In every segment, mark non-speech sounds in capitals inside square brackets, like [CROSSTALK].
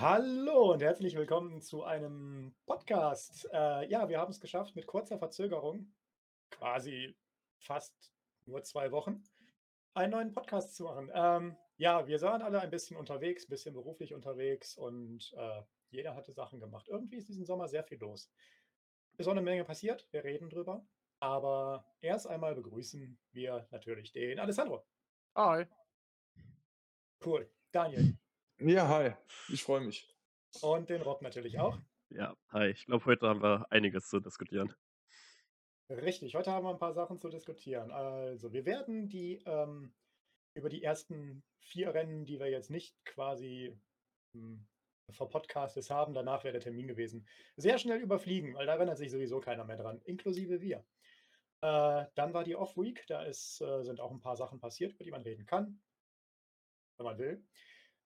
Hallo und herzlich willkommen zu einem Podcast. Äh, ja, wir haben es geschafft, mit kurzer Verzögerung, quasi fast nur 2 Wochen, einen neuen Podcast zu machen. Ähm, ja, wir waren alle ein bisschen unterwegs, ein bisschen beruflich unterwegs und, äh, jeder hatte Sachen gemacht. Irgendwie ist diesen Sommer sehr viel los. Ist auch 'ne Menge passiert, wir reden drüber, aber erst einmal begrüßen wir natürlich den Alessandro. Hi. Cool. Daniel. Ja, hi. Ich freue mich. Und den Rob natürlich auch. Ja, hi. Ich glaube, heute haben wir einiges zu diskutieren. Richtig, heute haben wir 'n paar Sachen zu diskutieren. Also, wir werden die, ähm über die ersten 4 Rennen, die wir jetzt nicht quasi, hm, verpodcastet haben, danach wäre der Termin gewesen, sehr schnell überfliegen, weil da erinnert sich sowieso keiner mehr dran, inklusive wir. Äh, dann war die Off Week, da ist äh, sind auch 'n paar Sachen passiert, über die man reden kann wenn man will.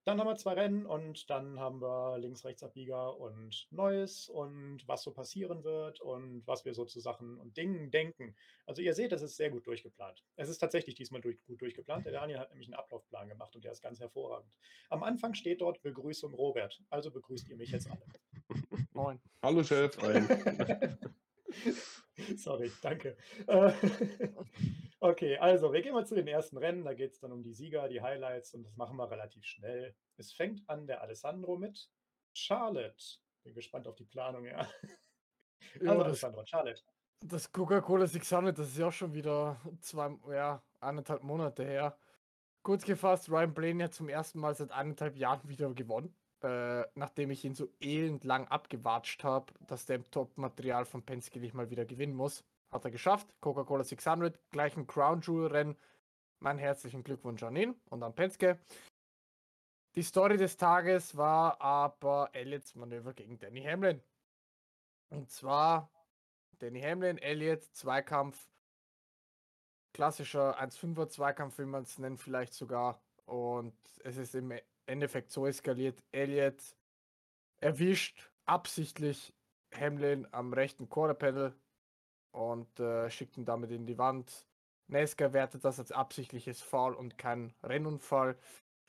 Dann haben wir 2 Rennen und dann haben wir Links-Rechts-Abbieger und Neues und was so passieren wird und was wir so zu Sachen und Dingen denken. Also, ihr seht, das ist sehr gut durchgeplant. Es ist tatsächlich diesmal durch gut durchgeplant. Der Daniel hat nämlich 'n Ablaufplan gemacht und der ist ganz hervorragend. Am Anfang steht dort: „Begrüßung Robert“, also begrüßt ihr mich jetzt alle. [LAUGHS] Moin. Hallo Chef. [LAUGHS] [LAUGHS] Sorry, danke. Äh, [LAUGHS] okay, also, wir gehen mal zu den ersten Rennen. Da geht's dann um die Sieger, die Highlights und das machen wir relativ schnell. Es fängt an der Alessandro mit Charlotte. Bin gespannt auf die Planung, ja. Ja, Also, das Alessandro, Charlotte. das Coca-Cola 600, das ist ja auch schon wieder 2 ja, 1 1/2 Monate her. Kurz gefasst, Ryan Blaney hat zum 1. Mal seit 1 1/2 Jahren wieder gewonnen, äh, nachdem ich ihn so elendlang abgewatscht habe, dass der im Top-Material von Penske nicht mal wieder gewinnen muss. Hat er geschafft. Coca-Cola 600, gleich 'n Crown Jewel-Rennen. Meinen herzlichen Glückwunsch an ihn und an Penske. Die Story des Tages war aber Elliott's Manöver gegen Denny Hamlin. Und zwar Denny Hamlin, Elliott, Zweikampf. Klassischer 1 5er Zweikampf will man's nennen vielleicht sogar. Und es ist im Endeffekt so eskaliert. Elliott erwischt absichtlich Hamlin am rechten Panel und, äh, schickt ihn damit in die Wand. NASCAR wertet das als absichtliches Foul und kein Rennunfall,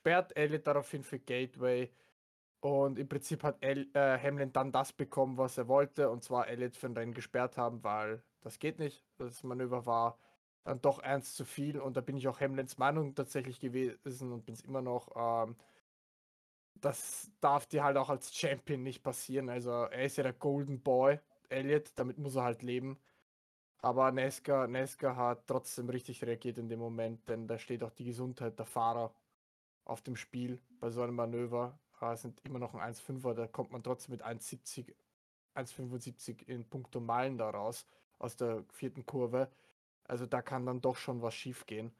sperrt Elliott daraufhin für Gateway und im Prinzip hat El äh, Hamlin dann das bekommen, was er wollte, und zwar Elliott für 'n Rennen gesperrt haben, weil das geht nicht. Das Manöver war dann doch eins zu viel und da bin ich auch Hamlins Meinung tatsächlich gewesen und bin's immer noch, ähm das darf dir halt auch als Champion nicht passieren. Also, er ist ja der Golden Boy, Elliott, damit muss er halt leben. Aber NASCAR NASCAR hat trotzdem richtig reagiert in dem Moment, denn da steht auch die Gesundheit der Fahrer auf dem Spiel bei so einem Manöver. Äh, es sind immer noch 'n 1 5er, da kommt man trotzdem mit 1,70 1,75 in puncto Meilen da raus aus der 4. Kurve. Also, da kann dann doch schon was schiefgehen.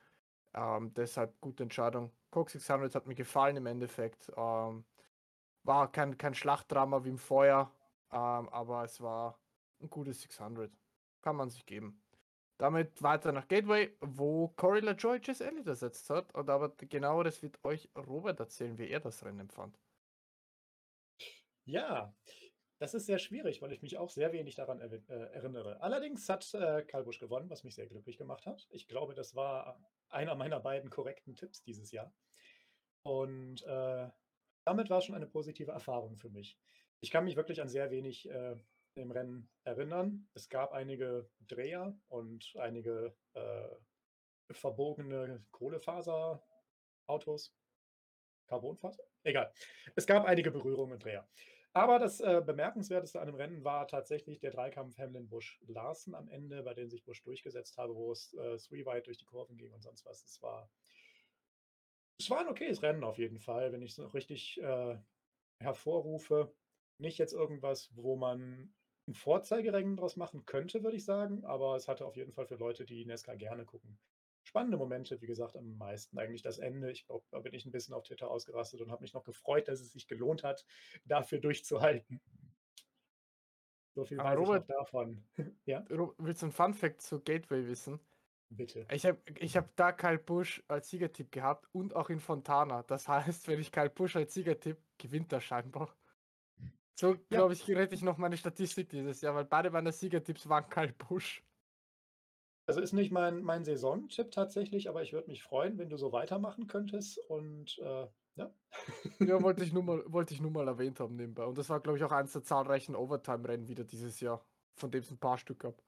Ähm, deshalb gute Entscheidung. Coke 600 hat mir gefallen im Endeffekt. Ähm, war kein kein Schlachtdrama wie im Vorjahr, ähm, aber es war 'n gutes 600. Kann man sich geben. Damit weiter nach Gateway, wo Corey LaJoie Chase Elliott ersetzt hat und aber Genaueres wird euch Robert erzählen, wie er das Rennen empfand. Ja, das ist sehr schwierig, weil ich mich auch sehr wenig daran erwi äh, erinnere. Allerdings hat, äh, Kyle Busch gewonnen, was mich sehr glücklich gemacht hat. Ich glaube, das war einer meiner beiden korrekten Tipps dieses Jahr. Und, äh, damit war's schon eine positive Erfahrung für mich. Ich kann mich wirklich an sehr wenig, äh, im Rennen erinnern. Es gab einige Dreher und einige, äh, verbogene Kohlefaserautos. Carbonfaser? Egal. Es gab einige Berührungen und Dreher. Aber das, äh, Bemerkenswerteste an dem Rennen war tatsächlich der Dreikampf Hamlin-Busch-Larsen am Ende, bei dem sich Busch durchgesetzt habe, wo es, äh, Three Wide durch die Kurven ging und sonst was. Es war es war 'n okayes Rennen auf jeden Fall, wenn ich's noch richtig, äh, hervorrufe. Nicht jetzt irgendwas, wo man 'n Vorzeigerennen draus machen könnte, würde ich sagen, aber es hatte auf jeden Fall für Leute, die NASCAR gerne gucken, spannende Momente, wie gesagt, am meisten eigentlich das Ende. Ich glaube, da bin ich 'n bisschen auf Twitter ausgerastet und habe mich noch gefreut, dass es sich gelohnt hat, dafür durchzuhalten. So viel Aber weiß ich noch Robert davon. [LAUGHS] Ja? Willst du 'n Fun Fact zu Gateway wissen? Bitte. Ich habe ich habe da Kyle Busch als Siegertipp gehabt und auch in Fontana. Das heißt, wenn ich Kyle Busch als Sieger tippe, gewinnt er scheinbar. So, Ja. glaube ich, rette ich noch meine Statistik dieses Jahr, weil beide meiner Siegertipps waren Kyle Busch. Also, ist nicht mein mein Saisontipp tatsächlich, aber ich würde mich freuen, wenn du so weitermachen könntest und, äh, Ja. Ja, wollte [LAUGHS] ich nur mal wollte ich nur mal erwähnt haben nebenbei. Und das war, glaube ich, auch eins der zahlreichen Overtime-Rennen wieder dieses Jahr, von dem es ein paar Stück gab.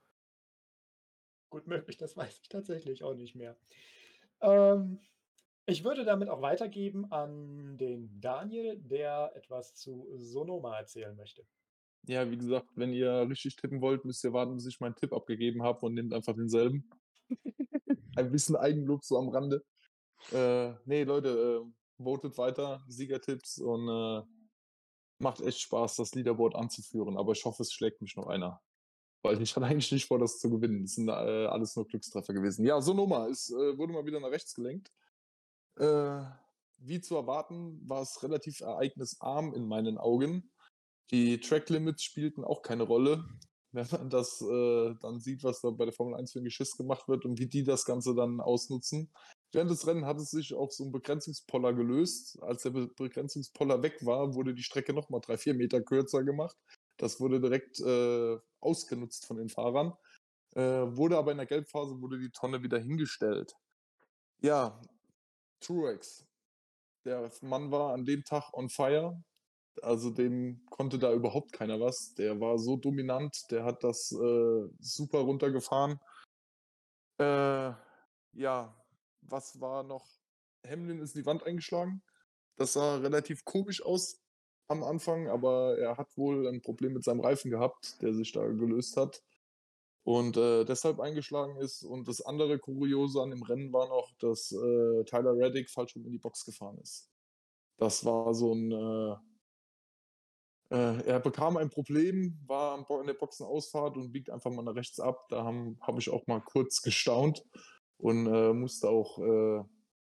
Gut möglich, das weiß ich tatsächlich auch nicht mehr. Ähm, ich würde damit auch weitergeben an den Daniel, der etwas zu Sonoma erzählen möchte. Ja, wie gesagt, wenn ihr richtig tippen wollt, müsst ihr warten, bis ich meinen Tipp abgegeben habe und nehmt einfach denselben. [LAUGHS] Ein bisschen Eigenlob so am Rande. Äh, ne, Leute, äh, votet weiter, Siegertipps und äh, macht echt Spaß, das Leaderboard anzuführen. Aber ich hoffe, es schlägt mich noch einer. Weil ich [LAUGHS] hatte eigentlich nicht vor, das zu gewinnen. Das sind äh, alles nur Glückstreffer gewesen. Ja, Sonoma, es äh, wurde mal wieder nach rechts gelenkt. Äh, wie zu erwarten, war es relativ ereignisarm in meinen Augen. Die Track Limits spielten auch keine Rolle. Wenn man das äh, dann sieht, was da bei der Formel 1 für ein Geschiss gemacht wird und wie die das Ganze dann ausnutzen. Während des Rennens hat es sich auf so einen Begrenzungspoller gelöst. Als der Be Begrenzungspoller weg war, wurde die Strecke nochmal drei, vier Meter kürzer gemacht. Das wurde direkt äh, ausgenutzt von den Fahrern. Äh, wurde aber in der Gelbphase wurde die Tonne wieder hingestellt. Ja, Truex. Der Mann war an dem Tag on fire. Also dem konnte da überhaupt keiner was. Der war so dominant, der hat das äh, super runtergefahren. Äh, ja, was war noch? Hamlin ist in die Wand eingeschlagen. Das sah relativ komisch aus am Anfang, aber er hat wohl ein Problem mit seinem Reifen gehabt, der sich da gelöst hat und äh, deshalb eingeschlagen ist. Und das andere Kuriose an dem Rennen war noch, dass äh, Tyler Reddick falsch rum in die Box gefahren ist. Das war so ein. Äh, er bekam ein Problem, war in der Boxenausfahrt und biegt einfach mal nach rechts ab. Da habe hab ich auch mal kurz gestaunt und äh, musste auch äh,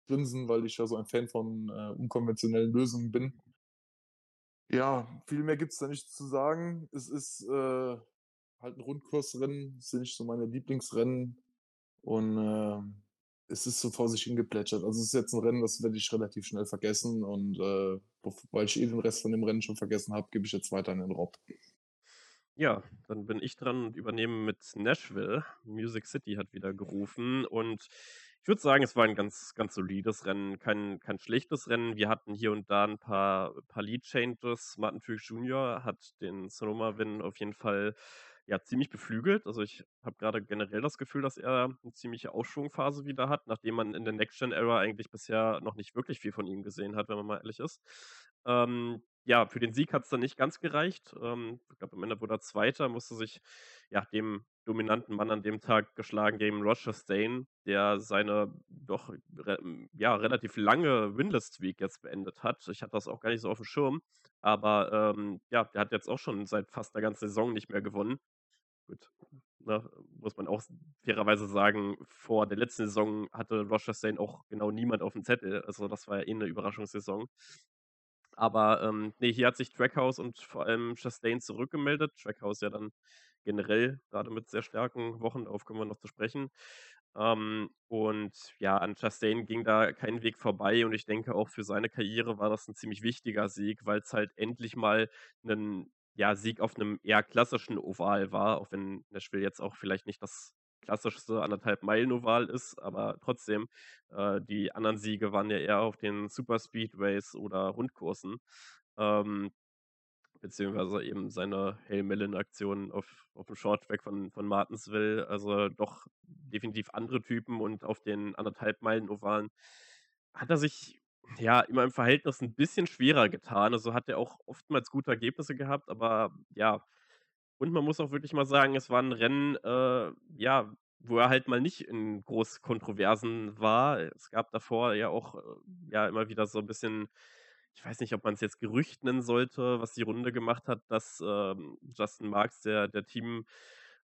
grinsen, weil ich ja so ein Fan von äh, unkonventionellen Lösungen bin. Ja, viel mehr gibt es da nicht zu sagen. Es ist äh, halt ein Rundkursrennen, das sind nicht so meine Lieblingsrennen. Und äh, es ist so vor sich hingeplätschert. Also es ist jetzt ein Rennen, das werde ich relativ schnell vergessen. Und äh, weil ich eh den Rest von dem Rennen schon vergessen habe, gebe ich jetzt weiter an den Rob. Ja, dann bin ich dran und übernehme mit Nashville. Music City hat wieder gerufen und ich würde sagen, es war ein ganz, ganz solides Rennen, kein, kein schlechtes Rennen. Wir hatten hier und da ein paar, paar Lead-Changes. Martin Fuchs Jr. hat den Sonoma-Win auf jeden Fall ja, ziemlich beflügelt. Also ich habe gerade generell das Gefühl, dass er eine ziemliche Aufschwungphase wieder hat, nachdem man in der Next-Gen-Era eigentlich bisher noch nicht wirklich viel von ihm gesehen hat, wenn man mal ehrlich ist. Ähm, ja, für den Sieg hat es dann nicht ganz gereicht. Ähm, ich glaube, am Ende wurde er Zweiter, musste sich ja, dem dominanten Mann an dem Tag geschlagen gegen Roger Stain, der seine doch re ja, relativ lange Winless-Streak jetzt beendet hat. Ich hatte das auch gar nicht so auf dem Schirm, aber ähm, ja, der hat jetzt auch schon seit fast der ganzen Saison nicht mehr gewonnen. Gut, ne, muss man auch fairerweise sagen, vor der letzten Saison hatte Roger Stain auch genau niemand auf dem Zettel. Also das war ja eh eine Überraschungssaison. Aber ähm, nee, hier hat sich Trackhouse und vor allem Chastain zurückgemeldet. Trackhouse ja dann generell gerade mit sehr starken Wochen, darauf kommen wir noch zu sprechen. Ähm, und ja, an Chastain ging da kein Weg vorbei und ich denke auch für seine Karriere war das ein ziemlich wichtiger Sieg, weil es halt endlich mal ein ja, Sieg auf einem eher klassischen Oval war, auch wenn Nashville jetzt auch vielleicht nicht das klassischste anderthalb Meilen Oval ist, aber trotzdem, äh, die anderen Siege waren ja eher auf den Super Speedways oder Rundkursen. Ähm, beziehungsweise eben seine Hail Mellon-Aktion auf, auf dem Shorttrack von, von Martinsville. Also doch definitiv andere Typen und auf den anderthalb Meilen Ovalen hat er sich ja immer im Verhältnis ein bisschen schwerer getan. Also hat er auch oftmals gute Ergebnisse gehabt, aber ja, und man muss auch wirklich mal sagen, es war ein Rennen, äh, ja, wo er halt mal nicht in groß Kontroversen war. Es gab davor ja auch, äh, ja, immer wieder so ein bisschen ich weiß nicht, ob man es jetzt Gerücht nennen sollte, was die Runde gemacht hat, dass, ähm, Justin Marks, der der Team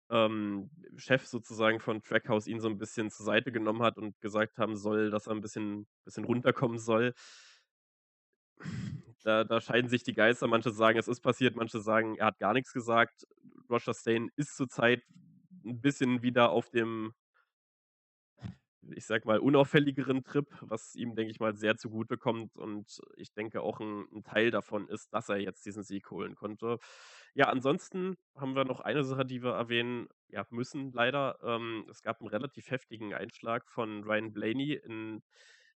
ähm, Chef sozusagen von Trackhouse, ihn so ein bisschen zur Seite genommen hat und gesagt haben soll, dass er ein bisschen bisschen runterkommen soll. Da da scheiden sich die Geister. Manche sagen, es ist passiert, manche sagen, er hat gar nichts gesagt. Roger Stain ist zurzeit ein bisschen wieder auf dem ich sag mal, unauffälligeren Trip, was ihm, denke ich mal, sehr zugutekommt. Und ich denke auch ein, ein, Teil davon ist, dass er jetzt diesen Sieg holen konnte. Ja, ansonsten haben wir noch eine Sache, die wir erwähnen ja, müssen, leider. Ähm, es gab einen relativ heftigen Einschlag von Ryan Blaney in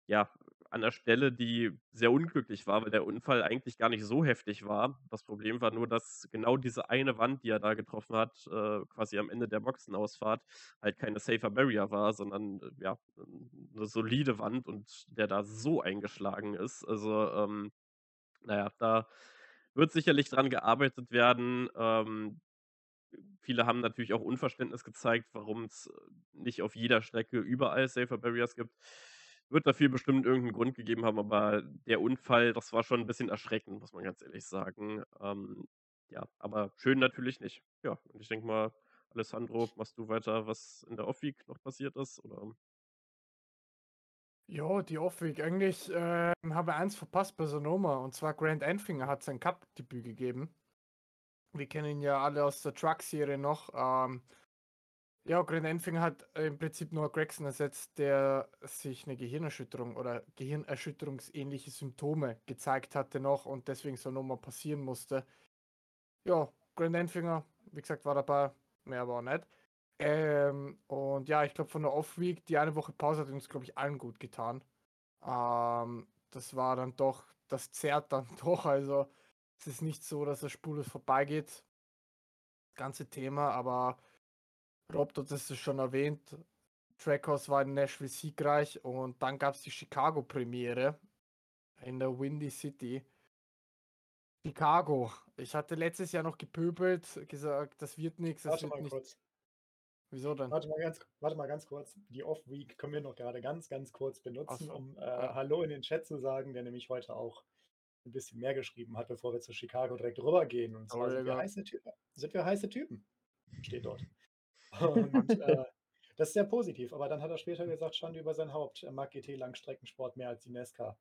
ja, an der Stelle, die sehr unglücklich war, weil der Unfall eigentlich gar nicht so heftig war. Das Problem war nur, dass genau diese eine Wand, die er da getroffen hat, äh, quasi am Ende der Boxenausfahrt, halt keine Safer Barrier war, sondern äh, ja, 'ne solide Wand und der da so eingeschlagen ist. Also, ähm, na ja, da wird sicherlich dran gearbeitet werden. Ähm, viele haben natürlich auch Unverständnis gezeigt, warum's nicht auf jeder Strecke überall Safer Barriers gibt. Wird dafür bestimmt irgendeinen Grund gegeben haben, aber der Unfall, das war schon 'n bisschen erschreckend, muss man ganz ehrlich sagen. Ähm, ja, aber schön natürlich nicht. Ja, und ich denke mal, Alessandro, machst du weiter, was in der Off-Week noch passiert ist, oder? Ja, die Off-Week. Eigentlich, ähm, habe eins verpasst bei Sonoma, und zwar Grant Enfinger hat sein Cup-Debüt gegeben. Wir kennen ihn ja alle aus der Truck-Serie noch. Ähm, ja, Grant Enfinger hat im Prinzip nur Gregson ersetzt, der sich eine Gehirnerschütterung oder gehirnerschütterungsähnliche Symptome gezeigt hatte noch und deswegen Sonoma passieren musste. Ja, Grant Enfinger, wie gesagt, war dabei, mehr aber auch nicht. Ähm, und ja, ich glaube, von der Off-Week, die eine Woche Pause hat uns, glaube ich, allen gut getan. Ähm, das war dann doch, das zerrt dann [LAUGHS] doch. Also, es ist nicht so, dass das spurlos vorbeigeht. Das ganze Thema, aber Rob hat es schon erwähnt. Trackhouse war in Nashville siegreich und dann gab es die Chicago-Premiere in der Windy City. Chicago. Ich hatte letztes Jahr noch gepöbelt, gesagt, das wird nichts. Warte mal kurz. Wieso denn? Warte mal ganz, warte mal ganz kurz. Die Off-Week können wir noch gerade ganz, ganz kurz benutzen, so, um äh, ja. Hallo in den Chat zu sagen, der nämlich heute auch ein bisschen mehr geschrieben hat, bevor wir zu Chicago direkt rübergehen. Und zwar sind wir, heiße Typen, sind wir heiße Typen. Steht dort. [LAUGHS] Und [LAUGHS] äh, das ist sehr positiv. Aber dann hat er später gesagt, Schande über sein Haupt. Er mag GT-Langstreckensport mehr als die NASCAR.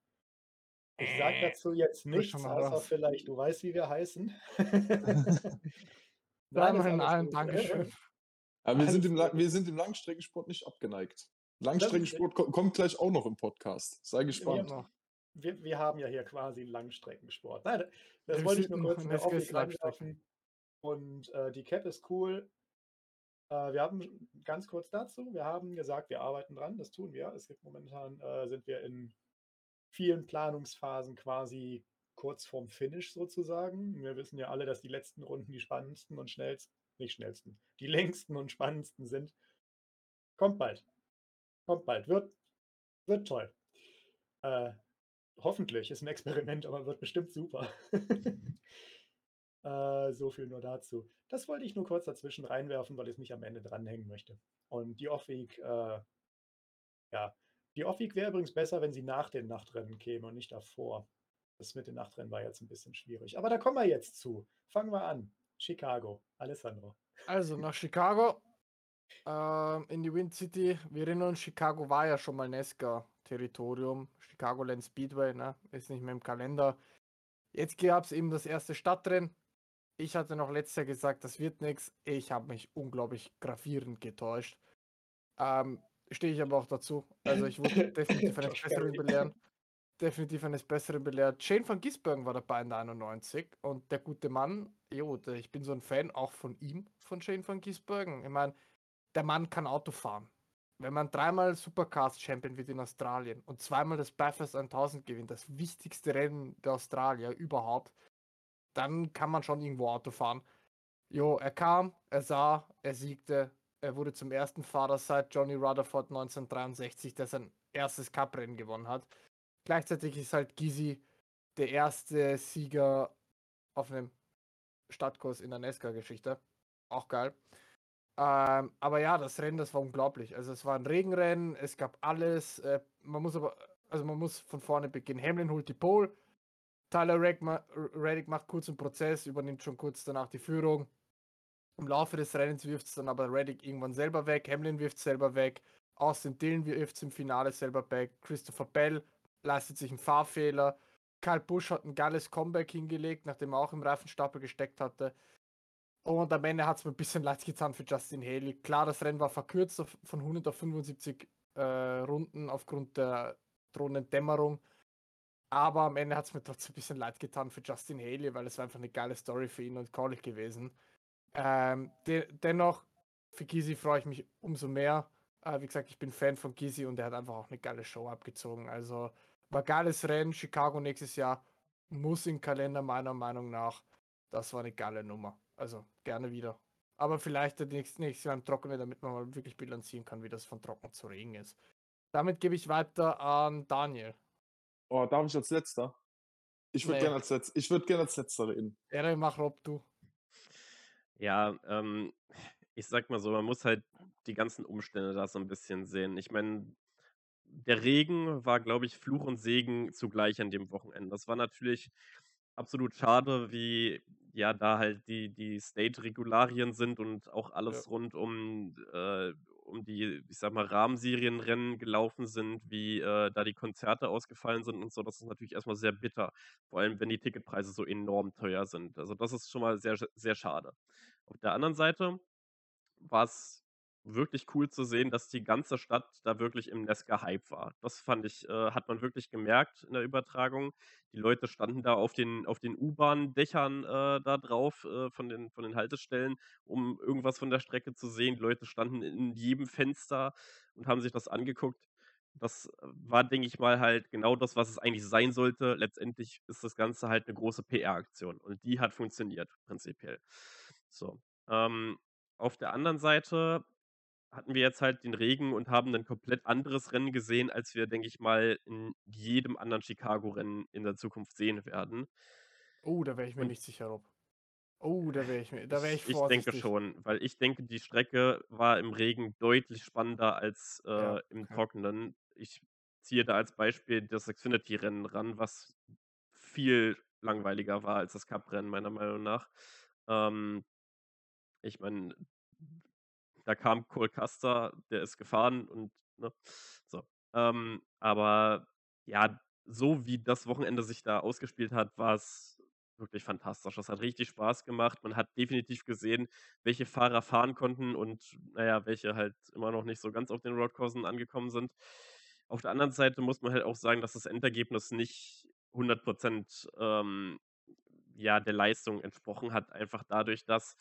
Ich sage Äh, dazu jetzt nichts, außer raus. vielleicht, du weißt, wie wir heißen. [LAUGHS] Nein, nein, gut. Dankeschön. Aber wir sind, im, wir sind im Langstreckensport nicht abgeneigt. Langstreckensport ko kommt gleich auch noch im Podcast. Sei gespannt. noch. wir, wir haben ja hier quasi einen Langstreckensport. Nein, das Wir wollte ich nur noch kurz Langstrecken. reinwerfen. Und äh, die Cap ist cool. Äh, wir haben ganz kurz dazu, wir haben gesagt, wir arbeiten dran, das tun wir. Es gibt momentan, äh, sind wir in vielen Planungsphasen quasi kurz vorm Finish sozusagen. Wir wissen ja alle, dass die letzten Runden die spannendsten und schnellsten, nicht schnellsten, die längsten und spannendsten sind. Kommt bald. Kommt bald. Wird, wird toll. Äh, hoffentlich ist ein Experiment, aber wird bestimmt super. [LAUGHS] äh, so viel nur dazu. Das wollte ich nur kurz dazwischen reinwerfen, weil ich es nicht am Ende dranhängen möchte. Und die Off-Week, äh, ja, die Off-Week wäre übrigens besser, wenn sie nach den Nachtrennen käme und nicht davor. Das mit den Nachtrennen war jetzt ein bisschen schwierig. Aber da kommen wir jetzt zu. Fangen wir an. Chicago. Alessandro. Also nach Chicago, ähm, in die Wind City. Wir erinnern uns, Chicago war ja schon mal Nesca-Territorium. Chicagoland Speedway, ne? Ist nicht mehr im Kalender. Jetzt gab es eben das erste Stadtrennen. Ich hatte noch letztes Jahr gesagt, das wird nichts. Ich habe mich unglaublich gravierend getäuscht. Ähm, Stehe ich aber auch dazu. Also ich wurde [LAUGHS] definitiv eines Besseren belehren. Definitiv eines Besseren belehrt. Shane van Gisbergen war dabei in der 91 und der gute Mann, jo, ich bin so ein Fan auch von ihm, von Shane van Gisbergen. Ich meine, der Mann kann Auto fahren. Wenn man dreimal Supercars Champion wird in Australien und zweimal das Bathurst 1000 gewinnt, das wichtigste Rennen der Australier überhaupt, dann kann man schon irgendwo Auto fahren. Jo, er kam, er sah, er siegte, er wurde zum ersten Fahrer seit Johnny Rutherford 1963, der sein erstes Cup-Rennen gewonnen hat. Gleichzeitig ist halt Gysi der erste Sieger auf einem Stadtkurs in der NASCAR-Geschichte. Auch geil. Ähm, aber ja, das Rennen, das war unglaublich. Also es war ein Regenrennen, es gab alles. Äh, man muss aber, also man muss von vorne beginnen. Hamlin holt die Pole, Tyler Reddick, ma Reddick macht kurz einen Prozess, übernimmt schon kurz danach die Führung. Im Laufe des Rennens wirft es dann aber Reddick irgendwann selber weg, Hamlin wirft es selber weg, Austin Dillon wirft es im Finale selber weg, Christopher Bell leistet sich einen Fahrfehler, Kyle Busch hat ein geiles Comeback hingelegt, nachdem er auch im Reifenstapel gesteckt hatte. Und am Ende hat es mir ein bisschen [LAUGHS] leid getan für Justin Haley. Klar, das Rennen war verkürzt von 100 auf 75 äh, Runden aufgrund der drohenden Dämmerung. Aber am Ende hat es mir trotzdem ein bisschen leid getan für Justin Haley, weil es war einfach eine geile Story für ihn und Collig gewesen. Ähm, de dennoch, für Gysi freue ich mich umso mehr. Äh, wie gesagt, ich bin Fan von Gysi und er hat einfach auch eine geile Show abgezogen. Also War geiles Rennen, Chicago nächstes Jahr muss im Kalender meiner Meinung nach. Das war eine geile Nummer. Also gerne wieder. Aber vielleicht nächstes, nächstes Jahr im Trockenen, damit man mal wirklich bilanzieren kann, wie das von trocken zu Regen ist. Damit gebe ich weiter an Daniel. Oh, darf ich als letzter? Ich würde Nee. gerne als, Letz ich würd gern als letzter reden. Erik, mach Rob, du. Ja, ähm, ich sag mal so, man muss halt die ganzen Umstände da so ein bisschen sehen. Ich meine, der Regen war, glaube ich, Fluch und Segen zugleich an dem Wochenende. Das war natürlich absolut schade, wie ja da halt die, die State-Regularien sind und auch alles rund um, äh, um die, ich sag mal, Rahmenserienrennen gelaufen sind, wie äh, da die Konzerte ausgefallen sind und so. Das ist natürlich erstmal sehr bitter. Vor allem, wenn die Ticketpreise so enorm teuer sind. Also das ist schon mal sehr, sehr schade. Auf der anderen Seite war es wirklich cool zu sehen, dass die ganze Stadt da wirklich im Nesca-Hype war. Das fand ich, äh, hat man wirklich gemerkt in der Übertragung. Die Leute standen da auf den, auf den U-Bahn-Dächern äh, da drauf, äh, von, den, von den Haltestellen, um irgendwas von der Strecke zu sehen. Die Leute standen in jedem Fenster und haben sich das angeguckt. Das war, denke ich mal, halt genau das, was es eigentlich sein sollte. Letztendlich ist das Ganze halt eine große PR-Aktion und die hat funktioniert, prinzipiell. So. Ähm, auf der anderen Seite hatten wir jetzt halt den Regen und haben ein komplett anderes Rennen gesehen, als wir, denke ich mal, in jedem anderen Chicago-Rennen in der Zukunft sehen werden. Oh, da wäre ich mir Und- nicht sicher, Rob. Oh, da wäre ich mir, da wäre ich ich, ich vorsichtig. denke schon, weil ich denke, die Strecke war im Regen deutlich spannender als äh, Ja, im okay. Trockenen. Ich ziehe da als Beispiel das Xfinity-Rennen ran, was viel langweiliger war als das Cup-Rennen, meiner Meinung nach. Ähm, ich meine, da kam Cole Custer, der ist gefahren und ne, so. Ähm, aber ja, so wie das Wochenende sich da ausgespielt hat, war es wirklich fantastisch. Das hat richtig Spaß gemacht. Man hat definitiv gesehen, welche Fahrer fahren konnten und naja, welche halt immer noch nicht so ganz auf den Roadcoursen angekommen sind. Auf der anderen Seite muss man halt auch sagen, dass das Endergebnis nicht 100% ähm, ja, der Leistung entsprochen hat. Einfach dadurch, dass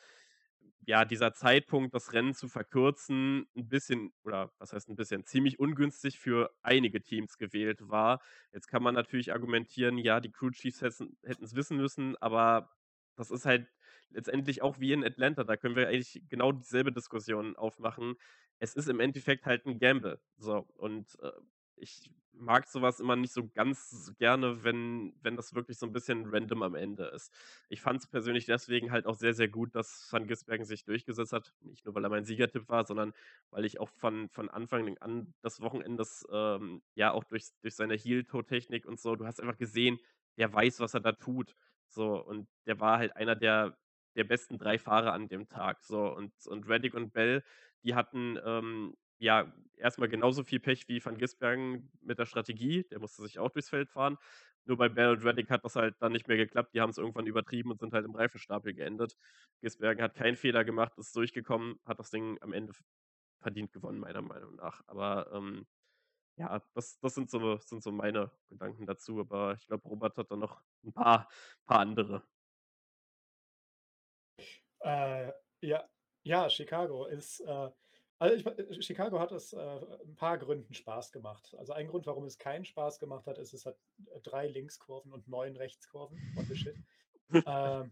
ja, dieser Zeitpunkt, das Rennen zu verkürzen, ein bisschen, oder was heißt ein bisschen, ziemlich ungünstig für einige Teams gewählt war. Jetzt kann man natürlich argumentieren, ja, die Crew Chiefs hätten es wissen müssen, aber das ist halt letztendlich auch wie in Atlanta. Da können wir eigentlich genau dieselbe Diskussion aufmachen. Es ist im Endeffekt halt ein Gamble. So, und äh, ich mag sowas immer nicht so ganz gerne, wenn, wenn das wirklich so ein bisschen random am Ende ist. Ich fand es persönlich deswegen halt auch sehr, sehr gut, dass Van Gisbergen sich durchgesetzt hat. Nicht nur, weil er mein Siegertipp war, sondern weil ich auch von, von Anfang an des Wochenendes, ähm, ja, auch durch, durch seine Heel-Toe-Technik und so, du hast einfach gesehen, der weiß, was er da tut. So, und der war halt einer der, der besten drei Fahrer an dem Tag. So, und, und Reddick und Bell, die hatten ähm, ja erstmal genauso viel Pech wie Van Gisbergen mit der Strategie. Der musste sich auch durchs Feld fahren. Nur bei und Reddick hat das halt dann nicht mehr geklappt. Die haben es irgendwann übertrieben und sind halt im Reifenstapel geendet. Gisbergen hat keinen Fehler gemacht, ist durchgekommen, hat das Ding am Ende verdient gewonnen, meiner Meinung nach. Aber ähm, ja, das, das sind, so, sind so meine Gedanken dazu. Aber ich glaube, Robert hat da noch ein paar, paar andere. Äh, ja, ja, Chicago ist, äh, also ich, äh, Chicago hat es äh, ein paar Gründen Spaß gemacht. Also ein Grund, warum es keinen Spaß gemacht hat, ist, es hat äh, drei Linkskurven und neun Rechtskurven. What the shit. ähm,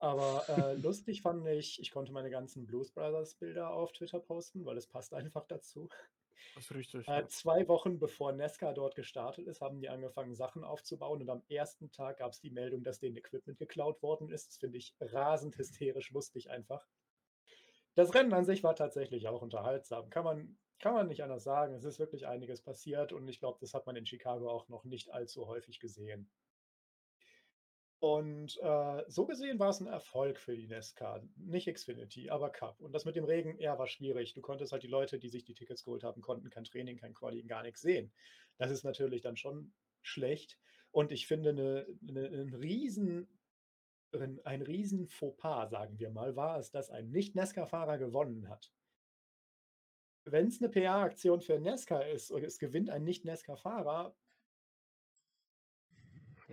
aber äh, lustig fand ich, ich konnte meine ganzen Blues Brothers Bilder auf Twitter posten, weil es passt einfach dazu. Das ist richtig. Äh, zwei Wochen bevor Nesca dort gestartet ist, haben die angefangen, Sachen aufzubauen. Und am ersten Tag gab es die Meldung, dass denen Equipment geklaut worden ist. Das finde ich rasend hysterisch lustig einfach. Das Rennen an sich war tatsächlich auch unterhaltsam. Kann man, kann man nicht anders sagen. Es ist wirklich einiges passiert und ich glaube, das hat man in Chicago auch noch nicht allzu häufig gesehen. Und äh, so gesehen war es ein Erfolg für die Nesca. Nicht Xfinity, aber Cup. Und das mit dem Regen, ja, war schwierig. Du konntest halt die Leute, die sich die Tickets geholt haben, konnten kein Training, kein Quali, gar nichts sehen. Das ist natürlich dann schon schlecht. Und ich finde, eine, eine, ein riesen ein, ein riesen Fauxpas, sagen wir mal, war es, dass ein Nicht-Nesca-Fahrer gewonnen hat. Wenn es eine PR-Aktion für Nesca ist und es gewinnt ein Nicht-Nesca-Fahrer,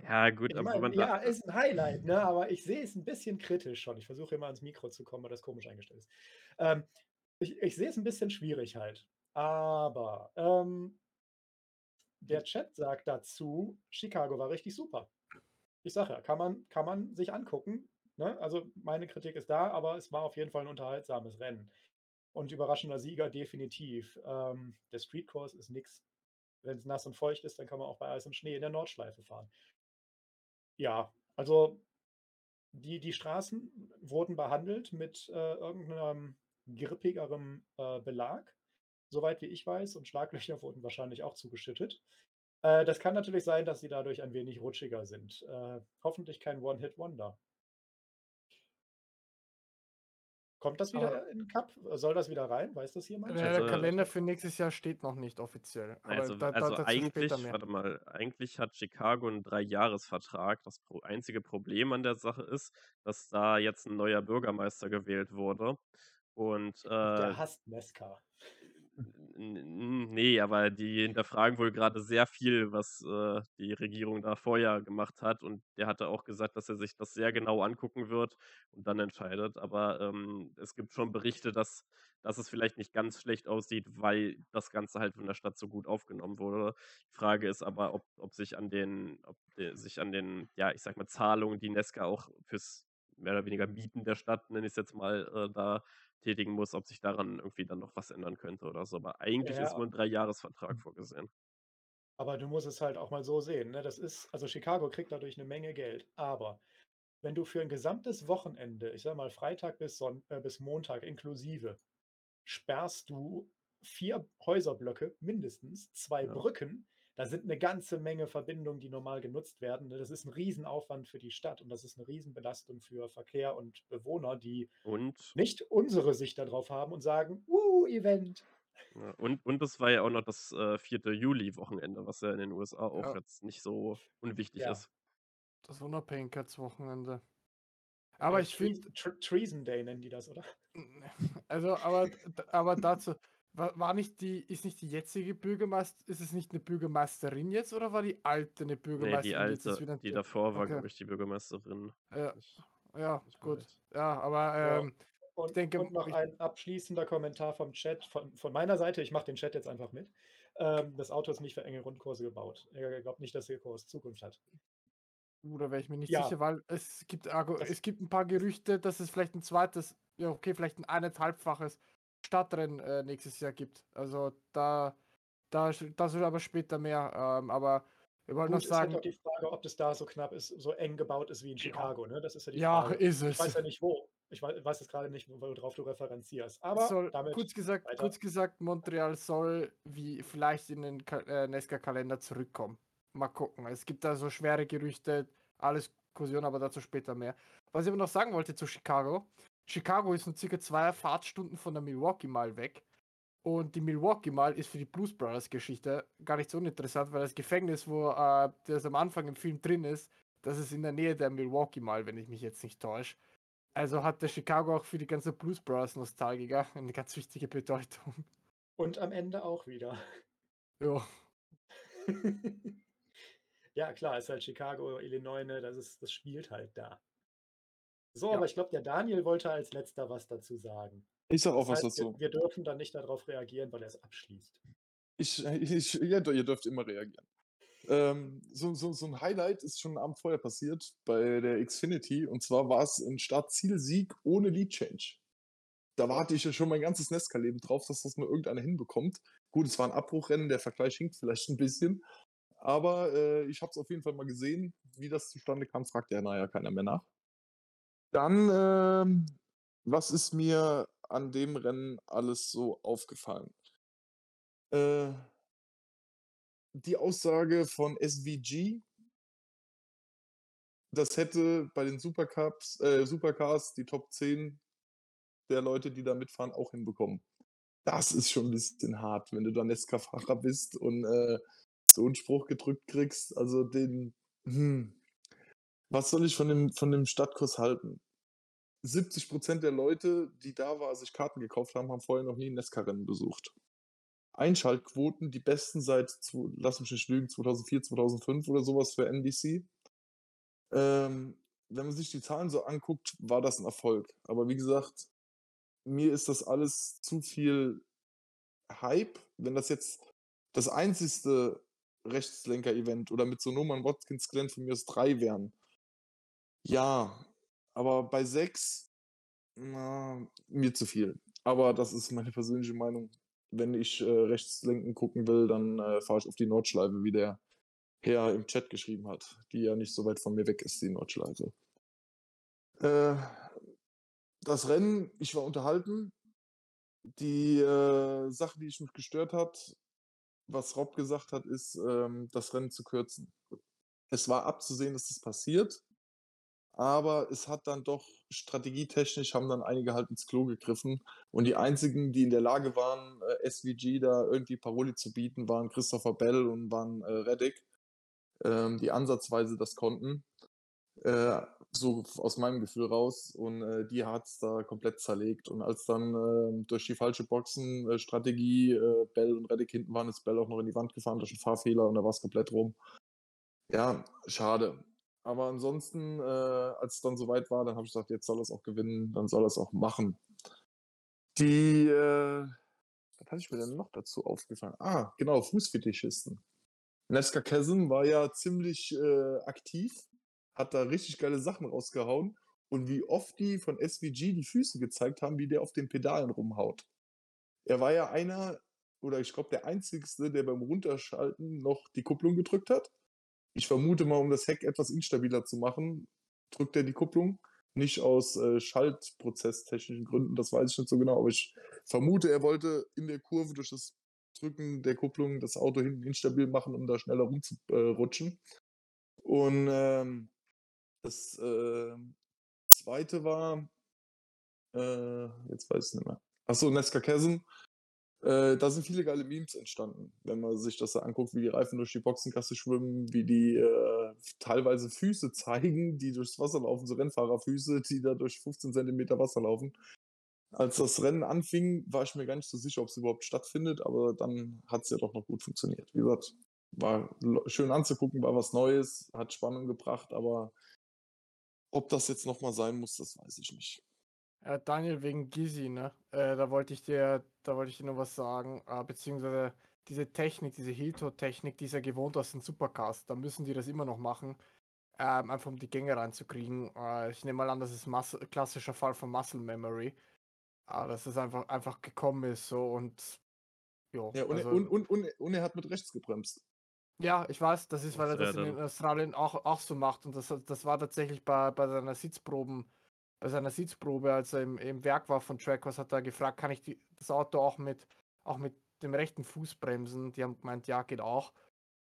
Ja, gut, ich aber meine, man ja, ist ein Highlight, ne? aber ich sehe es ein bisschen kritisch schon. Ich versuche immer ans Mikro zu kommen, weil das komisch eingestellt ist. Ähm, ich, ich sehe es ein bisschen schwierig halt. Aber ähm, der Chat sagt dazu, Chicago war richtig super. Ich sage ja, kann man, kann man sich angucken. Ne? Also meine Kritik ist da, aber es war auf jeden Fall ein unterhaltsames Rennen. Und überraschender Sieger definitiv. Ähm, der Streetkurs ist nichts. Wenn es nass und feucht ist, dann kann man auch bei Eis und Schnee in der Nordschleife fahren. Ja, also die, die Straßen wurden behandelt mit äh, irgendeinem grippigerem äh, Belag, soweit wie ich weiß, und Schlaglöcher wurden wahrscheinlich auch zugeschüttet. Äh, das kann natürlich sein, dass sie dadurch ein wenig rutschiger sind. Äh, hoffentlich kein One-Hit-Wonder. Kommt das wieder Aber- in den Cup? Soll das wieder rein? Weiß das jemand? Ja, Also- der Kalender für nächstes Jahr steht noch nicht offiziell. Aber Also, da, da, also dazu eigentlich, warte mal, eigentlich hat Chicago einen Dreijahresvertrag. Das einzige Problem an der Sache ist, dass da jetzt ein neuer Bürgermeister gewählt wurde. Und äh, Der hasst Nesca. Nee, aber die hinterfragen wohl gerade sehr viel, was äh, die Regierung da vorher gemacht hat. Und der hatte auch gesagt, dass er sich das sehr genau angucken wird und dann entscheidet. Aber ähm, es gibt schon Berichte, dass, dass es vielleicht nicht ganz schlecht aussieht, weil das Ganze halt von der Stadt so gut aufgenommen wurde. Die Frage ist aber, ob, ob sich an den, ob der, sich an den, ja, ich sag mal, Zahlungen, die Nesca auch fürs mehr oder weniger Mieten der Stadt, nenne ich es jetzt mal, äh, da tätigen muss, ob sich daran irgendwie dann noch was ändern könnte oder so. Aber eigentlich ist Ja. wohl ein Dreijahresvertrag vorgesehen. Aber du musst es halt auch mal so sehen. Ne? Das ist, also Chicago kriegt dadurch eine Menge Geld. Aber wenn du für ein gesamtes Wochenende, ich sag mal Freitag bis, Son äh, bis Montag inklusive, sperrst du vier Häuserblöcke mindestens, zwei Ja. Brücken, da sind eine ganze Menge Verbindungen, die normal genutzt werden. Ne? Das ist ein Riesenaufwand für die Stadt und das ist eine Riesenbelastung für Verkehr und Bewohner, die Und, nicht unsere Sicht darauf haben und sagen, uh, Event. ja, und, und es war ja auch noch das äh, 4. Juli-Wochenende, was ja in den USA auch Ja. jetzt nicht so unwichtig Ja. ist. Das Unabhängigkeitswochenende. Aber ich finde, Treason- Tre Treason Day nennen die das, oder? also, aber, aber dazu, war, war nicht die, ist nicht die jetzige Bürgermeister, ist es nicht eine Bürgermeisterin jetzt oder war die alte eine Nee, Bürgermeisterin? die jetzt ist alte, wieder die davor war, Okay. glaube ich, die Bürgermeisterin. Ja, Ich- ja, ich gut. weiß. Ja, aber Ja. ähm, Und, denke, und noch ich- ein abschließender Kommentar vom Chat, von, von meiner Seite. Ich mache den Chat jetzt einfach mit. Ähm, das Auto ist nicht für enge Rundkurse gebaut. Ich glaube nicht, dass der Kurs Zukunft hat. uh, da wäre ich mir nicht Ja. sicher, weil es gibt, es gibt ein paar Gerüchte, dass es vielleicht ein zweites, ja okay, vielleicht ein eineinhalbfaches Stadtrennen äh, nächstes Jahr gibt. Also da, da, das wird aber später mehr. Ähm, aber wir wollten noch Gut, ist halt sagen, die Frage, ob das da so knapp ist, so eng gebaut ist wie in Ja. Chicago. Ne? Das ist ja die ja, Frage. ist Ich es. weiß ja nicht wo. Ich weiß, weiß jetzt gerade nicht, worauf du referenzierst. Aber soll, damit kurz gesagt, weiter. kurz gesagt, Montreal soll wie vielleicht in den äh, Nesca-Kalender zurückkommen. Mal gucken. Es gibt da so schwere Gerüchte, alles Kursion, aber dazu später mehr. Was ich aber noch sagen wollte zu Chicago. Chicago ist nur circa zwei Fahrtstunden von der Milwaukee Mile weg. Und die Milwaukee Mile ist für die Blues Brothers Geschichte gar nicht so uninteressant, weil das Gefängnis, wo äh, das am Anfang im Film drin ist, das ist in der Nähe der Milwaukee Mile, wenn ich mich jetzt nicht täusche. Also hat der Chicago auch für die ganze Blues Brothers Nostalgiker eine ganz wichtige Bedeutung. und am Ende auch wieder. Ja. [LAUGHS] ja, klar, ist halt Chicago, Illinois, ne? das, ist, das spielt halt da. So, Ja. aber ich glaube, der Daniel wollte als letzter was dazu sagen. Ich sag auch Das was heißt, dazu. wir, wir dürfen dann nicht darauf reagieren, weil er es abschließt. Ich, [LAUGHS] ich, ja, ihr dürft immer reagieren. Ähm, so, so, so ein Highlight ist schon am Abend vorher passiert bei der Xfinity. Und zwar war es ein Start-Ziel-Sieg ohne Lead-Change. Da warte ich ja schon mein ganzes Nesca-Leben drauf, dass das mal irgendeiner hinbekommt. Gut, es war ein Abbruchrennen, der Vergleich hinkt vielleicht ein bisschen. Aber äh, ich habe es auf jeden Fall mal gesehen. Wie das zustande kam, fragt ja naja keiner mehr nach. Dann, ähm, was ist mir an dem Rennen alles so aufgefallen? Äh, die Aussage von SVG, das hätte bei den Supercups, äh, Supercars die Top 10 der Leute, die da mitfahren, auch hinbekommen. Das ist schon ein bisschen hart, wenn du da Nesca-Fahrer bist und äh, so einen Spruch gedrückt kriegst. Also den, hm, was soll ich von dem, von dem Stadtkurs halten? 70 Prozent der Leute, die da war, sich Karten gekauft haben, haben vorher noch nie ein Nesca-Rennen besucht. Einschaltquoten, die besten seit, lass mich nicht lügen, 2004, 2005 oder sowas für NBC. Ähm, wenn man sich die Zahlen so anguckt, war das ein Erfolg. Aber wie gesagt, mir ist das alles zu viel Hype. Wenn das jetzt das einzigste Rechtslenker-Event oder mit so Nummern Watkins Glen von mir aus drei wären. Ja, aber bei sechs, na, mir zu viel. Aber das ist meine persönliche Meinung. Wenn ich äh, Rechtslenken gucken will, dann äh, fahre ich auf die Nordschleife, wie der Herr im Chat geschrieben hat, die ja nicht so weit von mir weg ist, die Nordschleife. Äh, das Rennen, ich war unterhalten. Die äh, Sache, die ich mich gestört hat, was Rob gesagt hat, ist, ähm, das Rennen zu kürzen. Es war abzusehen, dass das passiert, aber es hat dann doch strategietechnisch haben dann einige halt ins Klo gegriffen und die einzigen, die in der Lage waren, äh, SVG da irgendwie Paroli zu bieten, waren Christopher Bell und waren äh, Reddick, ähm, die ansatzweise das konnten. Äh, so aus meinem Gefühl raus. Und äh, die hat es da komplett zerlegt. Und als dann äh, durch die falsche Boxenstrategie äh, Bell und Reddick hinten waren, ist Bell auch noch in die Wand gefahren durch einen Fahrfehler und da war es komplett rum. Ja, schade. Aber ansonsten, äh, als es dann soweit war, dann habe ich gesagt, jetzt soll er es auch gewinnen, dann soll er es auch machen. Die, äh, was hatte ich mir denn noch dazu aufgefallen? Ah, genau, Fußfetischisten. Nesca Chasm war ja ziemlich äh, aktiv hat da richtig geile Sachen rausgehauen. Und wie oft die von SVG die Füße gezeigt haben, wie der auf den Pedalen rumhaut. Er war ja einer, oder ich glaube der Einzigste, der beim Runterschalten noch die Kupplung gedrückt hat. Ich vermute mal, um das Heck etwas instabiler zu machen, drückt er die Kupplung. Nicht aus äh, schaltprozesstechnischen Gründen, das weiß ich nicht so genau, aber ich vermute, er wollte in der Kurve durch das Drücken der Kupplung das Auto hinten instabil machen, um da schneller rumzurutschen. Und ähm, das äh, zweite war, äh, jetzt weiß ich nicht mehr. Achso, Nesca Chasm. Äh, da sind viele geile Memes entstanden, wenn man sich das da anguckt, wie die Reifen durch die Boxenkasse schwimmen, wie die äh, teilweise Füße [LAUGHS] zeigen, die durchs Wasser laufen, so Rennfahrerfüße, die da durch 15 Zentimeter Wasser laufen. Als das Rennen anfing, war ich mir gar nicht so sicher, ob es überhaupt stattfindet, aber dann hat es ja doch noch gut funktioniert. Wie gesagt, war schön anzugucken, war was Neues, hat Spannung gebracht, aber ob das jetzt nochmal sein muss, das weiß ich nicht. Äh, Daniel, wegen Gizi, ne? Äh, da wollte ich dir, da wollte ich dir noch was sagen, äh, beziehungsweise diese Technik, diese Hilto-Technik, die ist ja gewohnt aus den Supercars, da müssen die das immer noch machen, ähm, einfach um die Gänge reinzukriegen. Äh, ich nehme mal an, das ist ein klassischer Fall von Muscle Memory, äh, dass es einfach, einfach gekommen ist so und jo, ja. Und, also, und, und, und, und er hat mit rechts gebremst. Ja, ich weiß, das ist, weil er das in Australien auch, auch so macht. Und das, das war tatsächlich bei, bei seiner Sitzproben, bei seiner Sitzprobe, als er im, im Werk war von Trackers, hat er gefragt, kann ich die, das Auto auch mit, auch mit dem rechten Fuß bremsen? Die haben gemeint, ja, geht auch.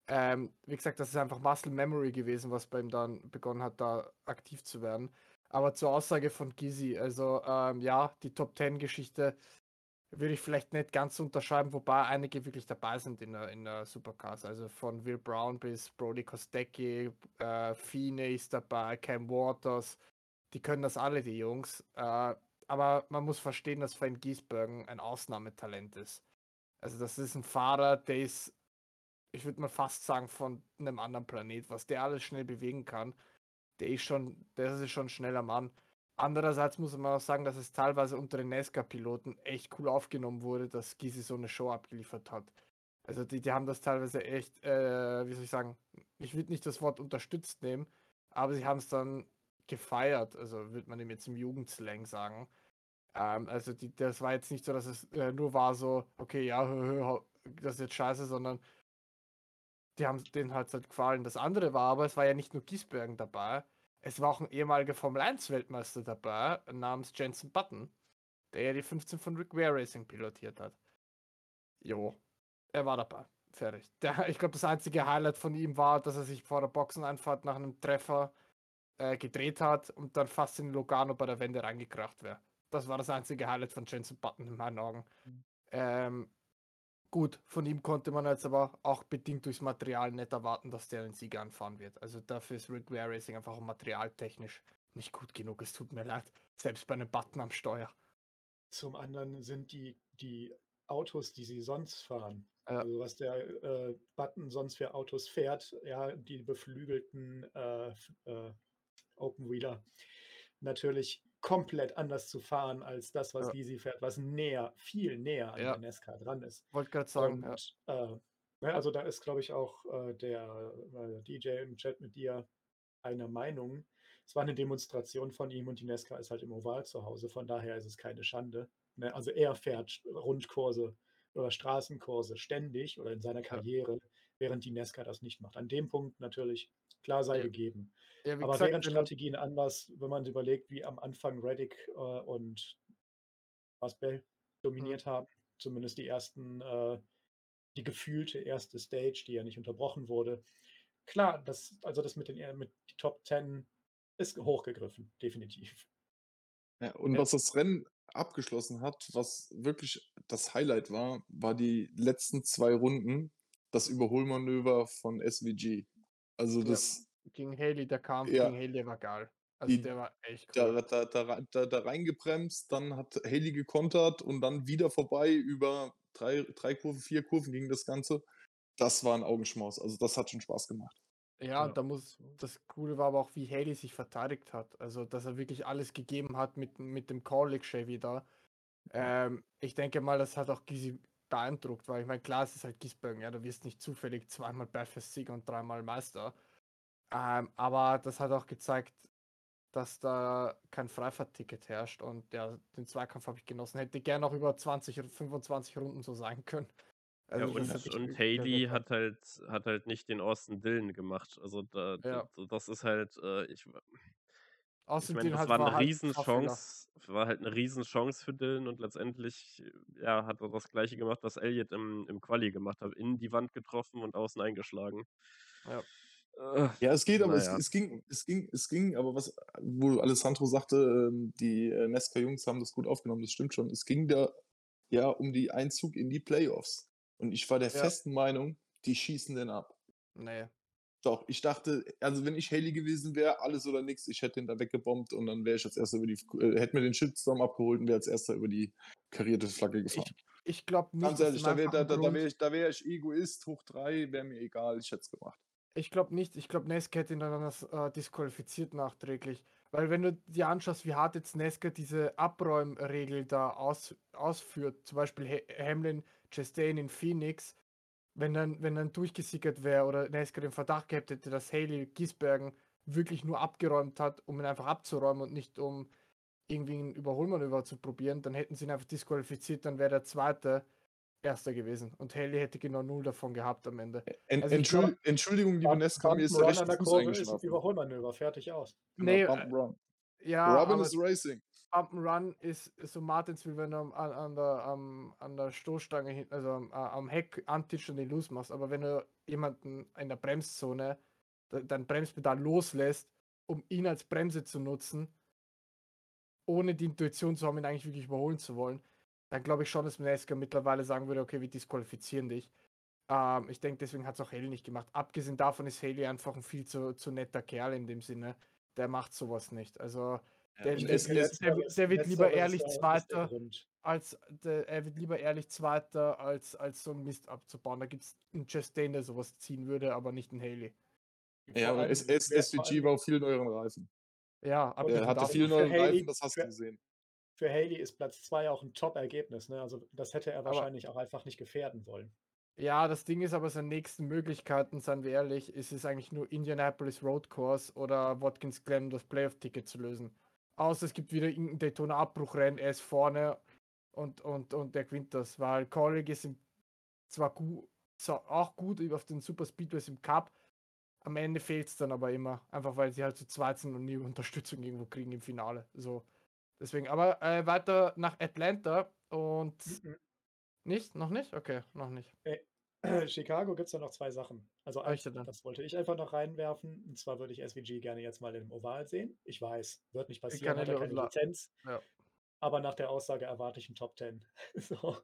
Ähm, wie gesagt, das ist einfach Muscle Memory gewesen, was bei ihm dann begonnen hat, da aktiv zu werden. Aber zur Aussage von Gizi, also ähm, ja, die Top 10 Geschichte würde ich vielleicht nicht ganz unterschreiben, wobei einige wirklich dabei sind in der, in der Supercars. Also von Will Brown bis Brody Kostecki, äh, Fine ist dabei, Cam Waters. Die können das alle, die Jungs. Äh, aber man muss verstehen, dass Van Giesbergen ein Ausnahmetalent ist. Also das ist ein Fahrer, der ist, ich würde mal fast sagen, von einem anderen Planet, was der alles schnell bewegen kann. Der ist schon, der ist schon ein schneller Mann. Andererseits muss man auch sagen, dass es teilweise unter den NASCAR-Piloten echt cool aufgenommen wurde, dass Gysi so eine Show abgeliefert hat. Also die, die haben das teilweise echt, äh, wie soll ich sagen, ich würde nicht das Wort unterstützt nehmen, aber sie haben es dann gefeiert, also würde man dem jetzt im Jugendslang sagen. Ähm, also die, das war jetzt nicht so, dass es äh, nur war so, okay, ja, hö, hö, das ist jetzt scheiße, sondern die haben denen halt, halt gefallen. Das andere war aber, es war ja nicht nur Giesbergen dabei, es war auch ein ehemaliger Formel 1 Weltmeister dabei, namens Jensen Button, der ja die 15 von Rick Ware Racing pilotiert hat. Jo, er war dabei. Fertig. Der, ich glaube, das einzige Highlight von ihm war, dass er sich vor der Boxeneinfahrt nach einem Treffer äh, gedreht hat und dann fast in Logano bei der Wende reingekracht wäre. Das war das einzige Highlight von Jensen Button in meinen Augen. Ähm, Gut, von ihm konnte man jetzt aber auch bedingt durchs Material nicht erwarten, dass der einen Sieg anfahren wird. Also dafür ist Rick Ware Racing einfach materialtechnisch nicht gut genug. Es tut mir leid. Selbst bei einem Button am Steuer. Zum anderen sind die, die Autos, die sie sonst fahren, ja. also was der äh, Button sonst für Autos fährt, ja, die beflügelten äh, äh, Open Wheeler, natürlich komplett anders zu fahren als das, was ja. Easy fährt, was näher, viel näher an ja. der NASCAR dran ist. Wollte gerade sagen. Und, ja. äh, Ne, also da ist, glaube ich, auch äh, der äh, DJ im Chat mit dir einer Meinung. Es war eine Demonstration von ihm und die Nesca ist halt im Oval zu Hause, von daher ist es keine Schande. Ne? Also er fährt Rundkurse oder Straßenkurse ständig oder in seiner. Karriere, während die Nesca das nicht macht. An dem Punkt natürlich klar sei Ja. gegeben. Ja, wie Aber gesagt, wären Strategien anders, wenn man überlegt, wie am Anfang Reddick äh, und Asbel dominiert haben, zumindest die ersten, äh, die gefühlte erste Stage, die ja nicht unterbrochen wurde. Klar, das, also das mit den mit die Top 10 ist hochgegriffen, definitiv. Ja, und Ja. was das Rennen abgeschlossen hat, was wirklich das Highlight war, war die letzten zwei Runden, das Überholmanöver von SVG. Also Ja. das, gegen Haley, der Kampf Ja. gegen Haley der war geil. Also Die- der war echt da, cool. da, da, da, da reingebremst, dann hat Haley gekontert und dann wieder vorbei über drei, drei Kurven, vier Kurven ging das Ganze. Das war ein Augenschmaus. Also das hat schon Spaß gemacht. Ja, Ja. da muss, das Coole war aber auch, wie Haley sich verteidigt hat. Also, dass er wirklich alles gegeben hat mit, mit dem Call Chevy da. Ähm, ich denke mal, das hat auch Gysi beeindruckt, weil ich meine, klar, es ist halt Gisbergen, ja, du wirst nicht zufällig zweimal Belfast-Sieger und dreimal Meister. Ähm, aber das hat auch gezeigt, dass da kein Freifahrtticket herrscht und ja, den Zweikampf habe ich genossen. Hätte gern auch über 20 oder 25 Runden so sein können. Ja, Also, hat und, echt und Haley hat halt, hat halt nicht den Austin Dillon gemacht. Also da, Ja. da, das ist halt, äh, ich, ich Außerdem meine, das halt war eine halt. Riesenchance, war halt eine Riesenchance für Dylan und letztendlich ja, hat er das gleiche gemacht, was Elliott im, im Quali gemacht hat. In die Wand getroffen und außen eingeschlagen. Ja. Äh, Ja, es geht, aber Naja. es, es ging, es ging, es ging, aber was, wo Alessandro sagte, ähm, die äh, Nesca-Jungs haben das gut aufgenommen, das stimmt schon. Es ging da ja um die Einzug in die Playoffs. Und ich war der Ja. festen Meinung, die schießen den ab. Nee. Doch, ich dachte, also wenn ich Haley gewesen wäre, alles oder nichts, ich hätte ihn da weggebombt und dann wäre ich als erster über die, äh, hätte mir den Shitstorm abgeholt und wäre als erster über die karierte Flagge gefahren. Ich glaube nicht, Ganz ehrlich, da wäre da, da, da wär ich, da wär ich Egoist hoch drei, wäre mir egal, ich hätte es gemacht. Ich glaube nicht. Ich glaube, Neska hätte ihn dann das, äh, disqualifiziert nachträglich. Weil wenn du dir anschaust, wie hart jetzt Neska diese Abräumregel da aus, ausführt, zum Beispiel Ha- Hamlin, Chastain in Phoenix, wenn dann, wenn dann durchgesickert wäre oder Neska den Verdacht gehabt hätte, dass Haley Gisbergen wirklich nur abgeräumt hat, um ihn einfach abzuräumen und nicht um irgendwie ein Überholmanöver zu probieren, dann hätten sie ihn einfach disqualifiziert, dann wäre der zweite Erster gewesen. Und Haley hätte genau null davon gehabt am Ende. En, Also ich Entschuld, glaub- Entschuldigung, liebe Nesca, mir ist der Fuß eingeschlafen. Überholmanöver, fertig aus. Genau, Nee, And Run. Ja, Robin aber is Racing. Jump'n'Run ist so Martinsville, wenn du an, an, der, am, an der Stoßstange, hin, also am, am Heck antitscht und den los machst, aber wenn du jemanden in der Bremszone de- dein Bremspedal loslässt, um ihn als Bremse zu nutzen, ohne die Intuition zu haben, ihn eigentlich wirklich überholen zu wollen, dann glaube ich schon, dass Meneska mittlerweile sagen würde, okay, wir disqualifizieren dich. Ähm, ich denke, deswegen hat es auch Haley nicht gemacht. Abgesehen davon ist Haley einfach ein viel zu, zu netter Kerl in dem Sinne. Der macht sowas nicht. Also der, und der, der, der, der wird lieber ehrlich Zweiter, als der, er wird lieber ehrlich Zweiter, als, als so einen Mist abzubauen. Da gibt es einen Chastain, der sowas ziehen würde, aber nicht einen Haley. Ja, aber SVG war auf vielen euren Reifen. Ja, abgesehen Er hatte davon- viele für neue Haley- Reifen, das hast du für- gesehen. Für Haley ist Platz 2 auch ein Top-Ergebnis. Ne? Also das hätte er wahrscheinlich auch einfach nicht gefährden wollen. Ja, das Ding ist aber, seine nächsten Möglichkeiten, seien wir ehrlich, ist es eigentlich nur Indianapolis Road Course oder Watkins Glen, das Playoff-Ticket zu lösen. Außer es gibt wieder irgendein Daytona-Abbruchrennen, er ist vorne und, und, und der gewinnt das, weil Colleague ist zwar gut, auch gut auf den Super Speedways im Cup, am Ende fehlt es dann aber immer, einfach weil sie halt zu zweit sind und nie [LAUGHS] Unterstützung irgendwo kriegen im Finale. So. Deswegen, aber äh, weiter nach Atlanta und Mhm. Nicht? Noch nicht? Okay, noch nicht. [CLEARS THROAT] Chicago gibt es da noch zwei Sachen. Also eins, das wollte ich einfach noch reinwerfen. Und zwar würde ich SVG gerne jetzt mal im Oval sehen. Ich weiß, wird nicht passieren, hat er keine Lizenz. Ja. Aber nach der Aussage erwarte ich einen Top 10. [LAUGHS] so.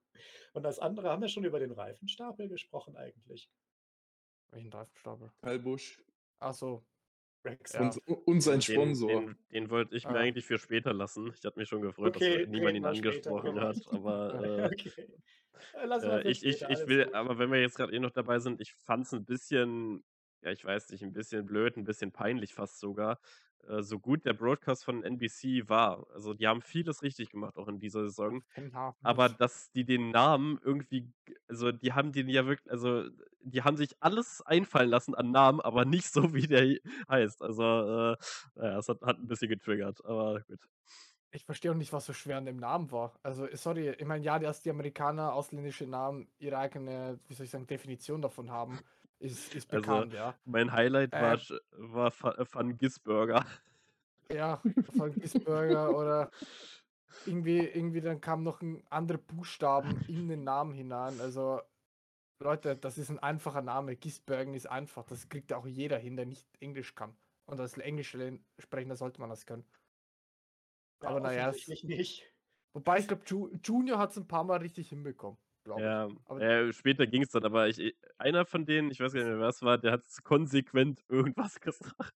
Und das andere haben wir schon über den Reifenstapel gesprochen eigentlich. Welchen Reifenstapel? Kyle Busch. Achso, Rex. Ja. Und, und sein den, Sponsor. Den, den wollte ich mir Ah. eigentlich für später lassen. Ich hatte mich schon gefreut, Okay, dass niemand ihn später angesprochen drüber. hat. Aber [LAUGHS] äh, okay. Äh, Äh, ich, ich, später, ich will, gut. aber wenn wir jetzt gerade eh noch dabei sind, ich fand es ein bisschen, ja, ich weiß nicht, ein bisschen blöd, ein bisschen peinlich fast sogar, äh, so gut der Broadcast von NBC war. Also die haben vieles richtig gemacht, auch in dieser Saison. Aber dass die den Namen irgendwie, also die haben den ja wirklich, also die haben sich alles einfallen lassen an Namen, aber nicht so, wie der heißt. Also, äh, naja, es hat, hat ein bisschen getriggert, aber gut. Ich verstehe auch nicht, was so schwer an dem Namen war. Also, sorry, ich meine, ja, dass die Amerikaner ausländische Namen ihre eigene, wie soll ich sagen, Definition davon haben, ist, ist Also, bekannt, ja. Mein Highlight war, Ähm. sch- war Fa- Van Gisburger. Ja, [LAUGHS] von Gisburger oder irgendwie, irgendwie dann kam noch ein andere Buchstaben in den Namen hinein. Also, Leute, das ist ein einfacher Name. Gisbergen ist einfach. Das kriegt auch jeder hin, der nicht Englisch kann. Und als Englischsprechender sollte man das können. Ja, Aber naja, nicht. Wobei ich glaube, Ju Junior hat es ein paar Mal richtig hinbekommen. Glaube Ja, Aber- äh, später ging es dann, aber ich, ich- einer von denen, ich weiß gar nicht mehr, wer es war, der hat konsequent [LAUGHS] irgendwas gesagt.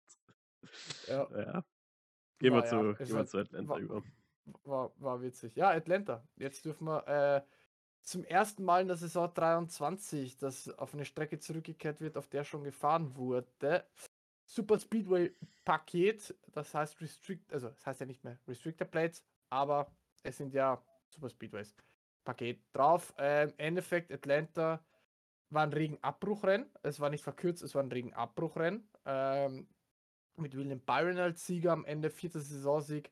ich. Ja, Ja. Gehen wir zu, wir hat- zu Atlanta war- über. war, war witzig. Ja, Atlanta. Jetzt dürfen wir äh, zum ersten Mal in der Saison 23, dass auf eine Strecke zurückgekehrt wird, auf der schon gefahren wurde. Super Speedway Paket, das heißt Restrict, also das heißt ja nicht mehr Restrictor Plates, aber es sind ja Super Speedways Paket drauf. Ähm, Im Endeffekt Atlanta war ein Regenabbruchrennen. Es war nicht verkürzt, es war ein Regenabbruchrennen. Ähm, mit William Byron als Sieger am Ende, vierter Saisonsieg.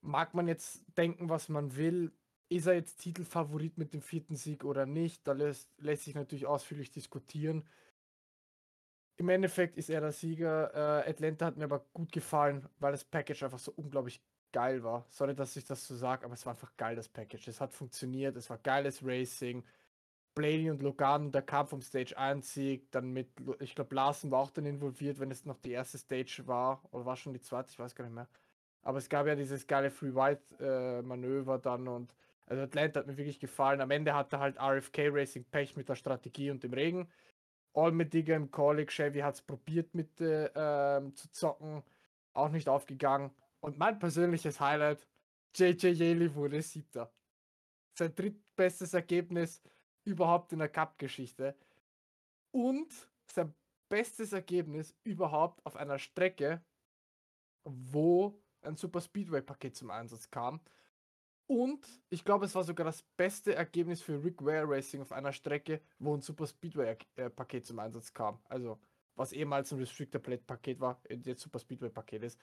Mag man jetzt denken, was man will. Ist er jetzt Titelfavorit mit dem vierten Sieg oder nicht? Da lässt, lässt sich natürlich ausführlich diskutieren. Im Endeffekt ist er der Sieger. Äh, Atlanta hat mir aber gut gefallen, weil das Package einfach so unglaublich geil war. Sorry, dass ich das so sage, aber es war einfach geil, das Package. Es hat funktioniert, es war geiles Racing. Blaney und Logan, der Kampf um Stage 1 Sieg, dann mit, ich glaube, Larsen war auch dann involviert, wenn es noch die erste Stage war, oder war schon die zweite, ich weiß gar nicht mehr. Aber es gab ja dieses geile Free White äh, Manöver dann und also Atlanta hat mir wirklich gefallen. Am Ende hatte halt RFK Racing Pech mit der Strategie und dem Regen. Allmediger im Colleague, Chevy hat es probiert mit äh, ähm, zu zocken, auch nicht aufgegangen. Und mein persönliches Highlight, JJ Yeley wurde siebter. Sein drittbestes Ergebnis überhaupt in der Cup-Geschichte. Und sein bestes Ergebnis überhaupt auf einer Strecke, wo ein Super Speedway-Paket zum Einsatz kam. Und ich glaube, es war sogar das beste Ergebnis für Rick Ware Racing auf einer Strecke, wo ein Super Speedway-Paket zum Einsatz kam. Also, was ehemals ein Restrictor Plate-Paket war, jetzt Super Speedway-Paket ist.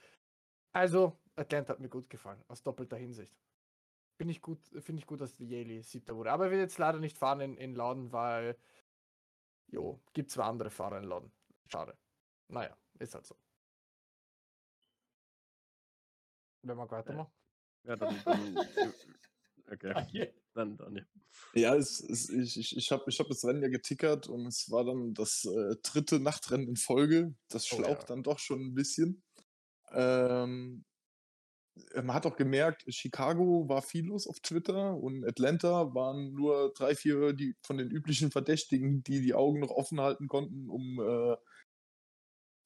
Also, Atlanta hat mir gut gefallen, aus doppelter Hinsicht. Finde ich gut, finde ich gut, dass die Yale siebter wurde. Aber er wird jetzt leider nicht fahren in, in Laden, weil jo, gibt zwei andere Fahrer in Laden. Schade. Naja, ist halt so. Wenn man weitermachen. Ja, dann, dann okay, [LAUGHS] hier. dann, dann ja. Ja, es, es, ich, ich, ich habe ich hab das Rennen ja getickert und es war dann das äh, dritte Nachtrennen in Folge. Das Oh schlaucht ja. dann doch schon ein bisschen. Ähm, man hat auch gemerkt, Chicago war viel los auf Twitter und Atlanta waren nur drei, vier die, von den üblichen Verdächtigen, die die Augen noch offen halten konnten, um, äh,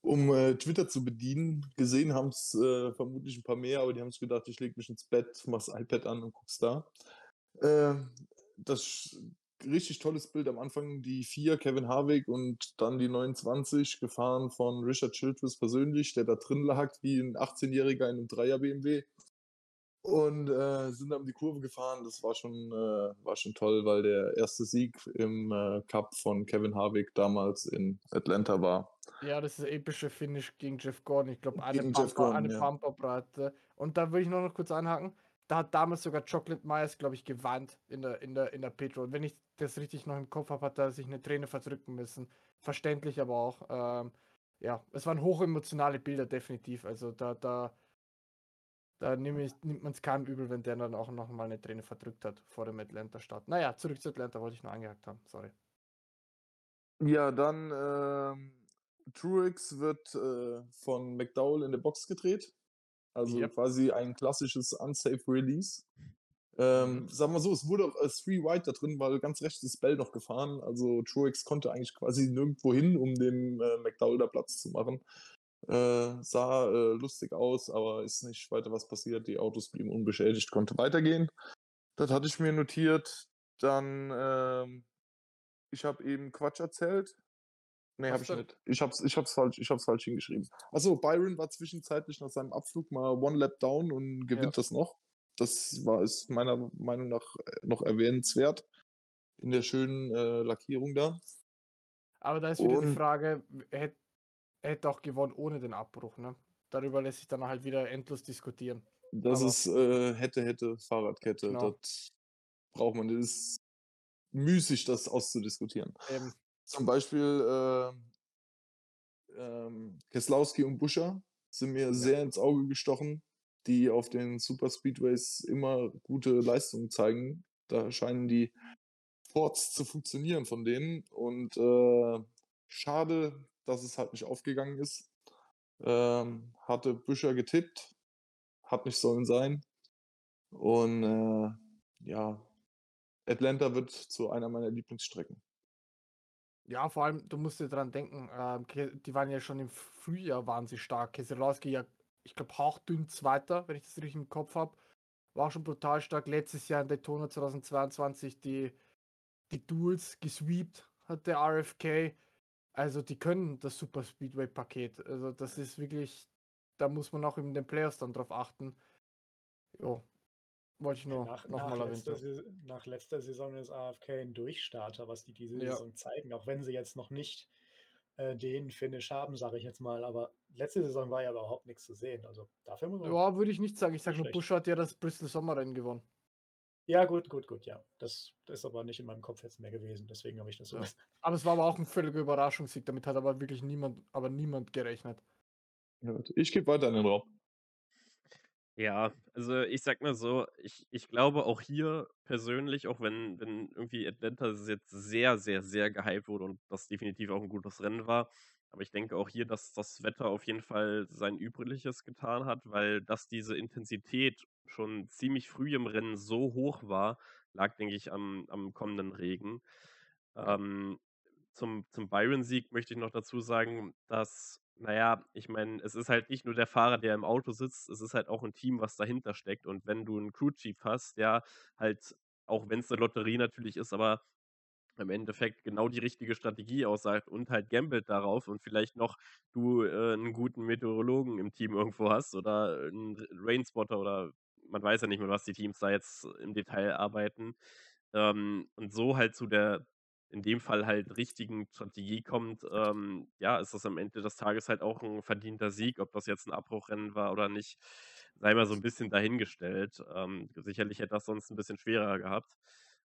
um äh, Twitter zu bedienen. Gesehen haben es äh, vermutlich ein paar mehr, aber die haben sich gedacht, ich lege mich ins Bett, mach's iPad an und guck's da. Äh, das richtig tolles Bild am Anfang, die vier, Kevin Harvick und dann die 29, gefahren von Richard Childress persönlich, der da drin lag, wie ein 18-Jähriger in einem Dreier BMW. Und äh, sind dann um die Kurve gefahren. Das war schon, äh, war schon toll, weil der erste Sieg im äh, Cup von Kevin Harvick damals in Atlanta war. Ja, das ist epische Finish gegen Jeff Gordon. Ich glaube, eine Pumper, Gordon, eine ja. Pumperbreite. Und da will ich noch kurz anhaken. Da hat damals sogar Chocolate Myers, glaube ich, geweint in der, in der, in der Pit Road. Wenn ich das richtig noch im Kopf habe, hat er sich eine Träne verdrücken müssen. Verständlich aber auch. Ähm, ja, es waren hochemotionale Bilder, definitiv. Also da, da, da ich, nimmt man es keinem übel, wenn der dann auch noch mal eine Träne verdrückt hat vor dem Atlanta-Start. Naja, zurück zu Atlanta wollte ich nur angehakt haben. Sorry. Ja, dann ähm, Truex wird äh, von McDowell in der Box gedreht. Also Yep. quasi ein klassisches Unsafe Release. Ähm, Mhm. Sagen wir so, es wurde auch als Three White da drin, weil ganz rechts ist Bell noch gefahren. Also Truex konnte eigentlich quasi nirgendwo hin, um dem äh, McDowell da Platz zu machen. Äh, sah äh, lustig aus, aber ist nicht weiter was passiert. Die Autos blieben unbeschädigt, konnte weitergehen. Das hatte ich mir notiert. Dann, ähm, ich habe eben Quatsch erzählt. Nee, habe ich nicht. Ich hab's, ich hab's falsch, ich hab's falsch hingeschrieben. Achso, Byron war zwischenzeitlich nach seinem Abflug mal One Lap Down und gewinnt das noch. Das war ist meiner Meinung nach äh, noch erwähnenswert in der schönen äh, Lackierung da. Aber da ist wieder die Und- Frage, er hätte er hätte auch gewonnen ohne den Abbruch, ne? Darüber lässt sich dann halt wieder endlos diskutieren. Das Aber- ist äh, hätte, hätte, Fahrradkette. Genau. Das braucht man. Das ist müßig, das auszudiskutieren. Eben. Zum Beispiel äh, ähm, Keslowski und Buscher sind mir sehr ins Auge gestochen, die auf den Super Speedways immer gute Leistungen zeigen. Da scheinen die Ports zu funktionieren von denen. Und äh, schade, dass es halt nicht aufgegangen ist. Ähm, hatte Büscher getippt, hat nicht sollen sein. Und äh, ja, Atlanta wird zu einer meiner Lieblingsstrecken. Ja, vor allem, du musst dir dran denken, Ke- die waren ja schon im Frühjahr waren sie stark. Keselowski ja, ich glaube, hauchdünn Zweiter, wenn ich das richtig im Kopf habe. War auch schon brutal stark. Letztes Jahr in Daytona 2022 die, die Duels gesweept hat der RFK. Also die können das Super Speedway-Paket. Also das ist wirklich, da muss man auch in den Playoffs dann drauf achten. Jo, wollte ich nur nach, nochmal nach, erwähnt letzter. Saison- nach letzter Saison ist AFK ein Durchstarter, was die diese Ja. Saison zeigen, auch wenn sie jetzt noch nicht äh, den Finish haben, sage ich jetzt mal. Aber letzte Saison war ja überhaupt nichts zu sehen. Also dafür muss man. Ja, würde ich nicht sagen. Ich sage nur. Busch hat ja das Bristol Sommerrennen gewonnen. Ja, gut, gut, gut, ja. Das, das ist aber nicht in meinem Kopf jetzt mehr gewesen. Deswegen habe ich das so. Ja. Aber es war aber auch ein völliger Überraschungssieg. Damit hat aber wirklich niemand, aber niemand gerechnet. Ich gebe weiter in den Raum. Ja, also ich sag mal so, ich, ich glaube auch hier persönlich, auch wenn, wenn irgendwie Atlanta jetzt sehr, sehr, sehr gehypt wurde und das definitiv auch ein gutes Rennen war, aber ich denke auch hier, dass das Wetter auf jeden Fall sein Übriges getan hat, weil dass diese Intensität schon ziemlich früh im Rennen so hoch war, lag, denke ich, am, am kommenden Regen. Ähm, zum, zum Byron-Sieg möchte ich noch dazu sagen, dass, naja, ich meine, es ist halt nicht nur der Fahrer, der im Auto sitzt, es ist halt auch ein Team, was dahinter steckt. Und wenn du einen Crew-Chief hast, der halt, auch wenn es eine Lotterie natürlich ist, aber im Endeffekt genau die richtige Strategie aussagt und halt gambelt darauf und vielleicht noch du äh, einen guten Meteorologen im Team irgendwo hast oder einen Rainspotter oder man weiß ja nicht mehr, was die Teams da jetzt im Detail arbeiten. Ähm, und so halt zu der, in dem Fall halt richtigen Strategie kommt, ähm, ja, ist das am Ende des Tages halt auch ein verdienter Sieg, ob das jetzt ein Abbruchrennen war oder nicht, sei mal so ein bisschen dahingestellt. Ähm, sicherlich hätte das sonst ein bisschen schwerer gehabt.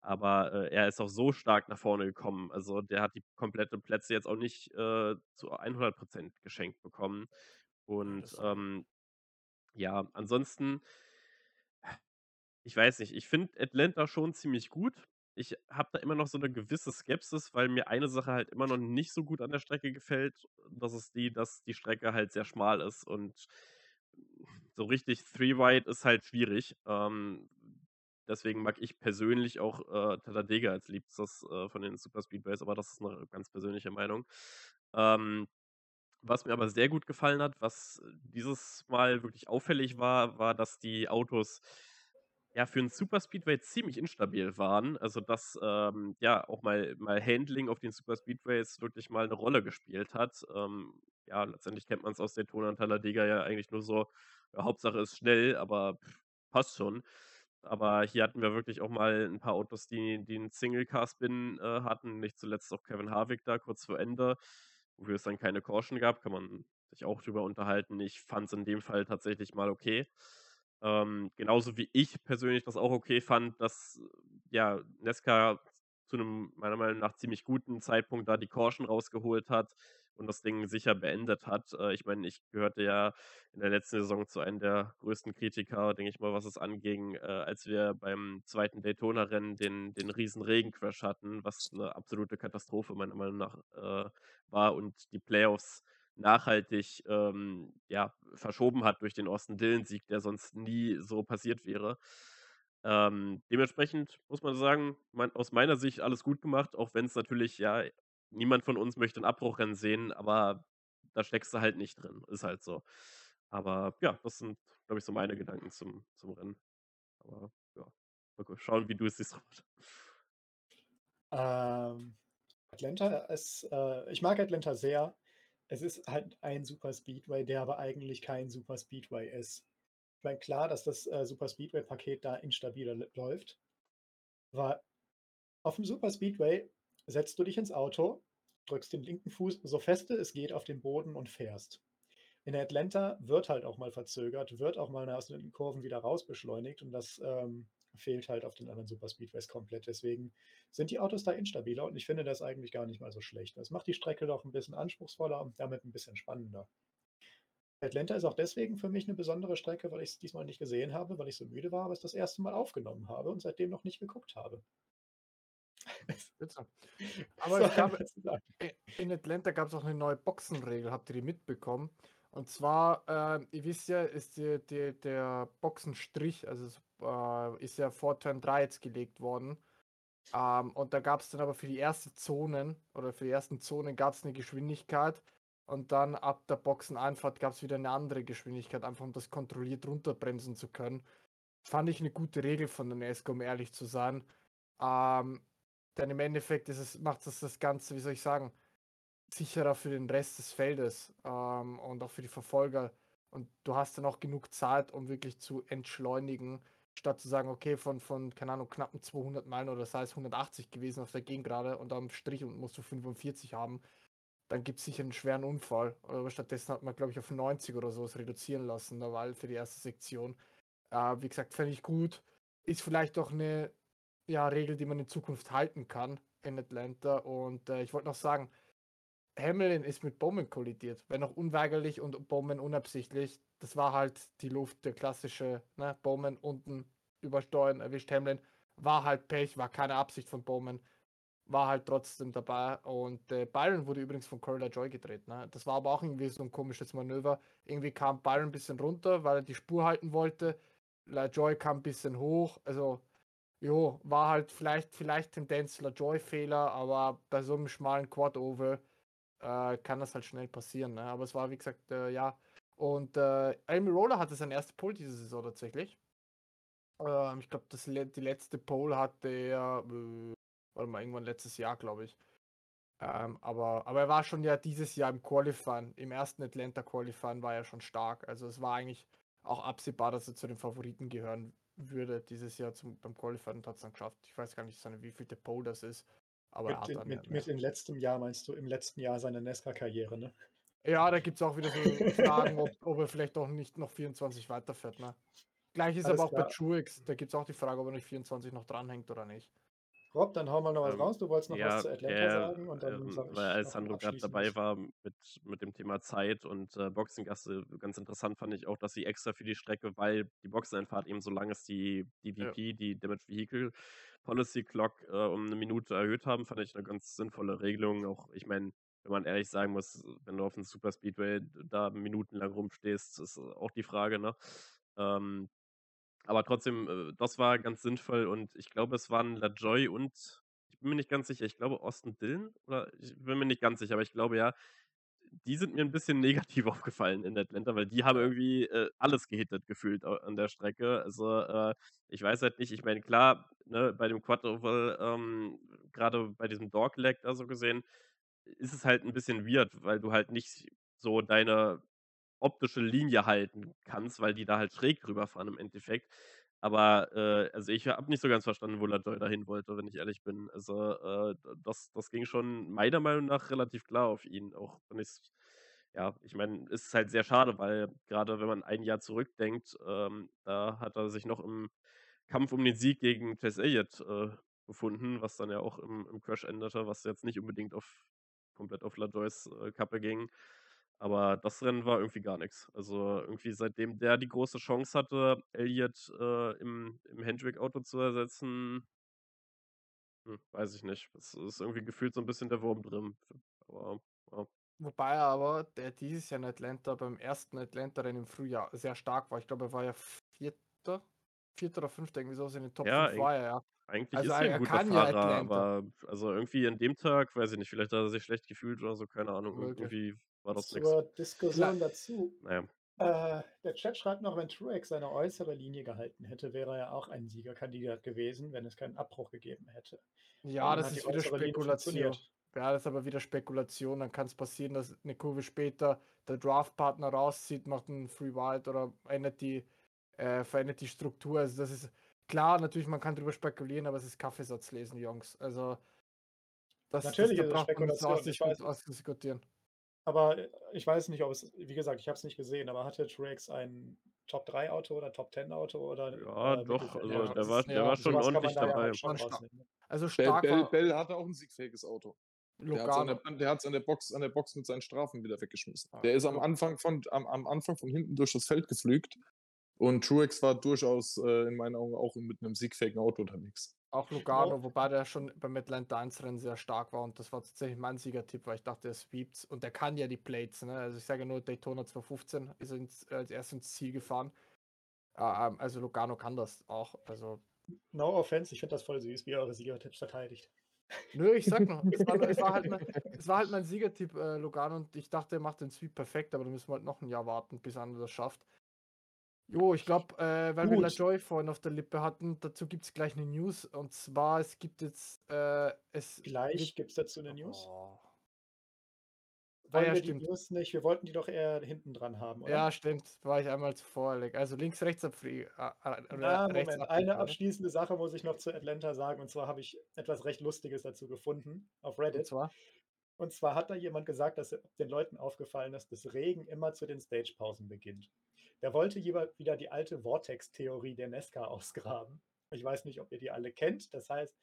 Aber äh, er ist auch so stark nach vorne gekommen. Also der hat die komplette Plätze jetzt auch nicht äh, zu 100% geschenkt bekommen. Und ähm, ja, ansonsten, ich weiß nicht, ich finde Atlanta schon ziemlich gut. Ich habe da immer noch so eine gewisse Skepsis, weil mir eine Sache halt immer noch nicht so gut an der Strecke gefällt. Das ist die, dass die Strecke halt sehr schmal ist und so richtig Three-Wide ist halt schwierig. Ähm, deswegen mag ich persönlich auch äh, Talladega als liebstes äh, von den Super Speedways, aber das ist eine ganz persönliche Meinung. Ähm, was mir aber sehr gut gefallen hat, was dieses Mal wirklich auffällig war, war, dass die Autos ja für einen Super Speedway ziemlich instabil waren. Also dass ähm, ja auch mal, mal Handling auf den Super Speedways wirklich mal eine Rolle gespielt hat. Ähm, ja, letztendlich kennt man es aus Daytona und Talladega ja eigentlich nur so, ja, Hauptsache ist schnell, aber pff, passt schon. Aber hier hatten wir wirklich auch mal ein paar Autos, die, die einen Single-Car-Spin äh, hatten. Nicht zuletzt auch Kevin Harvick da kurz vor Ende, wofür es dann keine Caution gab. Kann man sich auch drüber unterhalten. Ich fand es in dem Fall tatsächlich mal okay. Ähm, genauso wie ich persönlich das auch okay fand, dass ja Nesca zu einem meiner Meinung nach ziemlich guten Zeitpunkt da die Caution rausgeholt hat und das Ding sicher beendet hat. Äh, ich meine, ich gehörte ja in der letzten Saison zu einem der größten Kritiker, denke ich mal, was es anging, äh, als wir beim zweiten Daytona-Rennen den, den riesen Regencrash hatten, was eine absolute Katastrophe meiner Meinung nach äh, war und die Playoffs nachhaltig ähm, ja, verschoben hat durch den Austin Dillon-Sieg, der sonst nie so passiert wäre. Ähm, dementsprechend muss man sagen, mein, aus meiner Sicht alles gut gemacht, auch wenn es natürlich, ja, niemand von uns möchte ein Abbruchrennen sehen, aber da steckst du halt nicht drin. Ist halt so. Aber ja, das sind, glaube ich, so meine Gedanken zum, zum Rennen. Aber ja, mal schauen, wie du es siehst, Robert. Ähm, Atlanta ist, äh, ich mag Atlanta sehr. Es ist halt ein Super Speedway, der aber eigentlich kein Super Speedway ist. Ich meine, klar, dass das äh, Super Speedway-Paket da instabiler läuft. Aber auf dem Super Speedway setzt du dich ins Auto, drückst den linken Fuß so feste es geht auf den Boden und fährst. In Atlanta wird halt auch mal verzögert, wird auch mal aus den Kurven wieder raus beschleunigt und das ähm, fehlt halt auf den anderen Superspeedways komplett. Deswegen sind die Autos da instabiler und ich finde das eigentlich gar nicht mal so schlecht. Das macht die Strecke doch ein bisschen anspruchsvoller und damit ein bisschen spannender. Atlanta ist auch deswegen für mich eine besondere Strecke, weil ich es diesmal nicht gesehen habe, weil ich so müde war, aber es das erste Mal aufgenommen habe und seitdem noch nicht geguckt habe. [LAUGHS] Aber gab, [LAUGHS] in Atlanta gab es auch eine neue Boxenregel, habt ihr die mitbekommen? Und zwar, äh, ihr wisst ja, ist die, die, der Boxenstrich, also äh, ist ja vor Turn 3 jetzt gelegt worden. Ähm, und da gab es dann aber für die ersten Zonen oder für die ersten Zonen gab es eine Geschwindigkeit und dann ab der Boxeneinfahrt gab es wieder eine andere Geschwindigkeit, einfach um das kontrolliert runterbremsen zu können. Fand ich eine gute Regel von der NESCO, um ehrlich zu sein. Ähm, denn im Endeffekt ist es, macht das das Ganze, wie soll ich sagen, sicherer für den Rest des Feldes ähm, und auch für die Verfolger. Und du hast dann auch genug Zeit, um wirklich zu entschleunigen, statt zu sagen, okay, von, von keine Ahnung, knappen 200 Meilen oder sei es 180 gewesen auf der Gegengrade und am Strich und musst du 45 haben, dann gibt es sicher einen schweren Unfall. Aber stattdessen hat man, glaube ich, auf 90 oder so es reduzieren lassen, der Wahl für die erste Sektion. Äh, wie gesagt, fände ich gut. Ist vielleicht auch eine ja, Regel, die man in Zukunft halten kann in Atlanta. Und äh, ich wollte noch sagen, Hamilton ist mit Bowman kollidiert, wenn auch unweigerlich und Bowman unabsichtlich. Das war halt die Luft, der klassische, ne? Bowman unten übersteuern, erwischt Hamilton. War halt Pech, war keine Absicht von Bowman, war halt trotzdem dabei. Und äh, Byron wurde übrigens von Corey Joy gedreht. Ne? Das war aber auch irgendwie so ein komisches Manöver. Irgendwie kam Byron ein bisschen runter, weil er die Spur halten wollte. LaJoy kam ein bisschen hoch. Also, jo, war halt vielleicht, vielleicht Tendenz LaJoy-Fehler, aber bei so einem schmalen Quad-Oval äh, kann das halt schnell passieren. Ne? Aber es war, wie gesagt, äh, ja. Und äh, Amy Roller hatte seine erste Pole diese Saison tatsächlich. Ähm, ich glaube, die letzte Pole hatte er, äh, warte mal, irgendwann letztes Jahr, glaube ich. Ähm, aber, aber er war schon ja dieses Jahr im Qualifying, im ersten Atlanta Qualifying war er schon stark. Also es war eigentlich auch absehbar, dass er zu den Favoriten gehören würde dieses Jahr zum, beim Qualifying und hat es dann geschafft. Ich weiß gar nicht, seine, wie viel der Pole das ist. Aber er Mit, hat in, mit, mit in letztem Jahr meinst du, im letzten Jahr seiner Nesca-Karriere, ne? Ja, da gibt es auch wieder so Fragen, ob, ob er vielleicht auch nicht noch 24 weiterfährt. Ne? Gleich ist Alles aber auch bei klar. Truex, da gibt es auch die Frage, ob er nicht 24 noch dranhängt oder nicht. Rob, dann hau mal noch was Ähm, raus. Du wolltest noch ja, was zu Atlanta ja, sagen und dann ähm, sag ich weil Alessandro gerade dabei war mit, mit dem Thema Zeit und äh, Boxengasse. Ganz interessant fand ich auch, dass sie extra für die Strecke, weil die Boxeneinfahrt eben so lang ist, die DVP, die Damage Vehicle Policy Clock, äh, um eine Minute erhöht haben, fand ich eine ganz sinnvolle Regelung. Auch, ich meine, wenn man ehrlich sagen muss, wenn du auf einem Super Speedway da minutenlang rumstehst, ist auch die Frage, ne? Ähm, aber trotzdem, äh, das war ganz sinnvoll und ich glaube, es waren LaJoy und ich bin mir nicht ganz sicher, ich glaube Austin Dillon oder ich bin mir nicht ganz sicher, aber ich glaube ja, die sind mir ein bisschen [LAUGHS] negativ aufgefallen in Atlanta, weil die haben irgendwie äh, alles gehittet gefühlt an der Strecke. Also äh, ich weiß halt nicht, ich meine, klar, ne, bei dem Quad Oval, ähm, gerade bei diesem Dogleg da so gesehen, ist es halt ein bisschen weird, weil du halt nicht so deine optische Linie halten kannst, weil die da halt schräg drüber fahren im Endeffekt. Aber äh, also ich habe nicht so ganz verstanden, wo LaJoy dahin wollte, wenn ich ehrlich bin. Also äh, das, das ging schon meiner Meinung nach relativ klar auf ihn. Auch wenn ich ja, ich meine, es ist halt sehr schade, weil gerade wenn man ein Jahr zurückdenkt, ähm, da hat er sich noch im Kampf um den Sieg gegen Chase Elliott äh, befunden, was dann ja auch im, im Crash endete, was jetzt nicht unbedingt auf komplett auf LaJoys äh, Kappe ging. Aber das Rennen war irgendwie gar nichts. Also irgendwie seitdem der die große Chance hatte, Elliott äh, im, im Hendrick-Auto zu ersetzen, hm, weiß ich nicht. Es ist irgendwie gefühlt so ein bisschen der Wurm drin. Aber ja. Wobei er aber, der dieses Jahr in Atlanta beim ersten Atlanta-Rennen im Frühjahr sehr stark war. Ich glaube, er war ja Vierter, Vierter oder Fünfter, irgendwie so in den Top Ja, 5 war er ja. Eigentlich Also ist er- ein guter kann ja Fahrer, Atlanta. aber also irgendwie an dem Tag, weiß ich nicht, vielleicht hat er sich schlecht gefühlt oder so, keine Ahnung. Möglich. Irgendwie war das nichts. Zur Diskussion dazu. Naja. Äh, der Chat schreibt noch, wenn Truex seine äußere Linie gehalten hätte, wäre er auch ein Siegerkandidat gewesen, wenn es keinen Abbruch gegeben hätte. Ja, Dann das hat die ist wieder äußere Linie Spekulation. funktioniert. Ja, das ist aber wieder Spekulation. Dann kann es passieren, dass eine Kurve später der Draftpartner rauszieht, macht einen Free Wild oder ändert die, äh, verändert die Struktur. Also das ist klar, natürlich, man kann drüber spekulieren, aber es ist Kaffeesatzlesen, Jungs. Also Das, Natürlich das, ist da braucht man nicht ausdiskutieren. Aber äh, ich weiß nicht, ob es, wie gesagt, ich habe es nicht gesehen, aber hatte Truex ein Top-3-Auto oder Top-10-Auto oder Ja, äh, doch, also Ja, der war, der ja, war schon ordentlich da ja dabei. halt schon stark. Also Bell, stark Bell, Bell hatte auch ein siegfähiges Auto. Der hat es an, der, Box, an der Box mit seinen Strafen wieder weggeschmissen. Ah, Der ist am Anfang, von, am, am Anfang von hinten durch das Feld geflügt. Und Truex war durchaus äh, in meinen Augen auch mit einem siegfähigen Auto unterwegs. Auch Lugano, wobei der schon beim Atlanta 1 Rennen sehr stark war und das war tatsächlich mein Siegertipp, weil ich dachte, er sweept und der kann ja die Plates, ne? Also ich sage nur Daytona 215 ist ins, als erstes ins Ziel gefahren. Ah, ähm, also Lugano kann das auch. Also, No offense, ich finde das voll süß, wie ihr eure Siegertipps verteidigt. nö, ich sag noch, es war, nur- es war, halt, mein, [LAUGHS] es war halt mein Siegertipp, äh, Lugano, und ich dachte, er macht den Sweep perfekt, aber da müssen wir halt noch ein Jahr warten, bis einer das schafft. Jo, ich glaube, äh, weil wir Gut. LaJoy vorhin auf der Lippe hatten, dazu gibt es gleich eine News. Und zwar, es gibt jetzt, äh, es Gleich gibt es dazu eine News. Oh. Wollen ja, wir die stimmt. News nicht? Wir wollten die doch eher hinten dran haben, oder? Ja, stimmt, war ich einmal zuvor. Alex. Also links, rechts abfliegen. Äh, Ah, rechts Moment, eine abschließende Sache muss ich noch zu Atlanta sagen. Und zwar habe ich etwas recht Lustiges dazu gefunden auf Und Reddit. zwar, Und zwar hat da jemand gesagt, dass den Leuten aufgefallen ist, dass Regen immer zu den Stagepausen beginnt. Der wollte jeweils wieder die alte Vortex-Theorie der Nesca ausgraben. Ich weiß nicht, ob ihr die alle kennt. Das heißt,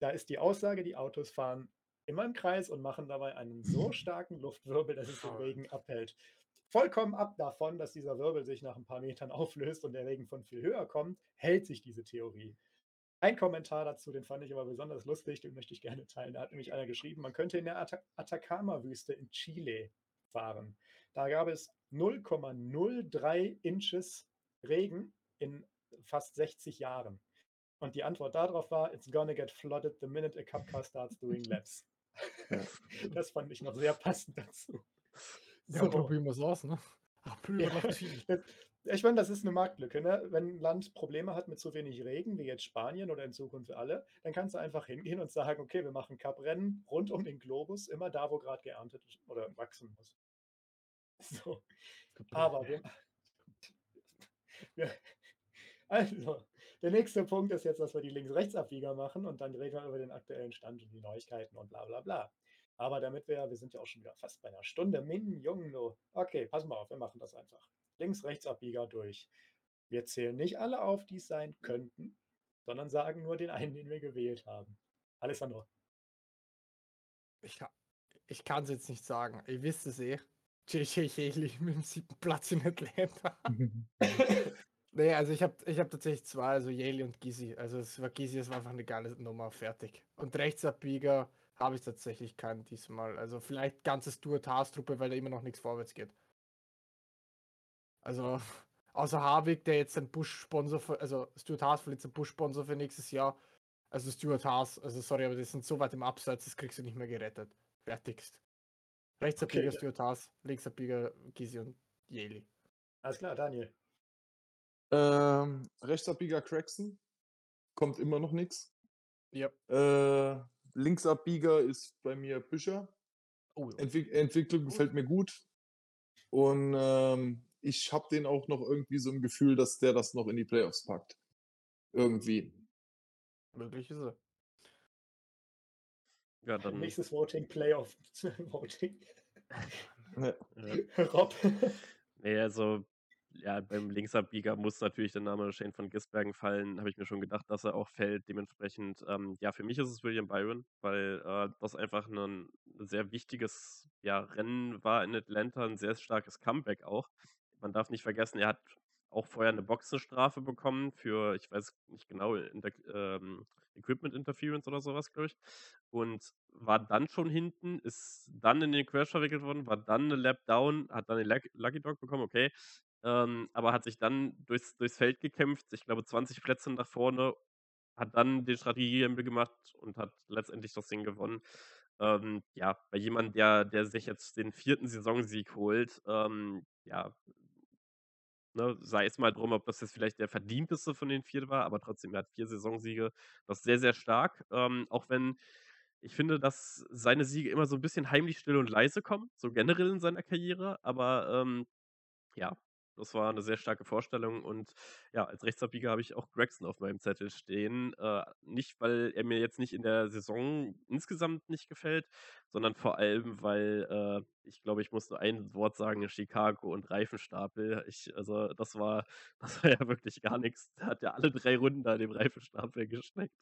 da ist die Aussage, die Autos fahren immer im Kreis und machen dabei einen so [LAUGHS] starken Luftwirbel, dass es den Regen abhält. Vollkommen ab davon, dass dieser Wirbel sich nach ein paar Metern auflöst und der Regen von viel höher kommt, hält sich diese Theorie. Ein Kommentar dazu, den fand ich aber besonders lustig, den möchte ich gerne teilen. Da hat nämlich einer geschrieben, man könnte in der Ata- Atacama-Wüste in Chile fahren. Da gab es 0,03 Inches Regen in fast 60 Jahren. Und die Antwort darauf war, it's gonna get flooded the minute a cup car starts doing laps. [LAUGHS] das fand ich noch sehr passend dazu. ja, So. probieren wir es aus, ne? Ja, [LAUGHS] das- ich meine, das ist eine Marktlücke. Ne? Wenn ein Land Probleme hat mit zu wenig Regen, wie jetzt Spanien oder in Zukunft alle, dann kannst du einfach hingehen und sagen, okay, wir machen Cuprennen rund um den Globus, immer da, wo gerade geerntet oder wachsen muss. So. Aber wir, [LAUGHS] wir, [LAUGHS] also, der nächste Punkt ist jetzt, dass wir die Links-Rechts-Abbieger machen und dann reden wir über den aktuellen Stand und die Neuigkeiten und bla bla bla. Aber damit wir, wir sind ja auch schon wieder fast bei einer Stunde, Min, Jungo. Okay, pass mal auf, wir machen das einfach. Links-Rechts-Abbieger durch. Wir zählen nicht alle auf, die es sein könnten, sondern sagen nur den einen, den wir gewählt haben. Alessandro. Ich, ich kann es jetzt nicht sagen. Ihr wisst es eh. JJ Haley mit dem siebten Platz in Atlanta. [LAUGHS] nee, also ich habe ich hab tatsächlich zwei, also Yale und Gysi. Also es war Gysi, es war einfach eine geile Nummer, fertig. Und Rechtsabbieger habe ich tatsächlich keinen diesmal. Also vielleicht ganze Stuart Haas-Truppe, weil da immer noch nichts vorwärts geht. Also außer Harvick, der jetzt ein Bush-Sponsor, für- also Stuart Haas verliert einen Bush-Sponsor für nächstes Jahr. Also Stuart Haas, also sorry, aber die sind so weit im Abseits, das kriegst du nicht mehr gerettet. Fertigst. Rechtsabbieger Okay. Stuart linksabbieger Gysi und Yeli. Alles klar, Daniel. Ähm, Rechtsabbieger Craxton. Kommt immer noch nichts. Ja. Äh, Linksabbieger ist bei mir Büscher. Oh, ja. Entwick Entwicklung gefällt mir gut. Und ähm, ich habe den auch noch irgendwie so ein Gefühl, dass der das noch in die Playoffs packt. Irgendwie. möglich ist er. Ja, dann. Nächstes Voting, Playoff [LAUGHS] Voting. [LAUGHS] [LAUGHS] Rob. Nee, also, ja, beim Linksabbieger muss natürlich der Name Shane von Gisbergen fallen. Habe ich mir schon gedacht, dass er auch fällt. Dementsprechend, ähm, ja, für mich ist es William Byron, weil äh, das einfach ein sehr wichtiges ja, Rennen war in Atlanta, ein sehr starkes Comeback auch. Man darf nicht vergessen, er hat auch vorher eine Boxenstrafe bekommen für, ich weiß nicht genau, Inter ähm, Equipment Interference oder sowas, glaube ich. Und war dann schon hinten, ist dann in den Crash verwickelt worden, war dann eine Lap down, hat dann den Lucky Dog bekommen, okay. Ähm, aber hat sich dann durchs, durchs Feld gekämpft, ich glaube 20 Plätze nach vorne, hat dann den Strategie gemacht und hat letztendlich das Ding gewonnen. Ähm, ja, bei jemandem, der, der sich jetzt den vierten Saisonsieg holt, ähm, ja, ne, sei es mal drum, ob das jetzt vielleicht der verdienteste von den vier war, aber trotzdem, er hat vier Saisonsiege. Das ist sehr, sehr stark. Ähm, auch wenn ich finde, dass seine Siege immer so ein bisschen heimlich still und leise kommen, so generell in seiner Karriere. Aber ähm, ja, Das war eine sehr starke Vorstellung und ja, als Rechtsabbieger habe ich auch Gregson auf meinem Zettel stehen. Äh, nicht, weil er mir jetzt nicht in der Saison insgesamt nicht gefällt, sondern vor allem, weil äh, ich glaube, ich muss nur ein Wort sagen, Chicago und Reifenstapel. Ich, also das war, [LAUGHS] das war ja wirklich gar nichts. Der hat ja alle drei Runden da dem Reifenstapel gesteckt.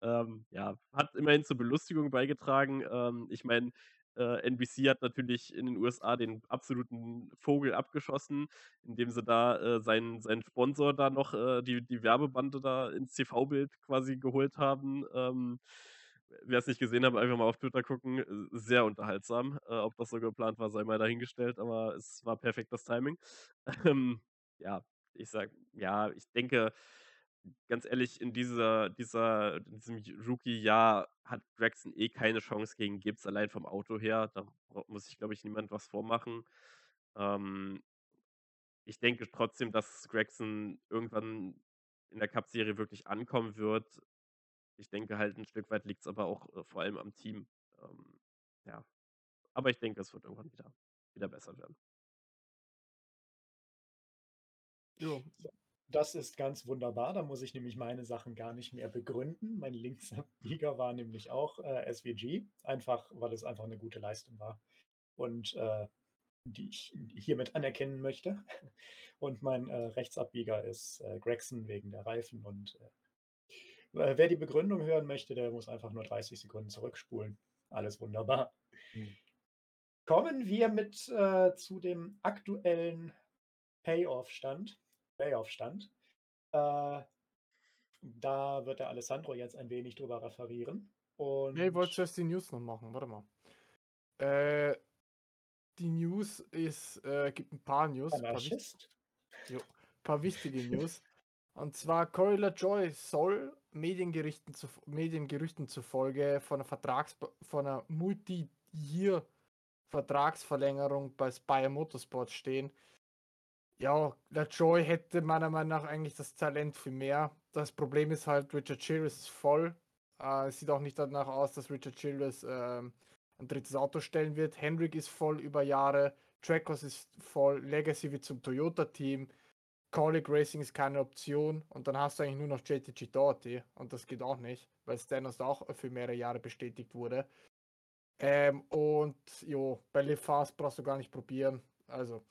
Ähm, ja, hat immerhin zur Belustigung beigetragen. Ähm, ich meine, äh, NBC hat natürlich in den USA den absoluten Vogel abgeschossen, indem sie da äh, seinen, seinen Sponsor da noch äh, die, die Werbebande da ins TV-Bild quasi geholt haben. Ähm, Wer es nicht gesehen hat, einfach mal auf Twitter gucken. Sehr unterhaltsam. Äh, ob das so geplant war, sei mal dahingestellt, aber es war perfektes Timing. Ähm, ja, ich sag, ja, ich denke, ganz ehrlich, in dieser, dieser, in diesem Rookie-Jahr hat Gregson eh keine Chance gegen Gibbs, allein vom Auto her. Da muss ich, glaube ich, niemand was vormachen. Ähm, ich denke trotzdem, dass Gregson irgendwann in der Cup-Serie wirklich ankommen wird. Ich denke halt, ein Stück weit liegt es aber auch äh, vor allem am Team. Ähm, ja. Aber ich denke, es wird irgendwann wieder, wieder besser werden. Jo. Das ist ganz wunderbar. Da muss ich nämlich meine Sachen gar nicht mehr begründen. Mein Linksabbieger war nämlich auch äh, SVG, einfach weil es einfach eine gute Leistung war und äh, die ich hiermit anerkennen möchte. Und mein äh, Rechtsabbieger ist äh, Gregson wegen der Reifen. Und äh, äh, wer die Begründung hören möchte, der muss einfach nur 30 Sekunden zurückspulen. Alles wunderbar. Hm. Kommen wir mit zu dem aktuellen Payoff-Stand. Playoff-Stand. Äh, da wird der Alessandro jetzt ein wenig drüber referieren. Und nee, ich wollte zuerst die News noch machen. Warte mal. Äh, die News ist, äh, gibt ein paar News. Ein paar, jo, paar wichtige News. Und zwar Corilla Joy soll Mediengerüchten, zu, Mediengerüchten zufolge von einer Vertrags von einer Multi-Year Vertragsverlängerung bei Spire Motorsport stehen. Ja, der Joy hätte meiner Meinung nach eigentlich das Talent für mehr. Das Problem ist halt, Richard Childress ist voll. Äh, es sieht auch nicht danach aus, dass Richard Childress äh, ein drittes Auto stellen wird. Hendrick ist voll über Jahre. Trackers ist voll. Legacy wird zum Toyota-Team. Colic Racing ist keine Option. Und dann hast du eigentlich nur noch JTG Doherty. Und das geht auch nicht, weil Stanos auch für mehrere Jahre bestätigt wurde. Ähm, und jo, Belly Fast brauchst du gar nicht probieren. Also,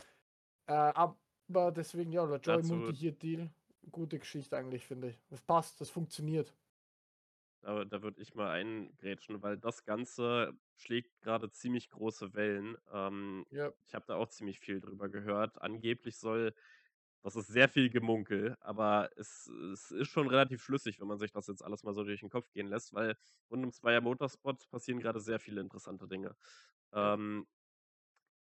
äh, ab, aber deswegen, ja, der Joy Multi hier Deal, gute Geschichte eigentlich, finde ich. Das passt, das funktioniert. Da, da würde ich mal eingrätschen, weil das Ganze schlägt gerade ziemlich große Wellen. Ähm, ja. Ich habe da auch ziemlich viel drüber gehört. Angeblich soll, das ist sehr viel Gemunkel, aber es, es ist schon relativ schlüssig, wenn man sich das jetzt alles mal so durch den Kopf gehen lässt, weil rund um Zweier Motorspot passieren gerade sehr viele interessante Dinge. Ähm,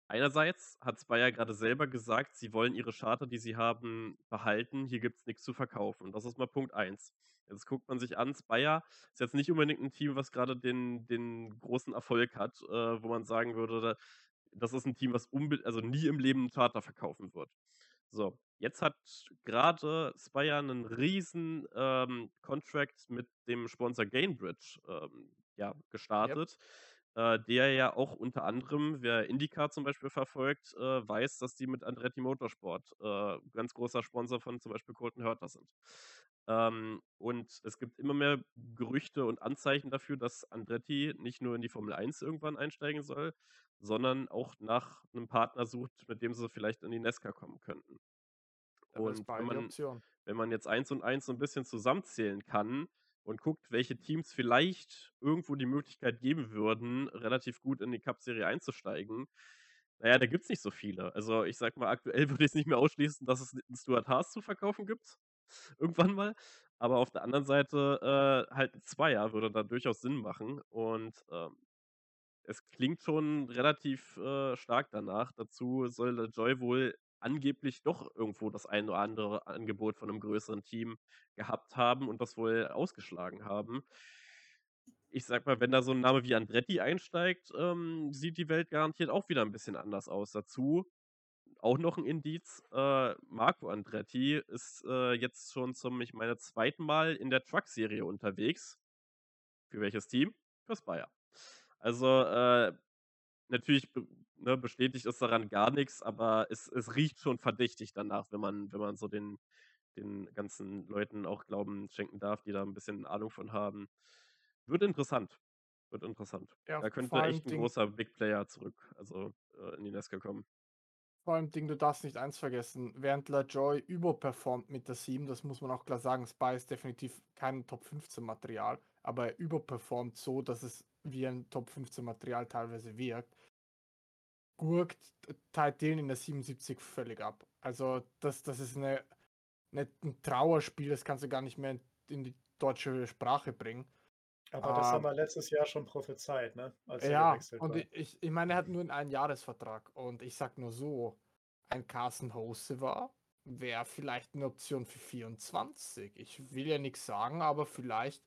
Einerseits hat Spire gerade selber gesagt, sie wollen ihre Charter, die sie haben, behalten. Hier gibt es nichts zu verkaufen. Und das ist mal Punkt 1. Jetzt guckt man sich an, Spire ist jetzt nicht unbedingt ein Team, was gerade den, den großen Erfolg hat, äh, wo man sagen würde, das ist ein Team, was also nie im Leben einen Charter verkaufen wird. So, jetzt hat gerade Spire einen riesen ähm, Contract mit dem Sponsor Gainbridge ähm, ja, gestartet. Yep äh, der ja auch unter anderem, wer IndyCar zum Beispiel verfolgt, äh, weiß, dass die mit Andretti Motorsport äh, ganz großer Sponsor von zum Beispiel Colton Hurter sind. Ähm, und es gibt immer mehr Gerüchte und Anzeichen dafür, dass Andretti nicht nur in die Formel 1 irgendwann einsteigen soll, sondern auch nach einem Partner sucht, mit dem sie vielleicht in die Nesca kommen könnten. Und wenn man, wenn man jetzt eins und eins so ein bisschen zusammenzählen kann, und guckt, welche Teams vielleicht irgendwo die Möglichkeit geben würden, relativ gut in die Cup-Serie einzusteigen. Naja, da gibt es nicht so viele. Also ich sag mal, aktuell [LAUGHS] würde ich es nicht mehr ausschließen, dass es einen Stuart Haas zu verkaufen gibt. Irgendwann mal. Aber auf der anderen Seite äh, halt ein Zweier würde da durchaus Sinn machen. Und ähm, es klingt schon relativ äh, stark danach. Dazu soll der Joy wohl angeblich doch irgendwo das ein oder andere Angebot von einem größeren Team gehabt haben und das wohl ausgeschlagen haben. Ich sag mal, wenn da so ein Name wie Andretti einsteigt, ähm, sieht die Welt garantiert auch wieder ein bisschen anders aus. Dazu auch noch ein Indiz, äh, Marco Andretti ist äh, jetzt schon zum, ich meine, zweiten Mal in der Truck-Serie unterwegs. Für welches Team? Fürs Bayer. Also, äh, natürlich ne, bestätigt ist daran gar nichts, aber es, es riecht schon verdächtig danach, wenn man, wenn man so den, den ganzen Leuten auch Glauben schenken darf, die da ein bisschen Ahnung von haben. Wird interessant. Wird interessant. Ja, Da könnte echt ein Ding- großer Big Player zurück, also äh, in die Nesca kommen. Vor allem Ding, du darfst nicht eins vergessen, während LaJoy überperformt mit der 7, das muss man auch klar sagen, Spy ist definitiv kein Top 15 Material, aber er überperformt so, dass es wie ein Top 15 Material teilweise wirkt. Gurkt teilt den in der 77 völlig ab. Also das, das ist eine, eine, ein Trauerspiel, das kannst du gar nicht mehr in, die deutsche Sprache bringen. Aber das Ah. haben wir letztes Jahr schon prophezeit, ne? Ja, und ich, ich meine, er hat nur einen Einjahresvertrag. Und ich sag nur so, ein Carson Hose war, wäre vielleicht eine Option für 24. Ich will ja nichts sagen, aber vielleicht.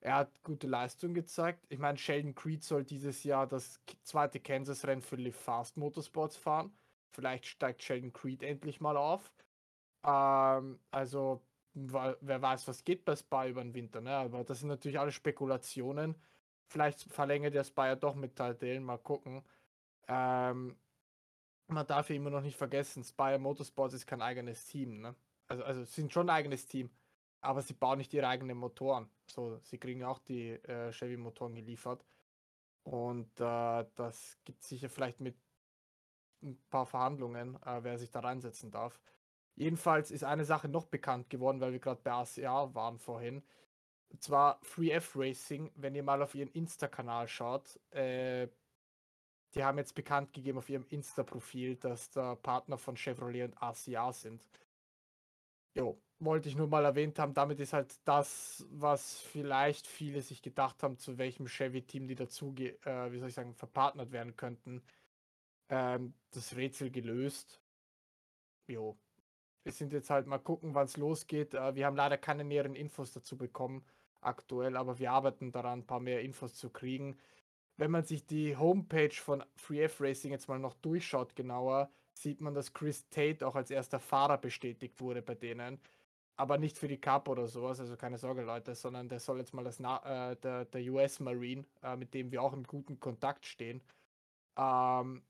Er hat gute Leistung gezeigt. Ich meine, Sheldon Creed soll dieses Jahr das zweite Kansas-Rennen für Live Fast Motorsports fahren. Vielleicht steigt Sheldon Creed endlich mal auf. Ähm, also, wer weiß, was geht bei Spa über den Winter. Ne? Aber das sind natürlich alle Spekulationen. Vielleicht verlängert der Spire doch mit Taldale, mal gucken. Ähm, man darf ja immer noch nicht vergessen, Spire Motorsports ist kein eigenes Team. Ne? Also, also sind schon ein eigenes Team, aber sie bauen nicht ihre eigenen Motoren. So, sie kriegen auch die äh, Chevy-Motoren geliefert. Und äh, das gibt sicher vielleicht mit ein paar Verhandlungen, äh, wer sich da reinsetzen darf. Jedenfalls ist eine Sache noch bekannt geworden, weil wir gerade bei ACA waren vorhin. Und zwar FreeF Racing, wenn ihr mal auf ihren Insta-Kanal schaut, äh, die haben jetzt bekannt gegeben auf ihrem Insta-Profil, dass da Partner von Chevrolet und ACA sind. Jo, wollte ich nur mal erwähnt haben. Damit ist halt das, was vielleicht viele sich gedacht haben, zu welchem Chevy-Team die dazu, äh, wie soll ich sagen, verpartnert werden könnten, ähm, das Rätsel gelöst. Jo, wir sind jetzt halt mal gucken, wann es losgeht. Äh, wir haben leider keine näheren Infos dazu bekommen aktuell, aber wir arbeiten daran, ein paar mehr Infos zu kriegen. Wenn man sich die Homepage von FreeF Racing jetzt mal noch durchschaut genauer, sieht man, dass Chris Tate auch als erster Fahrer bestätigt wurde bei denen. Aber nicht für die Cup oder sowas, also keine Sorge, Leute, sondern der soll jetzt mal das Na äh, der, der US Marine, äh, mit dem wir auch im guten Kontakt stehen, ähm,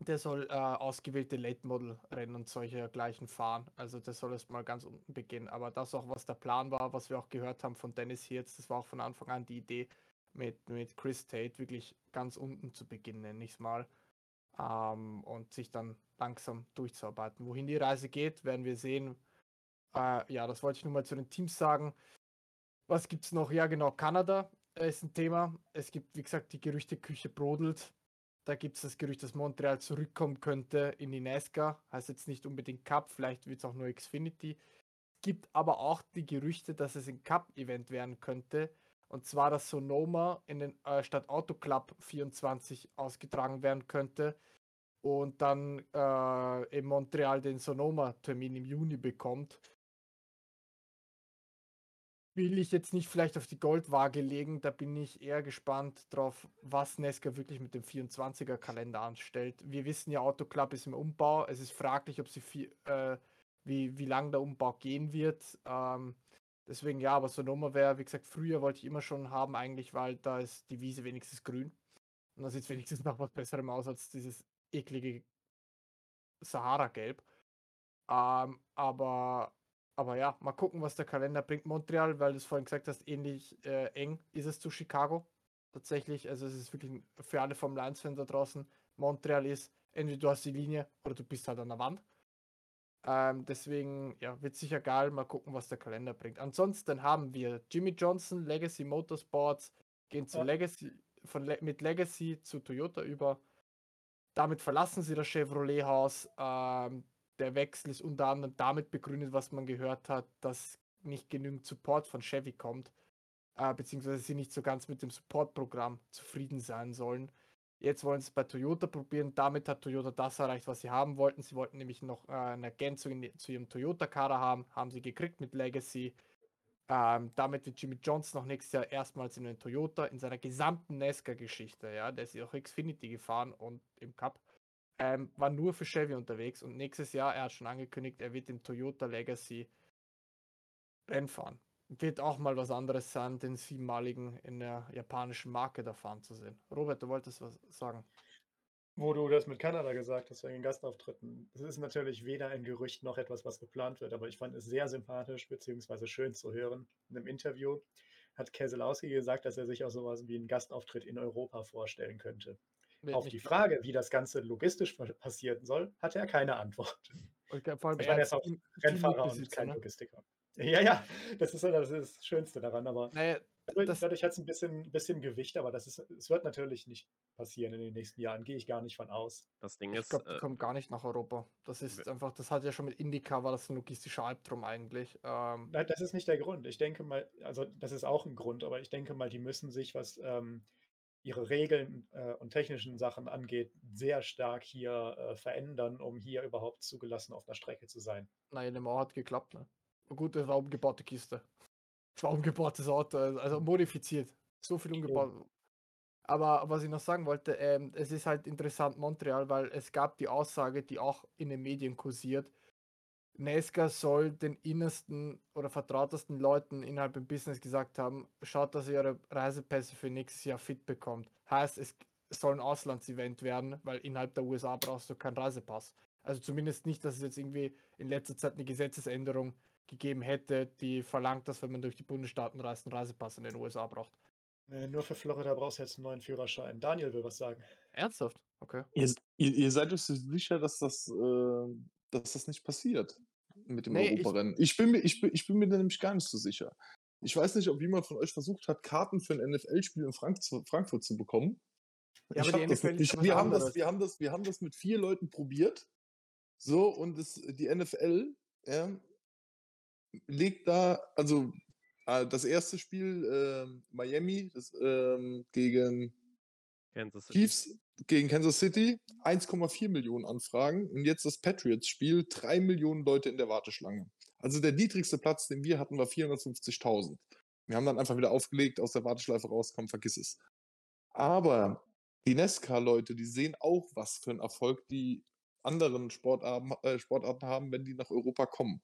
der soll äh, ausgewählte Late-Model-Rennen und solche gleichen fahren. Also das soll erst mal ganz unten beginnen. Aber das auch, was der Plan war, was wir auch gehört haben von Dennis hier jetzt, das war auch von Anfang an die Idee, mit, mit Chris Tate wirklich ganz unten zu beginnen, nenne ich es mal. Ähm, und sich dann langsam durchzuarbeiten. Wohin die Reise geht, werden wir sehen. Äh, ja, das wollte ich nur mal zu den Teams sagen. Was gibt es noch? Ja, genau, Kanada äh, ist ein Thema. Es gibt, wie gesagt, die Gerüchteküche brodelt. Da gibt es das Gerücht, dass Montreal zurückkommen könnte in die NASCAR. Heißt jetzt nicht unbedingt Cup, vielleicht wird es auch nur Xfinity. Gibt aber auch die Gerüchte, dass es ein Cup-Event werden könnte. Und zwar, dass Sonoma in den äh, Stadt Auto Club 24 ausgetragen werden könnte. Und dann äh, in Montreal den Sonoma-Termin im Juni bekommt. Will ich jetzt nicht vielleicht auf die Goldwaage legen, da bin ich eher gespannt drauf, was Nesca wirklich mit dem 24er Kalender anstellt. Wir wissen ja, Auto Club ist im Umbau. Es ist fraglich, ob sie viel, äh, wie, wie lang der Umbau gehen wird. Ähm, deswegen ja, aber Sonoma wäre, wie gesagt, früher wollte ich immer schon haben, eigentlich, weil da ist die Wiese wenigstens grün. Und da sieht es wenigstens noch was Besserem aus als dieses eklige Sahara-Gelb. Ähm, aber, aber ja, mal gucken, was der Kalender bringt. Montreal, weil du es vorhin gesagt hast, ähnlich äh, eng ist es zu Chicago. Tatsächlich, also es ist wirklich für alle Formel 1-Fans da draußen. Montreal ist, entweder du hast die Linie oder du bist halt an der Wand. Ähm, deswegen, ja, wird sicher geil. Mal gucken, was der Kalender bringt. Ansonsten haben wir Jimmy Johnson, Legacy Motorsports, gehen zu Ja. Legacy, von Le mit Legacy zu Toyota über. Damit verlassen sie das Chevrolet-Haus. Ähm, der Wechsel ist unter anderem damit begründet, was man gehört hat, dass nicht genügend Support von Chevy kommt, äh, beziehungsweise sie nicht so ganz mit dem Support-Programm zufrieden sein sollen. Jetzt wollen sie es bei Toyota probieren. Damit hat Toyota das erreicht, was sie haben wollten. Sie wollten nämlich noch äh, eine Ergänzung in, zu ihrem Toyota-Kader haben. Haben sie gekriegt mit Legacy. Ähm, damit wird Jimmy Johnson noch nächstes Jahr erstmals in den Toyota in seiner gesamten NASCAR-Geschichte, ja, der ist ja auch Xfinity gefahren und im Cup, ähm, war nur für Chevy unterwegs und nächstes Jahr, er hat schon angekündigt, er wird im Toyota Legacy Rennen. Wird auch mal was anderes sein, den siebenmaligen in der japanischen Marke da fahren zu sehen. Robert, du wolltest was sagen? Wo du das mit Kanada gesagt hast, wegen den Gastauftritten. Das ist natürlich weder ein Gerücht noch etwas, was geplant wird, aber ich fand es sehr sympathisch bzw. schön zu hören. In einem Interview hat Keselowski gesagt, dass er sich auch sowas wie einen Gastauftritt in Europa vorstellen könnte. Wird Auf die Frage, wie das Ganze logistisch pa- passieren soll, hatte er keine Antwort. Und vor allem Ich meine, er ist auch Team- Rennfahrer und Teammitbesitzer, kein ne? Logistiker. Ja, ja, das ist, das, ist das Schönste daran, aber Naja, dadurch, das, dadurch hat es ein bisschen, bisschen Gewicht, aber das ist, es wird natürlich nicht passieren in den nächsten Jahren, gehe ich gar nicht von aus. Das Ding ich ist, glaube, die äh, kommt gar nicht nach Europa. Das ist einfach, das hat ja schon mit Indica, war das ein logistischer Albtraum eigentlich. Ähm, Nein, das ist nicht der Grund. Ich denke mal, also das ist auch ein Grund, aber ich denke mal, die müssen sich, was ähm, ihre Regeln äh, und technischen Sachen angeht, sehr stark hier äh, verändern, um hier überhaupt zugelassen auf der Strecke zu sein. naja, Le Mans hat geklappt, ne? Gut, das war umgebaute Kiste. Das war umgebautes Auto, also also modifiziert. So viel umgebaut. Aber was ich noch sagen wollte, ähm, es ist halt interessant Montreal, weil es gab die Aussage, die auch in den Medien kursiert, Nesca soll den innersten oder vertrautesten Leuten innerhalb im Business gesagt haben, schaut, dass ihr eure Reisepässe für nächstes Jahr fit bekommt. Heißt, es soll ein Auslandsevent werden, weil innerhalb der USA brauchst du keinen Reisepass. Also zumindest nicht, dass es jetzt irgendwie in letzter Zeit eine Gesetzesänderung gegeben hätte, die verlangt, dass wenn man durch die Bundesstaaten reist, einen Reisepass in den USA braucht. Äh, nur für Florida brauchst du jetzt einen neuen Führerschein. Daniel will was sagen. Ernsthaft? Okay. Ihr, ihr, ihr seid euch sicher, dass das, äh, dass das nicht passiert mit dem Nee, ich- Europarennen? Ich, bin mir, ich, bin, ich bin mir da nämlich gar nicht so sicher. Ich weiß nicht, ob jemand von euch versucht hat, Karten für ein NFL-Spiel in Frank Frankfurt zu bekommen. Ja, ich aber hab das Ich, wir, haben das, wir, haben das, wir haben das mit vier Leuten probiert. So, und das, die NFL ja, legt da, also äh, das erste Spiel ähm, Miami das, ähm, gegen Kansas City. Chiefs gegen Kansas City 1,4 Millionen Anfragen und jetzt das Patriots-Spiel 3 Millionen Leute in der Warteschlange. Also der niedrigste Platz, den wir hatten, war 450.000. Wir haben dann einfach wieder aufgelegt, aus der Warteschleife rauskommen, vergiss es. Aber die Nesca-Leute, die sehen auch, was für einen Erfolg die anderen Sportarten, äh, Sportarten haben, wenn die nach Europa kommen.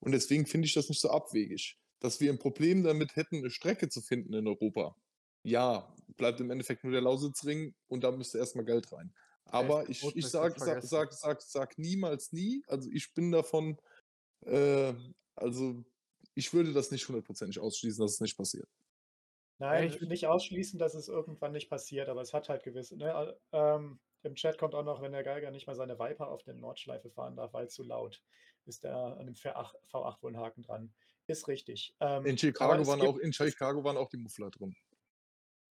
Und deswegen finde ich das nicht so abwegig. Dass wir ein Problem damit hätten, eine Strecke zu finden in Europa. Ja, bleibt im Endeffekt nur der Lausitzring und da müsste erstmal Geld rein. Aber ich, ich sag, sag, sag, sag, sag niemals nie. Also ich bin davon, äh, also ich würde das nicht hundertprozentig ausschließen, dass es nicht passiert. Nein, ich würd- nicht ausschließen, dass es irgendwann nicht passiert, aber es hat halt gewisse. Ne? Ähm, Im Chat kommt auch noch, wenn der Geiger nicht mal seine Viper auf der Nordschleife fahren darf, weil zu laut ist, da an dem V8, V8 wohl ein Haken dran. Ist richtig. Ähm, In Chicago, waren gibt- auch, in Chicago waren auch die Muffler drin.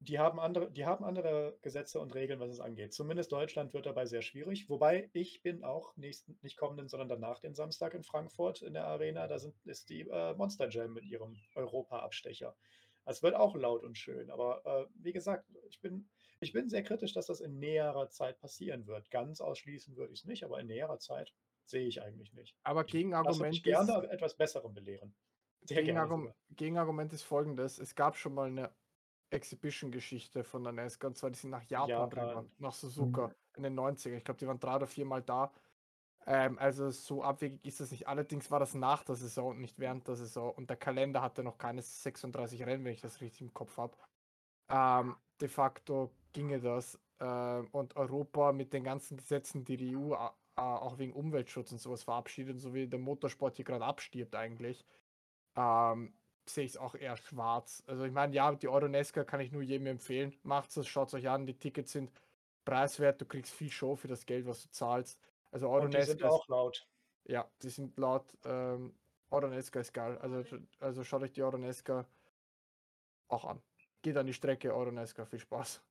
Die haben andere, die haben andere Gesetze und Regeln, was es angeht. Zumindest Deutschland wird dabei sehr schwierig. Wobei ich bin auch nächsten, nicht kommenden, sondern danach den Samstag in Frankfurt in der Arena. Da sind, ist die äh, Monster Jam mit ihrem Europa-Abstecher. Es wird auch laut und schön. Aber äh, wie gesagt, ich bin, ich bin sehr kritisch, dass das in näherer Zeit passieren wird. Ganz ausschließen würde ich es nicht, aber in näherer Zeit sehe ich eigentlich nicht. Aber Lass mich Gegenargument ist, gerne etwas Besserem belehren. Gegenargument ist folgendes: Es gab schon mal eine Exhibition-Geschichte von der Nesca, und zwar die sind nach Japan, Japan. rüber, nach Suzuka in den 90er. Ich glaube, die waren drei oder viermal da. Ähm, also so abwegig ist das nicht. Allerdings war das nach der Saison und nicht während der Saison. Und der Kalender hatte noch keine 36 Rennen, wenn ich das richtig im Kopf habe. Ähm, de facto ginge das. Ähm, und Europa mit den ganzen Gesetzen, die die EU auch wegen Umweltschutz und sowas verabschiedet, so wie der Motorsport hier gerade abstirbt eigentlich, ähm, sehe ich es auch eher schwarz. Also ich meine, ja, die Euronesca kann ich nur jedem empfehlen. Macht es, schaut es euch an. Die Tickets sind preiswert. Du kriegst viel Show für das Geld, was du zahlst. Also Und die sind Euronesca auch laut. ja, die sind laut. Ähm, Euronesca ist geil. Also, also schaut euch die Euronesca auch an. Geht an die Strecke Euronesca. Viel Spaß.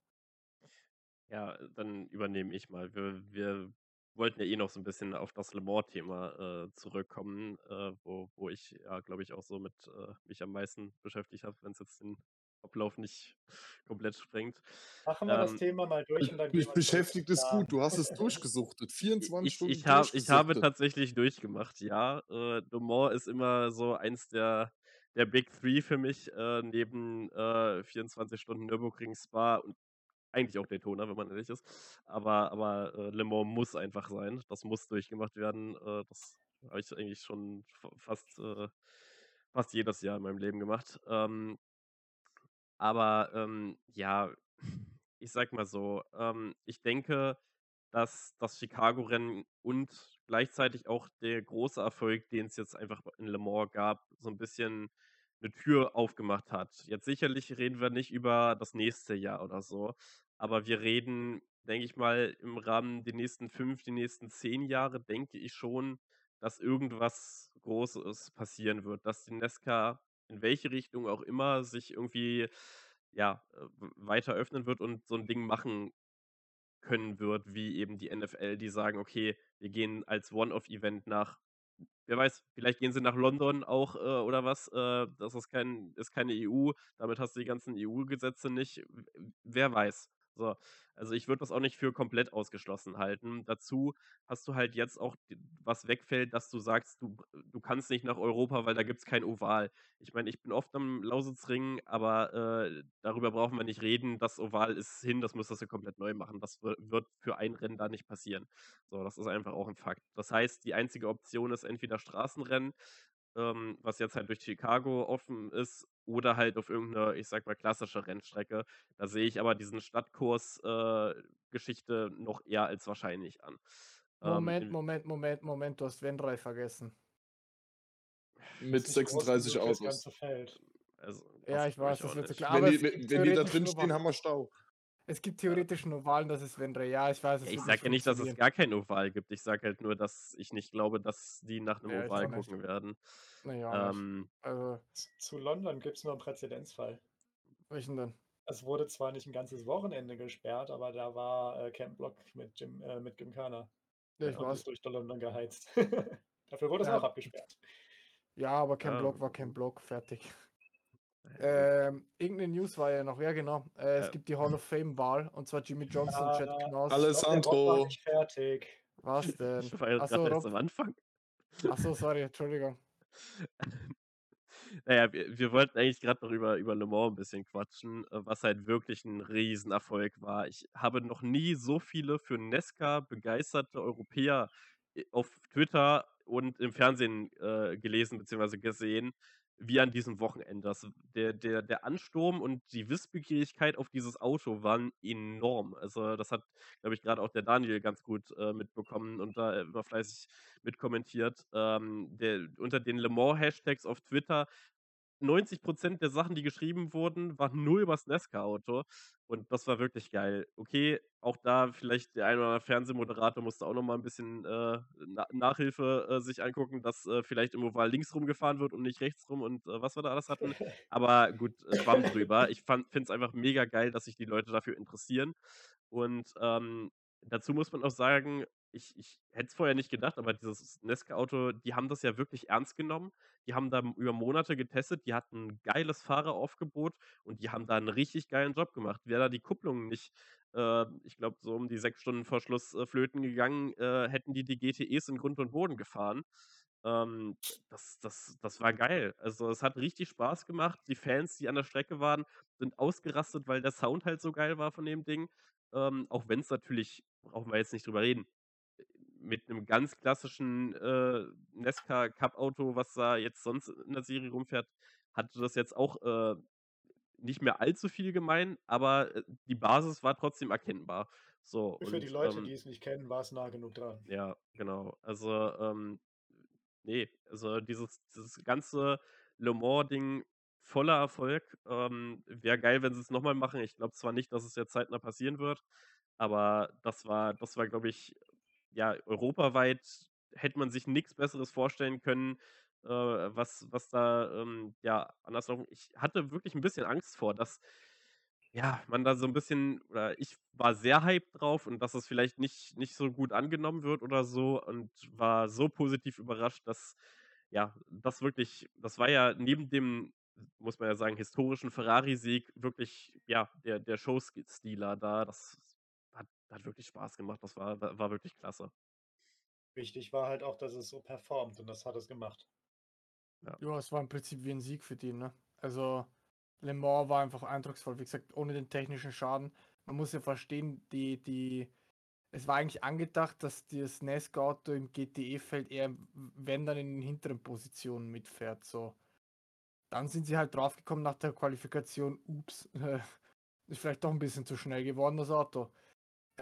Ja, dann übernehme ich mal. Wir, wir wollten ja eh noch so ein bisschen auf das Le Mans-Thema äh, zurückkommen, äh, wo, wo ich ja, glaube ich, auch so mit äh, mich am meisten beschäftigt habe, wenn es jetzt den Ablauf nicht [LAUGHS] komplett sprengt. Machen wir das Ähm, Thema mal durch und dann Mich wir beschäftigt zum gut, du hast es [LAUGHS] durchgesuchtet. 24 Ich, Stunden ich, hab, ich habe tatsächlich durchgemacht, ja. Äh, Le Mans ist immer so eins der, der Big Three für mich, äh, neben äh, 24 Stunden Nürburgring Spa und eigentlich auch Daytona, wenn man ehrlich ist. Aber, aber äh, Le Mans muss einfach sein. Das muss durchgemacht werden. Äh, das habe ich eigentlich schon fa- fast, äh, fast jedes Jahr in meinem Leben gemacht. Ähm, aber ähm, ja, [LAUGHS] ich sag mal so, ähm, ich denke, dass das Chicago-Rennen und gleichzeitig auch der große Erfolg, den es jetzt einfach in Le Mans gab, so ein bisschen eine Tür aufgemacht hat. Jetzt sicherlich reden wir nicht über das nächste Jahr oder so, aber wir reden, denke ich mal, im Rahmen der nächsten fünf, die nächsten zehn Jahre, denke ich schon, dass irgendwas Großes passieren wird, dass die Nesca in welche Richtung auch immer sich irgendwie ja, äh, weiter öffnen wird und so ein Ding machen können wird, wie eben die NFL, die sagen, okay, wir gehen als One-Off-Event nach, wer weiß, vielleicht gehen sie nach London auch äh, oder was. Äh, das ist, kein, ist keine EU, damit hast du die ganzen EU-Gesetze nicht. Wer weiß. So, also ich würde das auch nicht für komplett ausgeschlossen halten. Dazu hast du halt jetzt auch was wegfällt, dass du sagst, du, du kannst nicht nach Europa, weil da gibt es kein Oval. Ich meine, ich bin oft am Lausitzring, aber äh, darüber brauchen wir nicht reden. Das Oval ist hin, das müsstest du komplett neu machen. Das wird für ein Rennen da nicht passieren. So, das ist einfach auch ein Fakt. Das heißt, die einzige Option ist entweder Straßenrennen, ähm, was jetzt halt durch Chicago offen ist, oder halt auf irgendeine, ich sag mal, klassische Rennstrecke. Da sehe ich aber diesen Stadtkurs-Geschichte äh, noch eher als wahrscheinlich an. Moment, ähm, Moment, Moment, Moment, du hast Wendrei vergessen. Mit 36 Autos. Also, ja, ich weiß, das wird so klar. Wenn, die, wenn, wenn die da drin stehen, haben wir Stau. Es gibt theoretisch einen Ovalen, das ist Wendre. Ja, ich weiß. Ja, ich sage ja nicht, dass es gar kein Oval gibt. Ich sage halt nur, dass ich nicht glaube, dass die nach einem ja, Oval gucken nicht. werden. Naja, ähm, also, zu London gibt es nur einen Präzedenzfall. Welchen denn? Es wurde zwar nicht ein ganzes Wochenende gesperrt, aber da war äh, Camp Block mit Jim, äh, mit Gymkhana. Ja, ich weiß. durch London geheizt. [LAUGHS] Dafür wurde es auch abgesperrt. Ja, aber Camp ähm, Block war Camp Block, fertig. Ähm, irgendeine News war ja noch, ja genau. Äh, es ja. gibt die Hall of Fame-Wahl und zwar Jimmy Johnson ja, und Chad Knaus. Alessandro. fertig. Was [LAUGHS] denn? Ich war jetzt Achso, erst am Anfang. Achso, sorry, Entschuldigung. [LAUGHS] naja, wir, wir wollten eigentlich gerade noch über, über Le Mans ein bisschen quatschen, äh, was halt wirklich ein Riesenerfolg war. Ich habe noch nie so viele für Nesca begeisterte Europäer äh, auf Twitter und im Fernsehen äh, gelesen bzw. gesehen, wie an diesem Wochenende. Das, der, der, der Ansturm und die Wissbegierigkeit auf dieses Auto waren enorm. Also das hat, glaube ich, gerade auch der Daniel ganz gut äh, mitbekommen und da immer fleißig mitkommentiert. Ähm, der, unter den Le Mans-Hashtags auf Twitter 90% der Sachen, die geschrieben wurden, waren nur über das Nesca-Auto. Und das war wirklich geil. Okay, auch da vielleicht der ein oder andere Fernsehmoderator musste auch nochmal ein bisschen äh, Na Nachhilfe äh, sich angucken, dass äh, vielleicht im Oval links rumgefahren wird und nicht rechts rum und äh, was wir da alles hatten. Aber gut, schwamm drüber. Ich finde es einfach mega geil, dass sich die Leute dafür interessieren. Und ähm, dazu muss man auch sagen, ich, ich hätte es vorher nicht gedacht, aber dieses Nesca-Auto, die haben das ja wirklich ernst genommen. Die haben da über Monate getestet, die hatten ein geiles Fahreraufgebot und die haben da einen richtig geilen Job gemacht. Wäre da die Kupplung nicht, äh, ich glaube, so um die sechs Stunden vor Schluss äh, flöten gegangen, äh, hätten die die GTEs in Grund und Boden gefahren. Ähm, das, das, das war geil. Also es hat richtig Spaß gemacht. Die Fans, die an der Strecke waren, sind ausgerastet, weil der Sound halt so geil war von dem Ding. Ähm, auch wenn es natürlich, brauchen wir jetzt nicht drüber reden, mit einem ganz klassischen äh, Nesca Cup Auto, was da jetzt sonst in der Serie rumfährt, hatte das jetzt auch äh, nicht mehr allzu viel gemein, aber äh, die Basis war trotzdem erkennbar. So, Für und, die Leute, ähm, die es nicht kennen, war es nah genug dran. Ja, genau. Also, ähm, nee, also dieses, dieses ganze Le Mans-Ding voller Erfolg. Ähm, Wäre geil, wenn sie es nochmal machen. Ich glaube zwar nicht, dass es jetzt zeitnah passieren wird, aber das war, das war, glaube ich, ja, europaweit hätte man sich nichts Besseres vorstellen können, äh, was, was da, ähm, ja, andersrum. Ich hatte wirklich ein bisschen Angst vor, dass, ja, man da so ein bisschen, oder ich war sehr hyped drauf und dass es vielleicht nicht, nicht so gut angenommen wird oder so und war so positiv überrascht, dass, ja, das wirklich, das war ja neben dem, muss man ja sagen, historischen Ferrari-Sieg wirklich, ja, der, der Showstealer da. Das hat wirklich Spaß gemacht. Das war, war wirklich klasse. Wichtig war halt auch, dass es so performt und das hat es gemacht. Ja. ja, es war im Prinzip wie ein Sieg für die, ne? Also Le Mans war einfach eindrucksvoll, wie gesagt, ohne den technischen Schaden. Man muss ja verstehen, die, die, es war eigentlich angedacht, dass das NASCAR-Auto im GTE-Feld eher, wenn dann in den hinteren Positionen mitfährt, so. Dann sind sie halt draufgekommen nach der Qualifikation, ups, [LAUGHS] ist vielleicht doch ein bisschen zu schnell geworden, das Auto.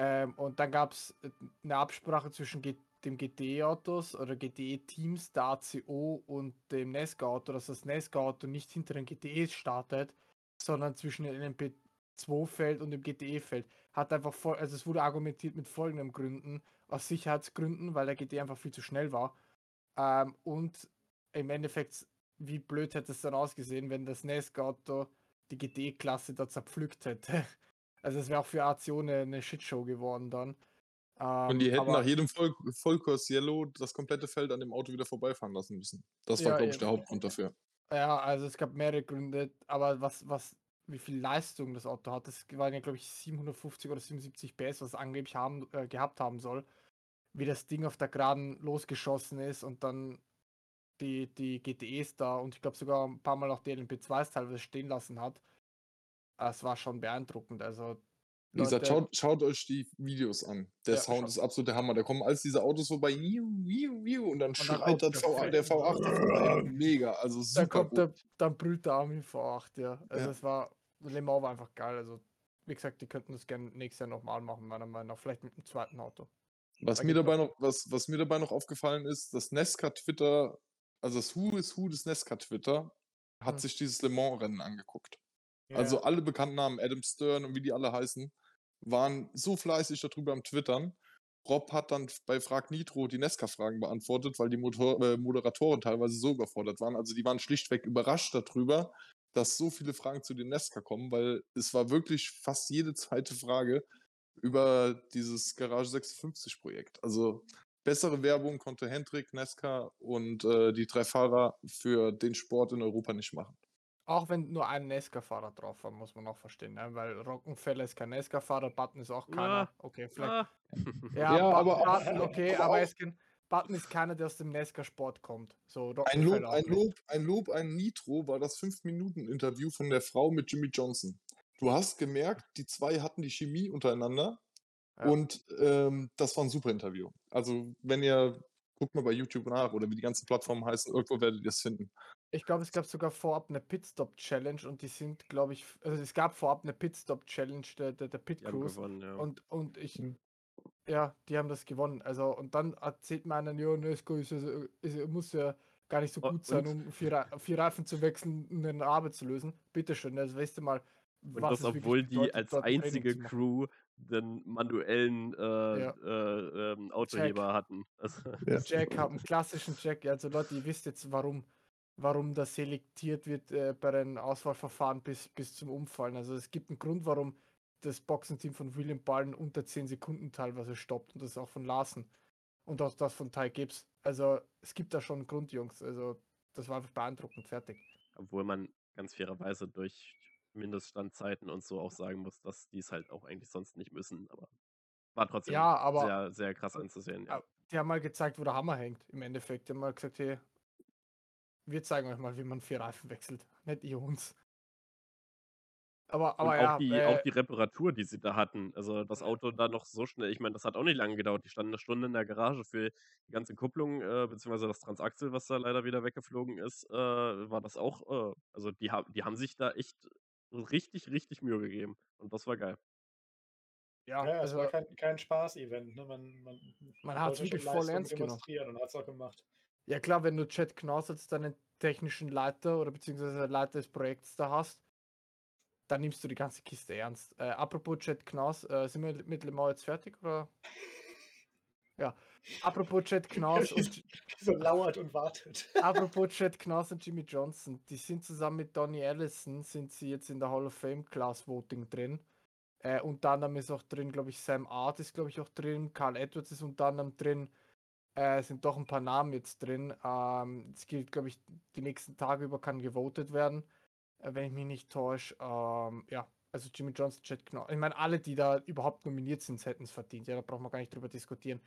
Ähm, und dann gab es eine Absprache zwischen G dem GTE-Autos oder GTE-Teams, der ACO und dem Nesca-Auto, dass das Nesca-Auto nicht hinter den GTE startet, sondern zwischen dem LMP2-Feld und dem GTE-Feld. Hat einfach voll, also es wurde argumentiert mit folgenden Gründen. Aus Sicherheitsgründen, weil der GTE einfach viel zu schnell war. Ähm, und im Endeffekt, wie blöd hätte es dann ausgesehen, wenn das Nesca-Auto die GTE-Klasse da zerpflückt hätte. Also es wäre auch für ACO eine, eine Shitshow geworden dann. Und die Ähm, hätten nach jedem Voll Vollkurs Yellow das komplette Feld an dem Auto wieder vorbeifahren lassen müssen. Das war, Ja, glaube ich, der Hauptgrund dafür. Ja, also es gab mehrere Gründe, aber was, was, wie viel Leistung das Auto hat, das waren ja, glaube ich, 750 oder 77 PS, was es angeblich haben, äh, gehabt haben soll. Wie das Ding auf der Geraden losgeschossen ist und dann die, die GTEs da und ich glaube sogar ein paar Mal auch die LMP2s teilweise stehen lassen hat. Äh, Es war schon beeindruckend. Also, Wie gesagt, schaut, schaut euch die Videos an. Der Ja, Sound schaut. ist absolut der Hammer. Da kommen alles diese Autos vorbei, und dann schreit kommt der, V8, der Fett- V8 da vorbei. Mega, also dann super kommt gut. der, dann brüllt der Armin V8, ja. Also Ja. es war, Le Mans war einfach geil. Also, wie gesagt, die könnten das gerne nächstes Jahr nochmal machen, meiner Meinung nach. Vielleicht mit einem zweiten Auto. Was Da mir, dabei noch, was, was mir dabei noch aufgefallen ist, das Nesca Twitter, also das Who is Who des Nesca Twitter, hat Hm. sich dieses Le Mans-Rennen angeguckt. Also alle bekannten Namen, Adam Stern und wie die alle heißen, waren so fleißig darüber am Twittern. Rob hat dann bei Frag Nitro die Nesca-Fragen beantwortet, weil die Motor äh, Moderatoren teilweise so überfordert waren. Also die waren schlichtweg überrascht darüber, dass so viele Fragen zu den Nesca kommen, weil es war wirklich fast jede zweite Frage über dieses Garage 56 Projekt. Also bessere Werbung konnte Hendrik, Nesca und äh, die drei Fahrer für den Sport in Europa nicht machen. Auch wenn nur ein Nesca-Fahrer drauf war, muss man auch verstehen, ne? weil Rockenfeller ist kein Nesca-Fahrer, Button ist auch keiner. Ja. Okay, vielleicht. Ah. Ja, Ja, Button, aber- Button, okay, [LAUGHS] aber aber, es kann, Button ist keiner, der aus dem Nesca-Sport kommt. So, Ein Lob, ein. Lob, ein Lob, ein Nitro war das 5-Minuten-Interview von der Frau mit Jimmy Johnson. Du hast gemerkt, die zwei hatten die Chemie untereinander Ja. und ähm, das war ein super Interview. Also, wenn ihr, guckt mal bei YouTube nach oder wie die ganzen Plattformen heißen, irgendwo werdet ihr es finden. Ich glaube, es gab sogar vorab eine Pitstop-Challenge und die sind, glaube ich, also es gab vorab eine Pitstop-Challenge der, der, der Pit Die haben Crews gewonnen, ja. und, und ich, Mhm. ja, die haben das gewonnen. Also, und dann erzählt mir einer, ja, Nesco ist, ist, muss ja gar nicht so Oh, gut sein, um vier, vier Reifen zu wechseln, um eine Arbeit zu lösen. Bitteschön, also weißt du mal, Und was das, es obwohl die bedeutet, als einzige. Crew den manuellen äh, Ja. äh, ähm, Autoheber hatten. [LAUGHS] Also, Ja. Jack haben, einen klassischen Jack. Also Leute, ihr wisst jetzt, warum, warum das selektiert wird äh, bei den Auswahlverfahren bis, bis zum Umfallen. Also es gibt einen Grund, warum das Boxenteam von William Ballen unter 10 Sekunden teilweise stoppt und das auch von Larsen und auch das von Ty Gibbs. Also es gibt da schon einen Grund, Jungs. Also das war einfach beeindruckend, fertig. obwohl man ganz fairerweise durch Mindeststandzeiten und so auch sagen muss, dass die es halt auch eigentlich sonst nicht müssen. Aber war trotzdem Ja, aber- sehr, sehr krass anzusehen. Ja. Die haben mal gezeigt, wo der Hammer hängt, im Endeffekt. Die haben mal gesagt, hey, wir zeigen euch mal, wie man vier Reifen wechselt. Nicht ihr uns. Aber, Und aber auch, ja, die, äh, auch die Reparatur, die sie da hatten. Also das Auto da noch so schnell, ich meine, das hat auch nicht lange gedauert. Die standen eine Stunde in der Garage für die ganze Kupplung, äh, beziehungsweise das Transaxel, was da leider wieder weggeflogen ist, äh, war das auch, äh, also die, haben die haben sich da echt richtig, richtig Mühe gegeben. Und das war geil. ja, Ja, es also, war kein, kein Spaß-Event. Ne? Man, man, Man hat's wollte wirklich voll ernst genommen. demonstrieren und hat es auch gemacht. Ja klar, wenn du Chad Knaus als deinen technischen Leiter oder beziehungsweise Leiter des Projekts da hast, dann nimmst du die ganze Kiste ernst. Äh, apropos Chad Knaus, äh, sind wir mit Le Mans jetzt fertig oder? Ja, apropos Chad [LAUGHS] Knaus und [LAUGHS] so lauert und wartet. [LAUGHS] Apropos Chad Knaus und Jimmy Johnson, die sind zusammen mit Donny Allison, sind sie jetzt in der Hall of Fame Class Voting drin. Äh, unter anderem ist auch drin, glaube ich, Sam Art ist, glaube ich, auch drin, Carl Edwards ist unter anderem drin. Äh, sind doch ein paar Namen jetzt drin. Ähm, es gilt, glaube ich, die nächsten Tage über kann gewotet werden, äh, wenn ich mich nicht täusche. Ähm, ja, also Jimmy Johnson, Chad Knaus. Ich meine, alle, die da überhaupt nominiert sind, hätten es verdient. Ja, da braucht man gar nicht drüber diskutieren.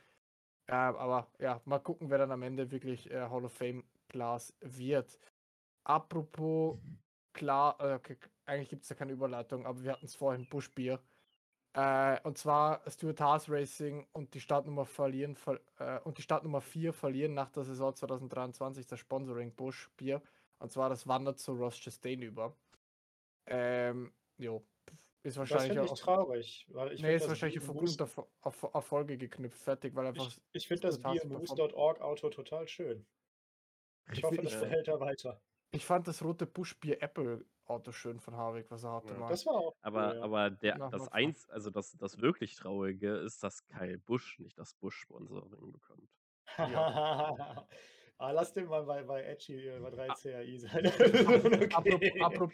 Äh, aber ja, mal gucken, wer dann am Ende wirklich äh, Hall of Fame Class wird. Apropos klar, äh, okay, eigentlich gibt es da keine Überleitung, aber wir hatten es vorhin Buschbier. Äh, und zwar Stuart Haas Racing und die Startnummer verlieren ver äh, und die Startnummer 4 verlieren nach der Saison 2023 das Sponsoring Busch Bier. Und zwar das wandert zu Ross Chastain über. Ähm, jo, Ist Das wahrscheinlich ich auch. traurig, weil ich Nee, ist das wahrscheinlich auf Moose, Erfol- auf Erfolge geknüpft, fertig, weil einfach ich, ich finde das beermoose.org Auto total schön. Ich Ich, hoffe, das behält er weiter. Ich fand das rote Buschbier Apple Auto schön von Harvig, was er hatte Ja. mal. Das war auch Aber, cool, ja. aber der, das eins, also das, das wirklich Traurige ist, dass Kyle Busch nicht das Busch-Sponsoring bekommt. [LAUGHS] ah, lass den mal bei, bei Edgy äh, bei 3CRI sein. [LAUGHS] Apropos,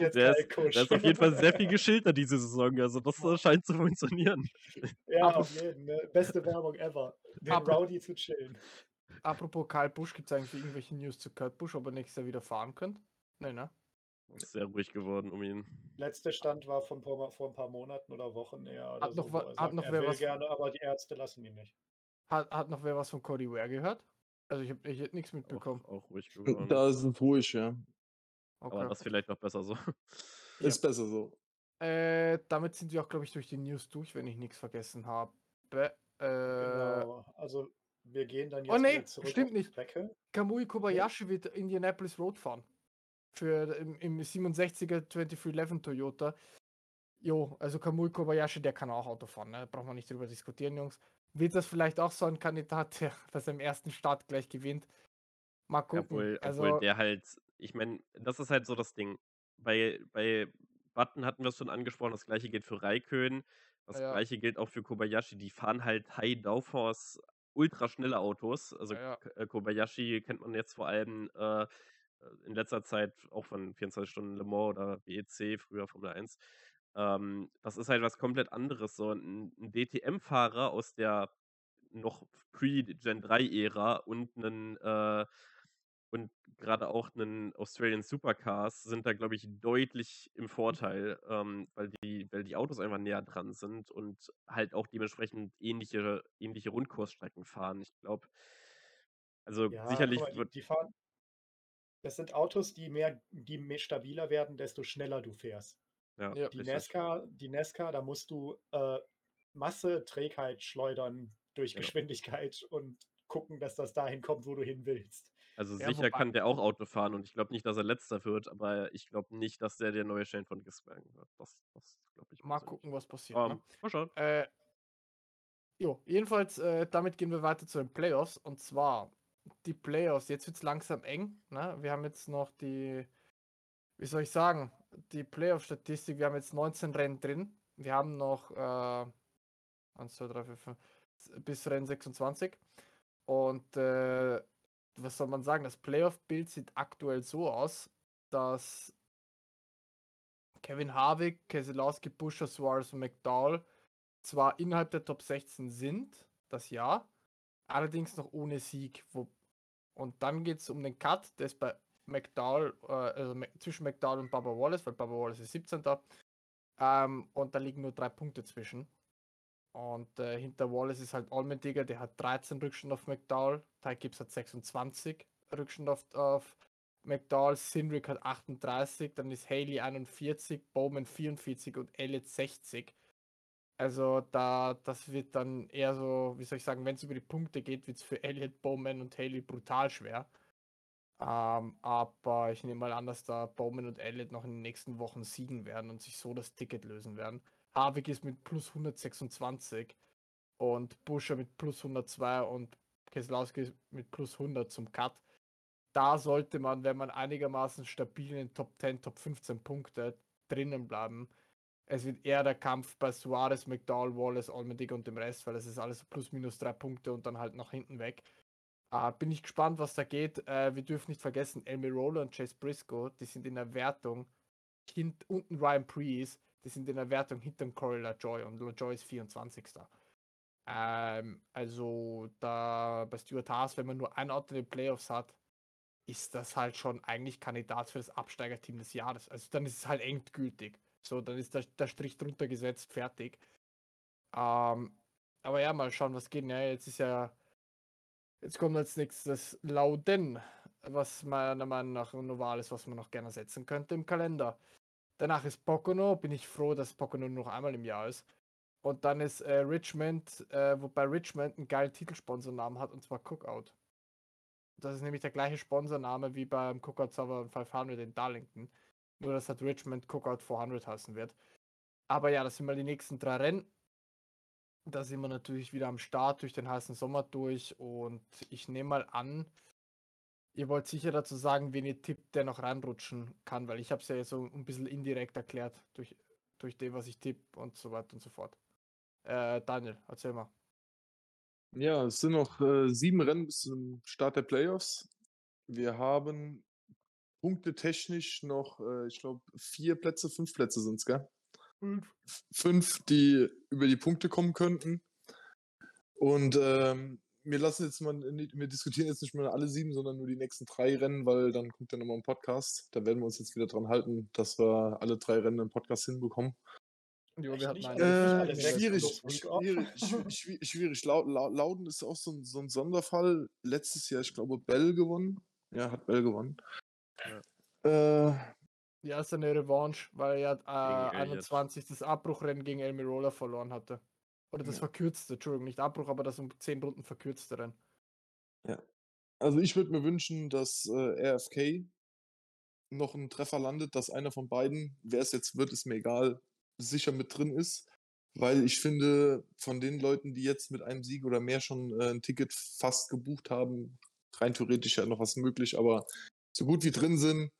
okay. Der ist, Kusch. der ist auf jeden Fall sehr viel [LAUGHS] geschilter diese Saison, also das scheint zu funktionieren. Ja, auf jeden. Ne? Beste Werbung ever. Den Apropos- Rowdy zu chillen. Apropos Karl Busch, gibt es eigentlich irgendwelche News zu Kurt Busch, ob er nächstes Jahr wieder fahren könnte? Nee, ne? Ist sehr ruhig geworden um ihn. Letzter Stand war von vor, vor ein paar Monaten oder Wochen eher. Oder Hat noch so, wo er hat sagt, noch er wer will was- gerne, aber die Ärzte lassen ihn nicht. Hat, hat noch wer was von Cody Ware gehört? Also ich habe ich hätte nichts mitbekommen. Auch, auch ruhig geworden. Da ist es ruhig, ja. Aber Okay. das vielleicht noch besser so. Ja. [LAUGHS] Ist besser so. Äh, damit sind wir auch, glaube ich, durch die News durch, wenn ich nichts vergessen habe. Äh, Genau. Also wir gehen dann jetzt Oh, nee, wieder zurück stimmt auf die nicht. Strecke. Kamui Kobayashi wird Indianapolis Road fahren. Für im, im 67er 2311 Toyota. Jo, also Kamui Kobayashi, der kann auch Auto fahren, ne? Braucht man nicht drüber diskutieren, Jungs. Wird das vielleicht auch so ein Kandidat, der [LAUGHS] bei seinem ersten Start gleich gewinnt? Mal gucken. Obwohl, also, obwohl der halt, ich meine, das ist halt so das Ding. Bei, bei Button hatten wir es schon angesprochen, das gleiche gilt für Raikön, das Ja. gleiche gilt auch für Kobayashi. Die fahren halt High Downforce, ultra schnelle Autos. Also Ja. K- äh, Kobayashi kennt man jetzt vor allem äh, in letzter Zeit auch von 24 Stunden Le Mans oder WEC, früher Formel 1. Ähm, das ist halt was komplett anderes. So ein, ein DTM-Fahrer aus der noch Pre-Gen 3-Ära und einen äh, und gerade auch einen Australian Supercars sind da, glaube ich, deutlich im Vorteil, ähm, weil, die, weil die Autos einfach näher dran sind und halt auch dementsprechend ähnliche, ähnliche Rundkursstrecken fahren. Ich glaube, also Ja, sicherlich mal, wird. die fahren. Das sind Autos, die mehr, die mehr stabiler werden, desto schneller du fährst. Ja, Ja. Die richtig. NASCAR, die NASCAR, da musst du äh, Masse, Trägheit schleudern durch Genau. Geschwindigkeit und gucken, dass das dahin kommt, wo du hin willst. Also Ja, sicher wobei- kann der auch Auto fahren und ich glaube nicht, dass er letzter wird, aber ich glaube nicht, dass der der neue Shane von Gisbergen wird. Das, das glaube ich. mal persönlich. gucken, was passiert. Ähm, ne? mal schauen. Äh, jo, jedenfalls, äh, damit gehen wir weiter zu den Playoffs. Und zwar die Playoffs. Jetzt wird es langsam eng. Ne? Wir haben jetzt noch die, wie soll ich sagen, die Playoff-Statistik. Wir haben jetzt 19 Rennen drin. Wir haben noch äh, 1, 2, 3, 4, 5, bis Rennen 26. Und äh, was soll man sagen? Das Playoff-Bild sieht aktuell so aus, dass Kevin Harvick, Keselowski, Buscher, Suarez und McDowell zwar innerhalb der Top 16 sind, das Jahr, allerdings noch ohne Sieg. Wo, und dann geht es um den Cut, der ist bei McDowell, äh, also zwischen McDowell und Baba Wallace, weil Baba Wallace ist 17. Ähm, und da liegen nur drei Punkte zwischen. Und äh, hinter Wallace ist halt Allmendiger, der hat 13 Rückstand auf McDowell, Ty Gibbs hat 26 Rückstand auf, auf McDowell, Sinrick hat 38, dann ist Haley 41, Bowman 44 und Elliott 60. Also da, das wird dann eher so, wie soll ich sagen, wenn es über die Punkte geht, wird es für Elliott, Bowman und Haley brutal schwer. Ähm, aber ich nehme mal an, dass da Bowman und Elliott noch in den nächsten Wochen siegen werden und sich so das Ticket lösen werden. Harvick ist mit plus 126 und Buscher mit plus 102 und Keselowski mit plus 100 zum Cut. Da sollte man, wenn man einigermaßen stabil in den Top 10, Top 15 Punkte drinnen bleiben. Es wird eher der Kampf bei Suarez, McDowell, Wallace, Allmendinger und dem Rest, weil es ist alles plus minus drei Punkte und dann halt nach hinten weg. Äh, bin ich gespannt, was da geht. Äh, wir dürfen nicht vergessen, Elmi Roller und Chase Briscoe, die sind in der Wertung hint, unten Ryan Preece, die sind in der Wertung hinterm Corey LaJoy und LaJoy ist 24. Ähm, also da bei Stuart Haas, wenn man nur ein Auto in den Playoffs hat, ist das halt schon eigentlich Kandidat für das Absteigerteam des Jahres. Also dann ist es halt endgültig. So, dann ist der, der Strich drunter gesetzt, fertig. Ähm, aber ja, mal schauen, was geht. Ja, jetzt ist ja, jetzt kommt als nächstes Lauden, was meiner Meinung nach ein Noval ist, was man noch gerne setzen könnte im Kalender. Danach ist Pocono, bin ich froh, dass Pocono nur noch einmal im Jahr ist. Und dann ist äh, Richmond, äh, wobei Richmond einen geilen Titelsponsornamen hat, und zwar Cookout. Das ist nämlich der gleiche Sponsorname wie beim Cookout Server 500 in Darlington. Nur, dass halt Richmond Cookout 400 heißen wird. Aber ja, das sind mal die nächsten drei Rennen. Da sind wir natürlich wieder am Start durch den heißen Sommer durch und ich nehme mal an, ihr wollt sicher dazu sagen, wen ihr tippt, der noch reinrutschen kann, weil ich habe es ja so ein bisschen indirekt erklärt durch, durch dem, was ich tippe und so weiter und so fort. Äh, Daniel, erzähl mal. Ja, es sind noch äh, sieben Rennen bis zum Start der Playoffs. Wir haben punktetechnisch noch, äh, ich glaube, vier Plätze, fünf Plätze sind es, gell? Fünf. Fünf, die über die Punkte kommen könnten. Und ähm, wir lassen jetzt mal, nicht- wir diskutieren jetzt nicht mehr alle sieben, sondern nur die nächsten drei Rennen, weil dann kommt ja nochmal ein Podcast. Da werden wir uns jetzt wieder dran halten, dass wir alle drei Rennen im Podcast hinbekommen. Jo, wir hatten nicht einen. alle- Äh, schwierig, schwierig, schwi- schwi- schwierig. Lau- Lau- Lauden ist auch so ein, so ein Sonderfall. Letztes Jahr, ich glaube, Bell gewonnen. Ja, hat Bell gewonnen. Äh, Ja, ist eine Revanche, weil er äh, Elliott. 21 das Abbruchrennen gegen Elmirola verloren hatte. Oder das Ja. verkürzte, Entschuldigung, nicht Abbruch, aber das um 10 Runden verkürzte Rennen. also ich würde mir wünschen, dass äh, RFK noch ein Treffer landet, dass einer von beiden, wer es jetzt wird, ist mir egal, sicher mit drin ist. Weil ich finde, von den Leuten, die jetzt mit einem Sieg oder mehr schon äh, ein Ticket fast gebucht haben, rein theoretisch ja noch was möglich, aber so gut wie drin sind,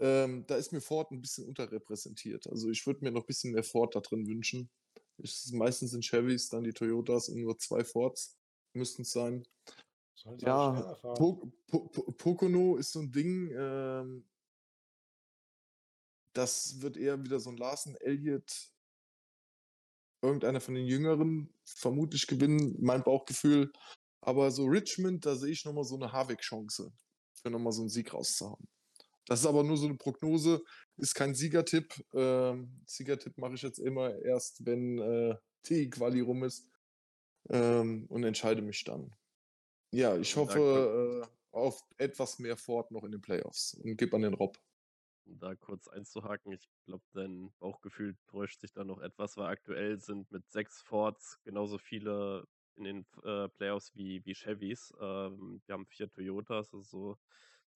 ähm, da ist mir Ford ein bisschen unterrepräsentiert. Also ich würde mir noch ein bisschen mehr Ford da drin wünschen. Es ist meistens sind Chevys, dann die Toyotas und nur zwei Fords müssten es sein. Sollen sie Ja? Po po po Pocono ist so ein Ding, ähm, das wird eher wieder so ein Larsen Elliott, irgendeiner von den Jüngeren, vermutlich gewinnen, mein Bauchgefühl. Aber so Richmond, da sehe ich nochmal so eine Harvick-Chance, für nochmal so einen Sieg rauszuhauen. Das ist aber nur so eine Prognose, ist kein Siegertipp. Ähm, Siegertipp mache ich jetzt immer erst, wenn äh, die Quali rum ist ähm, und entscheide mich dann. Ja, ich hoffe äh, auf etwas mehr Ford noch in den Playoffs und gib an den Rob. Um da kurz einzuhaken, ich glaube, dein Bauchgefühl täuscht sich da noch etwas, weil aktuell sind mit sechs Fords genauso viele in den äh, Playoffs wie, wie Chevys. Ähm, wir haben vier Toyotas, also so,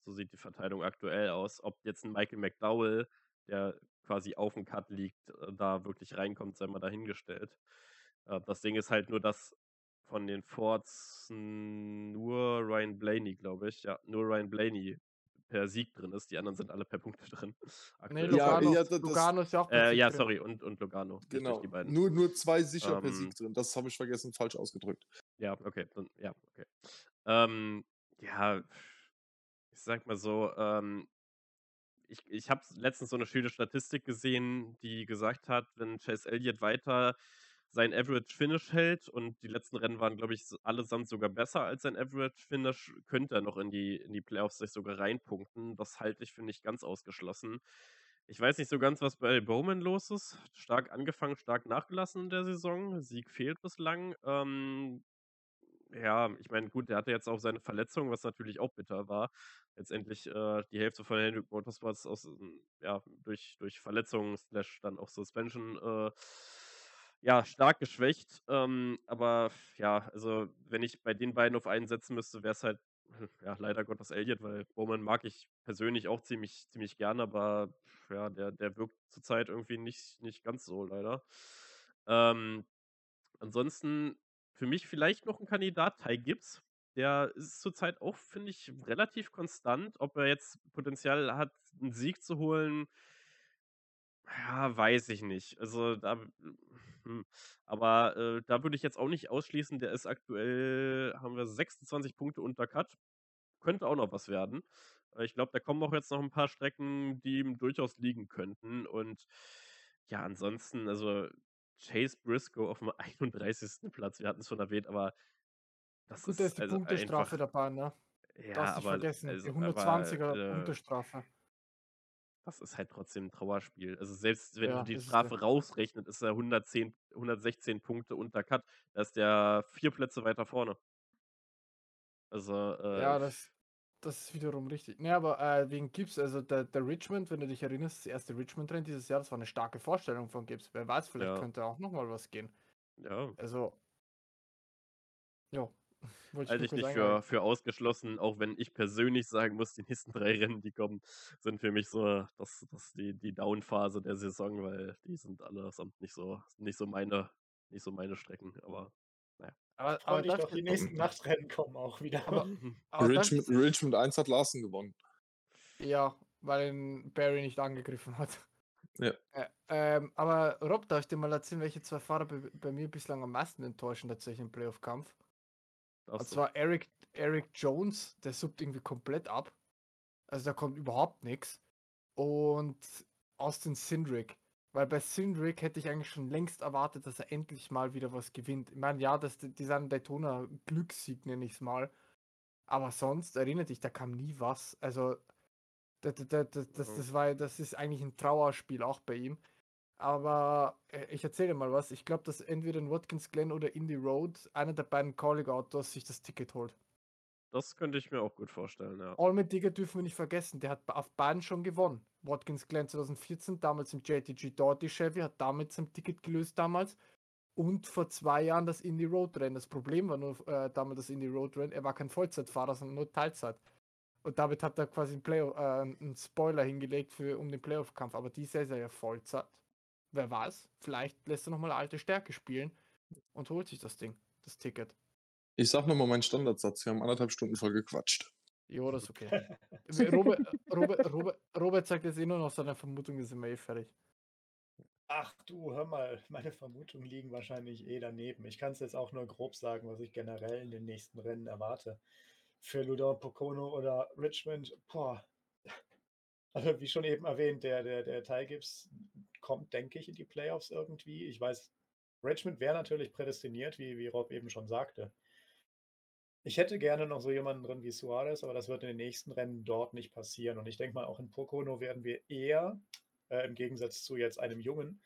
so sieht die Verteilung aktuell aus. Ob jetzt ein Michael McDowell, der quasi auf dem Cut liegt, äh, da wirklich reinkommt, sei mal dahingestellt. Äh, das Ding ist halt nur, dass von den Fords nur Ryan Blaney, glaube ich, ja, nur Ryan Blaney per Sieg drin ist. Die anderen sind alle per Punkte [LAUGHS] drin. Nee, aktuell. Ja, Lugano, ja, da- das- Lugano ist ja auch Äh, mit ja, drin. sorry, und, und Logano. richtig, Genau. Die beiden. Nur, nur zwei sicher per Ähm, Sieg drin. Das habe ich vergessen, falsch ausgedrückt. Ja, okay. Dann, ja, okay. Ähm, ja, ich sag mal so, ähm, ich, ich habe letztens so eine schöne Statistik gesehen, die gesagt hat, wenn Chase Elliott weiter sein Average Finish hält und die letzten Rennen waren, glaube ich, allesamt sogar besser als sein Average Finish, könnte er noch in die, in die Playoffs sich sogar reinpunkten. Das halte ich für nicht ganz ausgeschlossen. Ich weiß nicht so ganz, was bei Bowman los ist. Stark angefangen, stark nachgelassen in der Saison. Sieg fehlt bislang. Ähm, ja, ich meine, gut, der hatte jetzt auch seine Verletzung, was natürlich auch bitter war. Letztendlich äh, die Hälfte von Hendrick Motorsports aus, ähm, ja, durch, durch Verletzungen slash dann auch Suspension äh, ja, stark geschwächt. Ähm, aber ja, also wenn ich bei den beiden auf einen setzen müsste, wäre es halt ja, leider Gottes Elliott, weil Bowman mag ich persönlich auch ziemlich, ziemlich gern, aber ja, der, der wirkt zurzeit irgendwie nicht, nicht ganz so, leider. Ähm, ansonsten für mich vielleicht noch ein Kandidat, Ty Gibbs. Der ist zurzeit auch, finde ich, relativ konstant. Ob er jetzt Potenzial hat, einen Sieg zu holen, ja, weiß ich nicht. Also da, hm. aber äh, da würde ich jetzt auch nicht ausschließen, der ist aktuell, haben wir 26 Punkte unter Cut. Könnte auch noch was werden. Äh, Ich glaube, da kommen auch jetzt noch ein paar Strecken, die ihm durchaus liegen könnten. Und ja, ansonsten, also Chase Briscoe auf dem 31. Platz, wir hatten es schon erwähnt, aber das Gut, da ist ist die also Punktestrafe einfach, dabei, ne? ja, nicht aber, vergessen. also, die aber 120er äh, Punktestrafe. das ist halt trotzdem ein Trauerspiel. Also selbst wenn Ja, du die ist Strafe ja. rausrechnet, ist er 110, 116 Punkte unter Cut. Da ist der vier Plätze weiter vorne. Also, äh, Ja, das, das ist wiederum richtig. Ne, aber äh, wegen Gibbs, also der, der Richmond, wenn du dich erinnerst, das erste Richmond-Rennen dieses Jahr, das war eine starke Vorstellung von Gibbs. Wer weiß, vielleicht Ja. könnte auch nochmal was gehen. ja, Also, ja. [LAUGHS] Halte ich kurz nicht für, für ausgeschlossen, auch wenn ich persönlich sagen muss, die nächsten [LAUGHS] drei Rennen, die kommen, sind für mich so das, das die, die Down-Phase der Saison, weil die sind allesamt nicht so, nicht so meine, nicht so meine Strecken. Aber Aber, Freu aber dich doch, die nächsten Nachtrennen kommen auch wieder. aber, [LAUGHS] aber Richmond, Richmond 1 hat Larsen gewonnen. ja, weil ihn Barry nicht angegriffen hat. Ja. Äh, ähm, aber Rob, darf ich dir mal erzählen, welche zwei Fahrer bei, bei mir bislang am meisten enttäuschen tatsächlich im Playoff-Kampf? Und zwar Eric, Eric Jones, der suppt irgendwie komplett ab. Also da kommt überhaupt nichts. Und Austin Sindrick. Weil bei Sindrick hätte ich eigentlich schon längst erwartet, dass er endlich mal wieder was gewinnt. Ich meine, ja, das, dieser Daytona Glückssieg nenne ich es mal. Aber sonst, erinnert dich, da kam nie was. Also, das, das, das, das, war, das ist eigentlich ein Trauerspiel auch bei ihm. Aber äh, ich erzähle mal was. Ich glaube, dass entweder in Watkins Glen oder Indy Road einer der beiden Calling Autos sich das Ticket holt. Das könnte ich mir auch gut vorstellen, ja. Allman Digger dürfen wir nicht vergessen, der hat auf beiden schon gewonnen. Watkins Glen 2014, damals im JTG Doughty Chevy, hat damit sein Ticket gelöst damals. Und vor zwei Jahren das Indy Road Rennen. Das Problem war nur äh, damals das Indy Road Rennen, er war kein Vollzeitfahrer, sondern nur Teilzeit. Und damit hat er quasi einen, Play äh, einen Spoiler hingelegt für, um den Playoff-Kampf. Aber dieses ist er ja Vollzeit. Wer weiß, vielleicht lässt er nochmal alte Stärke spielen und holt sich das Ding, das Ticket. Ich sag nochmal meinen Standardsatz. Wir haben anderthalb Stunden voll gequatscht. Jo, das ist okay. Wir- [LAUGHS] Robert, Robert, Robert, Robert sagt jetzt eh nur noch seine Vermutung, sind wir eh fertig. Ach du, hör mal, meine Vermutungen liegen wahrscheinlich eh daneben. Ich kann es jetzt auch nur grob sagen, was ich generell in den nächsten Rennen erwarte. Für Ludor Pocono oder Richmond, boah. Also wie schon eben erwähnt, der, der, der Ty Gibbs kommt, denke ich, in die Playoffs irgendwie. Ich weiß, Richmond wäre natürlich prädestiniert, wie, wie Rob eben schon sagte. Ich hätte gerne noch so jemanden drin wie Suarez, aber das wird in den nächsten Rennen dort nicht passieren. Und ich denke mal, auch in Pocono werden wir eher, äh, im Gegensatz zu jetzt einem Jungen,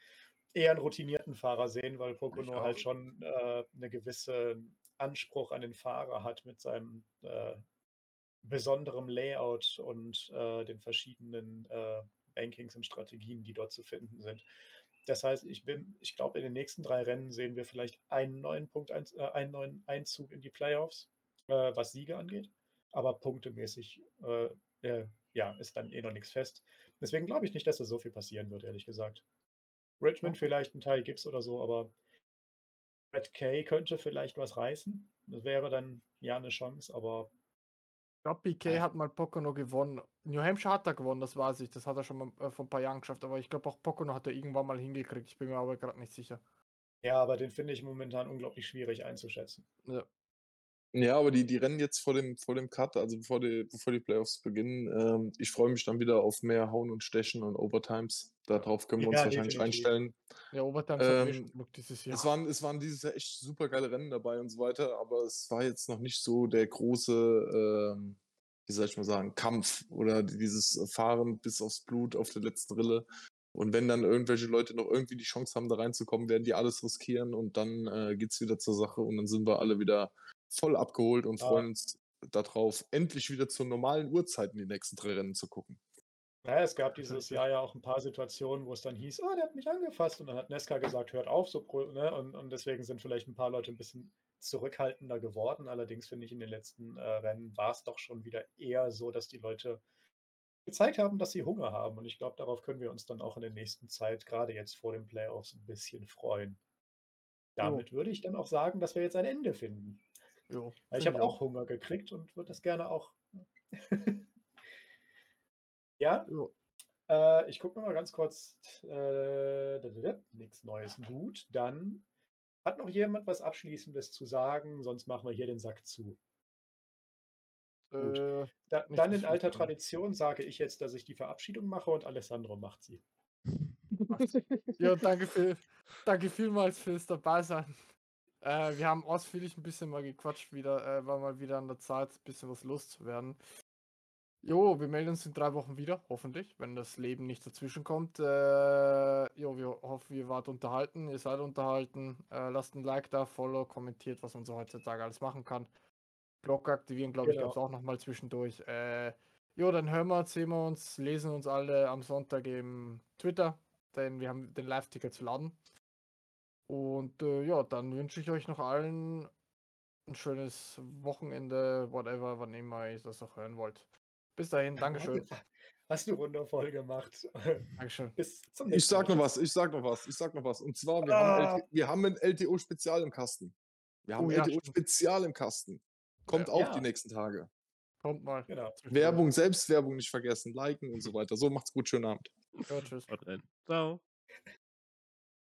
eher einen routinierten Fahrer sehen, weil Pocono halt schon äh, eine gewisse Anspruch an den Fahrer hat mit seinem äh, besonderem Layout und äh, den verschiedenen äh, Rankings und Strategien, die dort zu finden sind. Das heißt, ich bin, ich glaube, in den nächsten drei Rennen sehen wir vielleicht einen neuen Punkt, äh, einen neuen Einzug in die Playoffs, äh, was Siege angeht. Aber punktemäßig, äh, äh, ja, ist dann eh noch nichts fest. Deswegen glaube ich nicht, dass da so viel passieren wird, ehrlich gesagt. Richmond vielleicht ein Teil Gibbs oder so, aber Red Kay könnte vielleicht was reißen. Das wäre dann ja eine Chance, aber Ich glaube, PK Ja. hat mal Pocono gewonnen. New Hampshire hat er gewonnen, das weiß ich. Das hat er schon mal äh, vor ein paar Jahren geschafft. Aber ich glaube, auch Pocono hat er irgendwann mal hingekriegt. Ich bin mir aber gerade nicht sicher. ja, aber den finde ich momentan unglaublich schwierig einzuschätzen. Ja. Ja, aber die, die rennen jetzt vor dem, vor dem Cut, also bevor die, bevor die Playoffs beginnen. Ähm, ich freue mich dann wieder auf mehr Hauen und Stechen und Overtimes. Darauf können wir uns Ja, wahrscheinlich definitiv. einstellen. Ja, Overtime hat eh Ähm, schon dieses Jahr. Es, waren, es waren dieses Jahr echt super geile Rennen dabei und so weiter, aber es war jetzt noch nicht so der große, ähm, wie soll ich mal sagen, Kampf oder dieses Fahren bis aufs Blut auf der letzten Rille. Und wenn dann irgendwelche Leute noch irgendwie die Chance haben, da reinzukommen, werden die alles riskieren und dann äh, geht es wieder zur Sache und dann sind wir alle wieder voll abgeholt und freuen uns darauf, endlich wieder zu normalen Uhrzeiten die nächsten drei Rennen zu gucken. Ja, es gab dieses Jahr ja auch ein paar Situationen, wo es dann hieß, oh, der hat mich angefasst. Und dann hat Nesca gesagt, hört auf, so ne? und, und deswegen sind vielleicht ein paar Leute ein bisschen zurückhaltender geworden. Allerdings finde ich, in den letzten äh, Rennen war es doch schon wieder eher so, dass die Leute gezeigt haben, dass sie Hunger haben. Und ich glaube, darauf können wir uns dann auch in der nächsten Zeit, gerade jetzt vor den Playoffs, ein bisschen freuen. Damit würde ich dann auch sagen, dass wir jetzt ein Ende finden. Jo, Weil ich habe auch Hunger gekriegt und würde das gerne auch. [LAUGHS] ja, Jo. äh, ich gucke mal ganz kurz. Äh, nichts Neues. Gut, dann hat noch jemand was Abschließendes zu sagen, sonst machen wir hier den Sack zu. Äh, Da, dann in alter. Tradition sage ich jetzt, dass ich die Verabschiedung mache und Alessandro macht sie. [LAUGHS] ja, danke, für, danke vielmals fürs Dabeisein. Äh, wir haben ausführlich ein bisschen mal gequatscht wieder, äh, war mal wieder an der Zeit, ein bisschen was loszuwerden. Jo, wir melden uns in drei Wochen wieder, hoffentlich, wenn das Leben nicht dazwischen kommt. Äh, jo, wir hoffen, ihr wart unterhalten, ihr seid unterhalten. Äh, lasst ein Like da, Follow, kommentiert, was man so heutzutage alles machen kann. Blog aktivieren, glaube ich, Genau. gab es auch nochmal zwischendurch. Äh, jo, dann hören wir, sehen wir uns, lesen uns alle am Sonntag im Twitter, denn wir haben den Live-Ticker zu laden. Und äh, ja, dann wünsche ich euch noch allen ein schönes Wochenende, whatever, wann immer ihr das auch hören wollt. Bis dahin, Dankeschön. [LAUGHS] Hast du wundervoll gemacht. [LAUGHS] Dankeschön. Bis zum Ich sag noch was, ich sag noch was, ich sag noch was. Und zwar, wir, haben, Ah. LT, wir haben ein LTO-Spezial im Kasten. Wir haben Oh ja, LTO-Spezial im Kasten. Kommt Ja. auch Ja. die nächsten Tage. Kommt mal. Genau. Werbung, Selbstwerbung nicht vergessen, liken und so weiter. So macht's gut, schönen Abend. Ja, tschüss. Ciao.